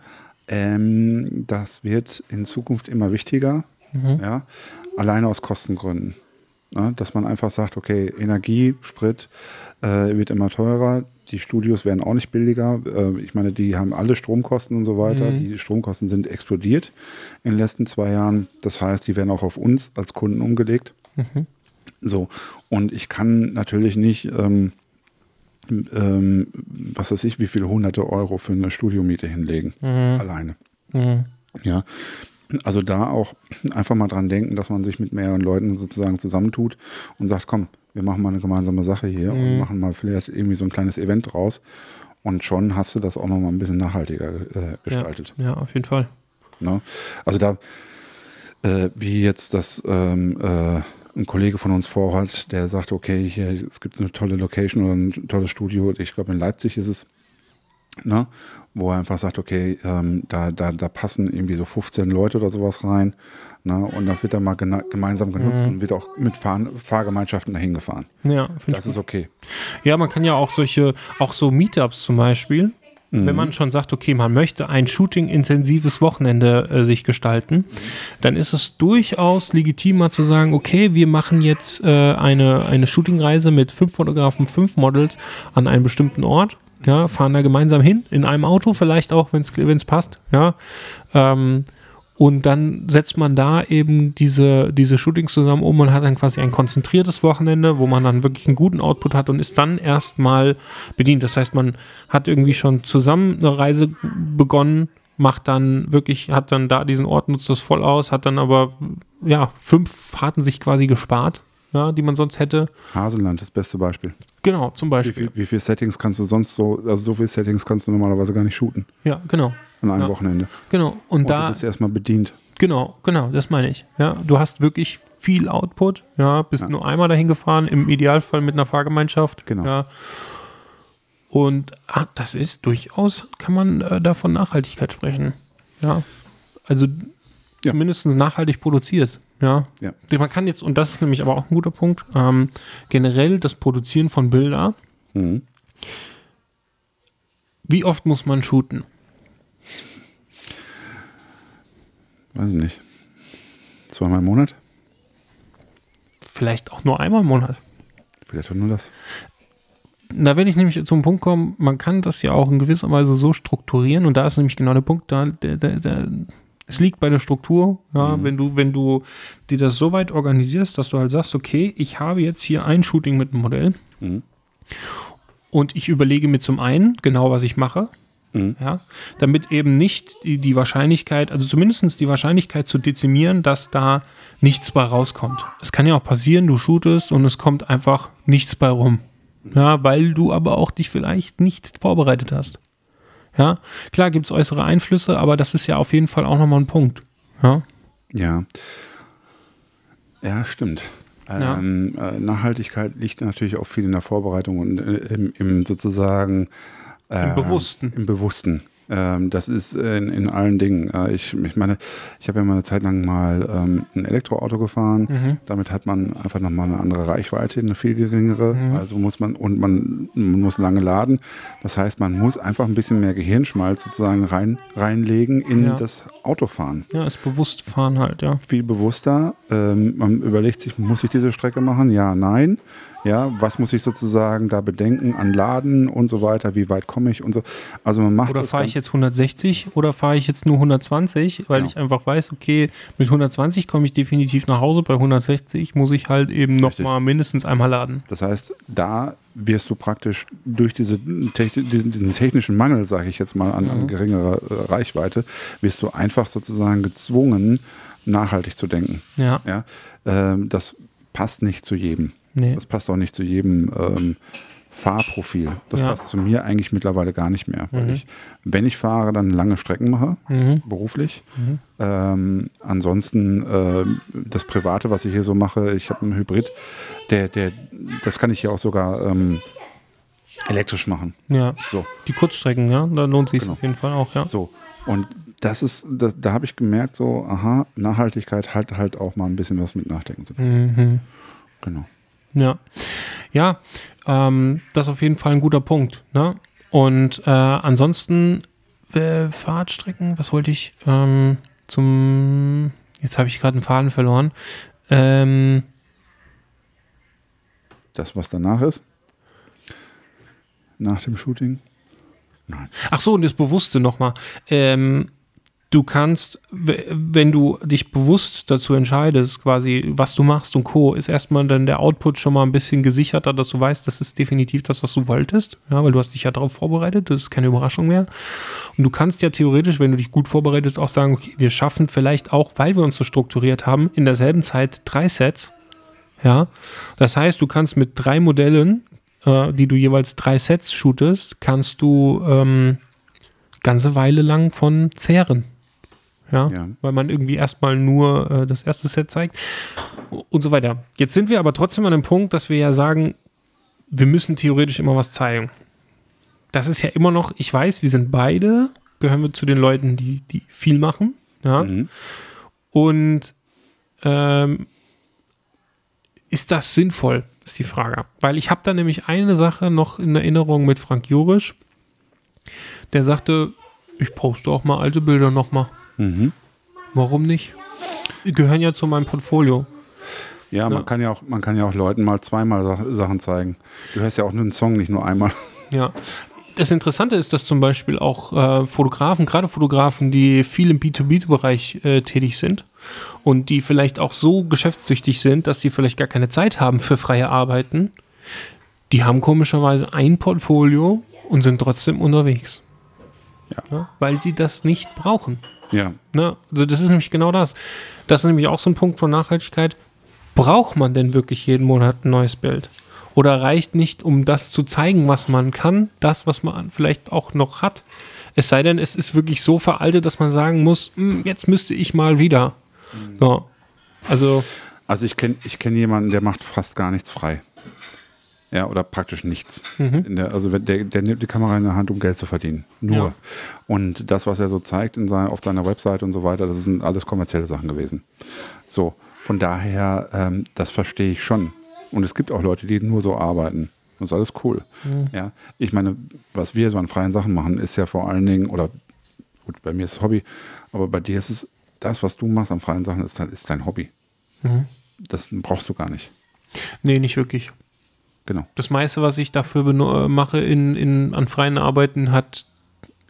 A: ähm, das wird in Zukunft immer wichtiger.
B: Mhm.
A: Ja, alleine aus Kostengründen. Ja, dass man einfach sagt, okay, Energie, Sprit äh, wird immer teurer. die Studios werden auch nicht billiger. Äh, ich meine, die haben alle Stromkosten und so weiter. Die Stromkosten sind explodiert in den letzten zwei Jahren. Das heißt, die werden auch auf uns als Kunden umgelegt. So, und ich kann natürlich nicht, ähm, ähm, was weiß ich, wie viele hunderte Euro für eine Studiomiete hinlegen. Alleine. Ja. Also da auch einfach mal dran denken, dass man sich mit mehreren Leuten sozusagen zusammentut und sagt, komm, wir machen mal eine gemeinsame Sache hier und machen mal vielleicht irgendwie so ein kleines Event draus. Und schon hast du das auch noch mal ein bisschen nachhaltiger äh, gestaltet.
B: Ja, ja, auf jeden Fall.
A: Ne? Also da, äh, wie jetzt das ähm, äh, ein Kollege von uns vorhat, der sagt, okay, hier, es gibt eine tolle Location oder ein tolles Studio, ich glaube in Leipzig ist es, ne? wo er einfach sagt, okay, ähm, da, da, da passen irgendwie so 15 Leute oder sowas rein. Ne? Und das wird dann mal gemeinsam genutzt und wird auch mit Fahr Fahrgemeinschaften dahin gefahren.
B: Ja, finde ich
A: Das ist okay.
B: Ja, man kann ja auch solche, auch so Meetups zum Beispiel, wenn man schon sagt, okay, man möchte ein shooting-intensives Wochenende äh, sich gestalten, dann ist es durchaus legitimer zu sagen, okay, wir machen jetzt äh, eine, eine Shootingreise mit fünf Fotografen, fünf Models an einem bestimmten Ort. Ja, fahren da gemeinsam hin, in einem Auto vielleicht auch, wenn es passt. Ja, ähm, und dann setzt man da eben diese, diese Shootings zusammen um und hat dann quasi ein konzentriertes Wochenende, wo man dann wirklich einen guten Output hat und ist dann erstmal bedient. Das heißt, man hat irgendwie schon zusammen eine Reise begonnen, macht dann wirklich, hat dann da diesen Ort, nutzt das voll aus, hat dann aber ja fünf Fahrten sich quasi gespart, ja, die man sonst hätte.
A: Haselland, das beste Beispiel.
B: Genau, zum
A: Wie,
B: Beispiel.
A: viel, wie viele Settings kannst du sonst so, also so viele Settings kannst du normalerweise gar nicht shooten
B: Ja, genau.
A: An einem
B: Ja.
A: Wochenende.
B: Genau. Und
A: du
B: da.
A: bist erstmal bedient.
B: Genau, genau, das meine ich. Ja, du hast wirklich viel Output, ja, bist
A: Ja.
B: nur einmal dahin gefahren, im Idealfall mit einer Fahrgemeinschaft.
A: Genau.
B: Ja. Und ah, das ist durchaus, kann man äh, da von Nachhaltigkeit sprechen. Ja. Also
A: Ja.
B: zumindest nachhaltig produziert. Ja.
A: Ja.
B: Man kann jetzt, und das ist nämlich aber auch ein guter Punkt, ähm, generell das Produzieren von Bilder,
A: Mhm.
B: wie oft muss man shooten?
A: Weiß ich nicht. Zweimal im Monat?
B: Vielleicht auch nur einmal im Monat.
A: Vielleicht auch nur das.
B: Da werde ich nämlich zum Punkt kommen, man kann das ja auch in gewisser Weise so strukturieren und da ist nämlich genau der Punkt, da, der, der, es liegt bei der Struktur, ja, wenn du, wenn du dir das so weit organisierst, dass du halt sagst, okay, ich habe jetzt hier ein Shooting mit einem Modell
A: Mhm.
B: und ich überlege mir zum einen genau, was ich mache,
A: Mhm.
B: ja, damit eben nicht die, die Wahrscheinlichkeit, also zumindest die Wahrscheinlichkeit zu dezimieren, dass da nichts bei rauskommt. Es kann ja auch passieren, du shootest und es kommt einfach nichts bei rum. Ja, weil du aber auch dich vielleicht nicht vorbereitet hast. Ja, klar gibt es äußere Einflüsse, aber das ist ja auf jeden Fall auch nochmal ein Punkt. Ja,
A: Ja. Ja, stimmt.
B: Ja.
A: Ähm, äh, Nachhaltigkeit liegt natürlich auch viel in der Vorbereitung und äh, im, im sozusagen
B: Im Bewussten.
A: Im Bewussten. Ähm, das ist in, in allen Dingen. Äh, ich, ich meine, ich habe ja mal eine Zeit lang mal ähm, ein Elektroauto gefahren.
B: Mhm.
A: Damit hat man einfach nochmal eine andere Reichweite, eine viel geringere.
B: Mhm.
A: Also muss man, und man, man muss lange laden. Das heißt, man muss einfach ein bisschen mehr Gehirnschmalz sozusagen rein, reinlegen in
B: Ja.
A: das Autofahren
B: ja, ist bewusst fahren halt, ja.
A: viel bewusster. Ähm, man überlegt sich, muss ich diese Strecke machen? Ja, nein. Ja, was muss ich sozusagen da bedenken an Laden und so weiter? Wie weit komme ich und so? Also man macht
B: Oder fahre ich jetzt 160 oder fahre ich jetzt nur 120, weil
A: Genau.
B: ich einfach weiß, okay, mit 120 komme ich definitiv nach Hause, bei 160 muss ich halt eben nochmal mindestens einmal laden.
A: Das heißt, da wirst du praktisch durch diese diesen, diesen technischen Mangel, sage ich jetzt mal, an,
B: Mhm.
A: an geringerer äh, Reichweite, wirst du einfach sozusagen gezwungen, nachhaltig zu denken.
B: Ja,
A: Ja, ähm, das passt nicht zu jedem.
B: Nee.
A: Das passt auch nicht zu jedem ähm, Fahrprofil. Das
B: Ja.
A: passt zu mir eigentlich mittlerweile gar nicht mehr. Weil
B: Mhm.
A: ich, wenn ich fahre, dann lange Strecken mache,
B: Mhm.
A: beruflich.
B: Mhm.
A: Ähm, ansonsten ähm, das Private, was ich hier so mache, ich habe einen Hybrid, der, der, das kann ich hier auch sogar ähm, elektrisch machen.
B: Ja,
A: So,
B: die Kurzstrecken, ja, da lohnt sich
A: Genau.
B: auf jeden Fall auch, ja.
A: so. Und das ist, das, da habe ich gemerkt, so, aha, Nachhaltigkeit hat halt auch mal ein bisschen was mit Nachdenken zu tun.
B: Mhm.
A: Genau.
B: Ja, ja ähm, das ist auf jeden Fall ein guter Punkt. Ne? Und äh, ansonsten äh, Fahrtstrecken, was wollte ich ähm, zum, jetzt habe ich gerade einen Faden verloren. Ähm,
A: Das, was danach ist. nach dem Shooting? Nein.
B: Ach so, und das Bewusste nochmal. Ähm, du kannst, wenn du dich bewusst dazu entscheidest, quasi, was du machst und Co., ist erstmal dann der Output schon mal ein bisschen gesicherter, dass du weißt, das ist definitiv das, was du wolltest. Ja, weil du hast dich ja darauf vorbereitet, das ist keine Überraschung mehr. Und du kannst ja theoretisch, wenn du dich gut vorbereitest, auch sagen, okay, wir schaffen vielleicht auch, weil wir uns so strukturiert haben, in derselben Zeit drei Sets. Ja, das heißt, du kannst mit drei Modellen, äh, die du jeweils drei Sets shootest, kannst du ähm, ganze Weile lang von zehren. Ja,
A: Ja.
B: weil man irgendwie erstmal nur äh, das erste Set zeigt und so weiter. Jetzt sind wir aber trotzdem an dem Punkt, dass wir ja sagen, wir müssen theoretisch immer was zeigen. Das ist ja immer noch, ich weiß, wir sind beide, gehören wir zu den Leuten, die, die viel machen. Ja.
A: Mhm.
B: Und ähm, ist das sinnvoll, ist die Frage. Weil ich habe da nämlich eine Sache noch in Erinnerung mit Frank Jurisch. Der sagte, ich poste auch mal alte Bilder nochmal.
A: Mhm.
B: Warum nicht? Die gehören ja zu meinem Portfolio.
A: Ja, man
B: Ja.
A: kann ja auch, man kann ja auch Leuten mal zweimal Sa Sachen zeigen. Du hörst ja auch einen Song nicht nur einmal.
B: Ja. Das Interessante ist, dass zum Beispiel auch äh, Fotografen, gerade Fotografen, die viel im B2B-Bereich äh, tätig sind und die vielleicht auch so geschäftstüchtig sind, dass sie vielleicht gar keine Zeit haben für freie Arbeiten, die haben komischerweise ein Portfolio und sind trotzdem unterwegs.
A: Ja.
B: weil sie das nicht brauchen.
A: Ja,
B: Ne? Also das ist nämlich genau das. Das ist nämlich auch so ein Punkt von Nachhaltigkeit. Braucht man denn wirklich jeden Monat ein neues Bild? Oder reicht nicht, um das zu zeigen, was man kann, das, was man vielleicht auch noch hat? Es sei denn, es ist wirklich so veraltet, dass man sagen muss, "Hm, jetzt müsste ich mal wieder. Ja. Also,
A: also ich kenne ich kenn jemanden, der macht fast gar nichts frei. Ja, oder praktisch nichts. In der, also der, der nimmt die Kamera in der Hand, um Geld zu verdienen. Nur.
B: Ja.
A: Und das, was er so zeigt in sein, auf seiner Website und so weiter, das sind alles kommerzielle Sachen gewesen. So, von daher, ähm, das verstehe ich schon. Und es gibt auch Leute, die nur so arbeiten. Das ist alles cool. Ja, ich meine, was wir so an freien Sachen machen, ist ja vor allen Dingen, oder gut, bei mir ist es Hobby, aber bei dir ist es, das, was du machst an freien Sachen, ist, ist dein Hobby. Das brauchst du gar nicht.
B: nee, nicht wirklich.
A: Genau.
B: Das meiste, was ich dafür äh, mache in, in, an freien Arbeiten, hat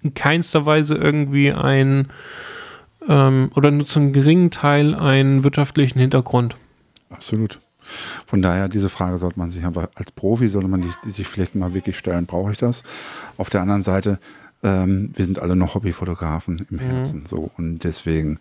B: in keinster Weise irgendwie ein ähm, oder nur zu einem geringen Teil einen wirtschaftlichen Hintergrund.
A: Absolut. Von daher, diese Frage sollte man sich aber als Profi, sollte man die, die sich vielleicht mal wirklich stellen, brauche ich das? Auf der anderen Seite, ähm, wir sind alle noch Hobbyfotografen im Herzen. So, und deswegen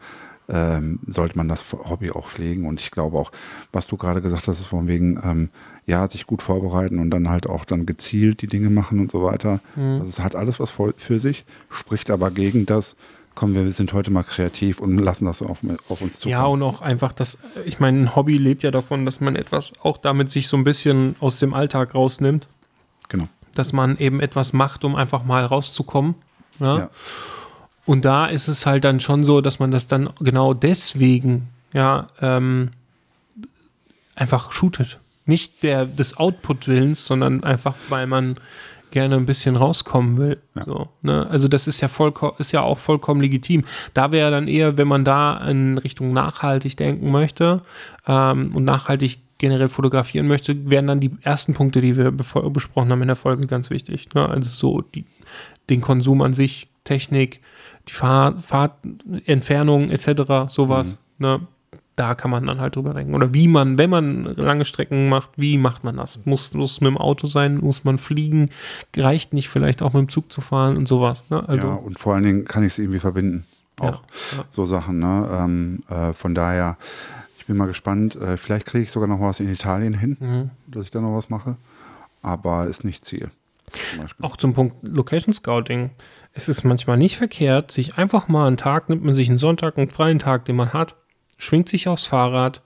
A: ähm, sollte man das Hobby auch pflegen. Und ich glaube auch, was du gerade gesagt hast, ist von wegen, ähm, ja, sich gut vorbereiten und dann halt auch dann gezielt die Dinge machen und so weiter. Also es hat alles was für sich, spricht aber gegen das, komm, wir sind heute mal kreativ und lassen das auf, auf uns zukommen.
B: Ja, und auch einfach das, ich meine, ein Hobby lebt ja davon, dass man etwas auch damit sich so ein bisschen aus dem Alltag rausnimmt,
A: genau.
B: dass man eben etwas macht, um einfach mal rauszukommen. Ja?
A: Ja.
B: Und da ist es halt dann schon so, dass man das dann genau deswegen ja ähm, einfach shootet. Nicht der des Output-Willens, sondern einfach, weil man gerne ein bisschen rauskommen will.
A: Ja.
B: So, ne? Also das ist ja, vollko- ist ja auch vollkommen legitim. Da wäre dann eher, wenn man da in Richtung nachhaltig denken möchte ähm, und nachhaltig generell fotografieren möchte, wären dann die ersten Punkte, die wir besprochen haben in der Folge, ganz wichtig. Ne? Also so die, den Konsum an sich, Technik, die Fahr Fahrt, Entfernung etc., sowas. Ne? Da kann man dann halt drüber denken. Oder wie man, wenn man lange Strecken macht, wie macht man das? Muss es mit dem Auto sein? Muss man fliegen? Reicht nicht vielleicht auch mit dem Zug zu fahren und sowas? Ne? Also,
A: ja, und vor allen Dingen kann ich es irgendwie verbinden. Auch
B: Ja, ja.
A: so Sachen. Ne? Ähm, äh, von daher, ich bin mal gespannt. Äh, vielleicht kriege ich sogar noch was in Italien hin,
B: Mhm.
A: dass ich da noch was mache. Aber ist nicht Ziel. Zum.
B: Auch zum Punkt Location Scouting. Es ist manchmal nicht verkehrt, sich einfach mal einen Tag, nimmt man sich einen Sonntag, einen freien Tag, den man hat, schwingt sich aufs Fahrrad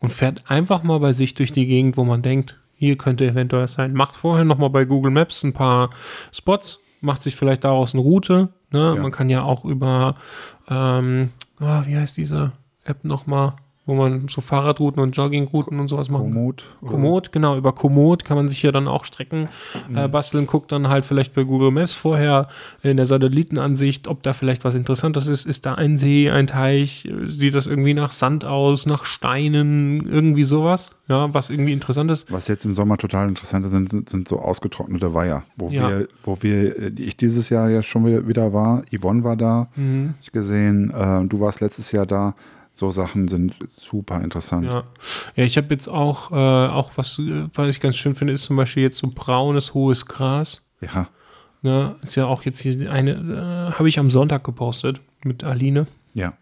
B: und fährt einfach mal bei sich durch die Gegend, wo man denkt, hier könnte eventuell was sein. Macht vorher nochmal bei Google Maps ein paar Spots, macht sich vielleicht daraus eine Route. Ne?
A: Ja.
B: Man kann ja auch über, ähm, ah, wie heißt diese App nochmal? Wo man so Fahrradrouten und Joggingrouten und sowas machen kann.
A: Komoot. oder-
B: Komoot, genau, über Komoot kann man sich ja dann auch Strecken äh,
A: Mhm.
B: basteln, guckt dann halt vielleicht bei Google Maps vorher in der Satellitenansicht, ob da vielleicht was Interessantes ist. Ist da ein See, ein Teich? Sieht das irgendwie nach Sand aus, nach Steinen, irgendwie sowas? Ja, was irgendwie interessant ist.
A: Was jetzt im Sommer total interessant ist, sind, sind, sind so ausgetrocknete Weiher, wo
B: Ja.
A: wir, wo wir, ich dieses Jahr ja schon wieder, wieder war. Yvonne war da,
B: Mhm.
A: ich gesehen. Äh, du warst letztes Jahr da. So Sachen sind super interessant.
B: Ja, ja ich habe jetzt auch, äh, auch was, äh, was ich ganz schön finde, ist zum Beispiel jetzt so braunes, hohes Gras.
A: Ja,
B: Ne? Ist ja auch jetzt hier eine, äh, habe ich am Sonntag gepostet mit Aline.
A: ja.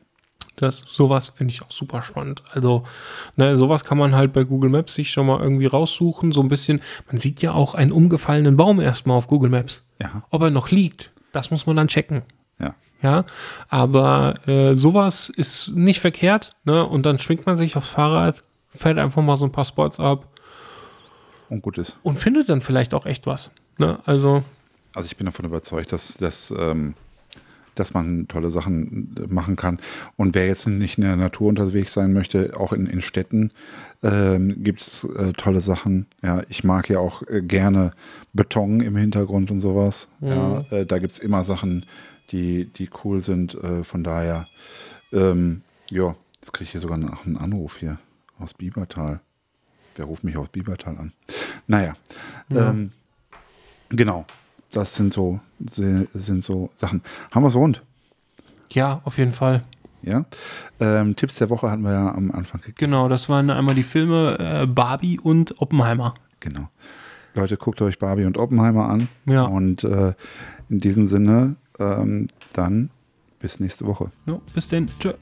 B: Das, sowas finde ich auch super spannend. Also, ne, sowas kann man halt bei Google Maps sich schon mal irgendwie raussuchen. So ein bisschen, man sieht ja auch einen umgefallenen Baum erstmal auf Google Maps.
A: Ja.
B: Ob er noch liegt, das muss man dann checken.
A: Ja.
B: Aber äh, sowas ist nicht verkehrt, ne? Und dann schwingt man sich aufs Fahrrad, fährt einfach mal so ein paar Spots ab
A: Und gut ist.
B: und findet dann vielleicht auch echt was. Ne? Also,
A: Also ich bin davon überzeugt, dass, dass, ähm, dass man tolle Sachen äh, machen kann. Und wer jetzt nicht in der Natur unterwegs sein möchte, auch in, in Städten, ähm, gibt es äh, tolle Sachen. Ja, ich mag ja auch äh, gerne Beton im Hintergrund und sowas. Ja, äh, da gibt es immer Sachen, die, die cool sind. Äh, von daher, ähm, ja, jetzt kriege ich hier sogar noch einen Anruf hier aus Biebertal. Wer ruft mich aus Biebertal an? Naja, ähm, genau. Das sind so, sind so Sachen. Haben wir es rund?
B: ja, auf jeden Fall.
A: Ja. Ähm, Tipps der Woche hatten wir ja am Anfang gegeben.
B: Genau, das waren einmal die Filme äh, Barbie und Oppenheimer.
A: Genau. Leute, guckt euch Barbie und Oppenheimer an.
B: Ja.
A: Und äh, in diesem Sinne, ähm, dann bis nächste Woche.
B: Ja, bis denn. Tschö.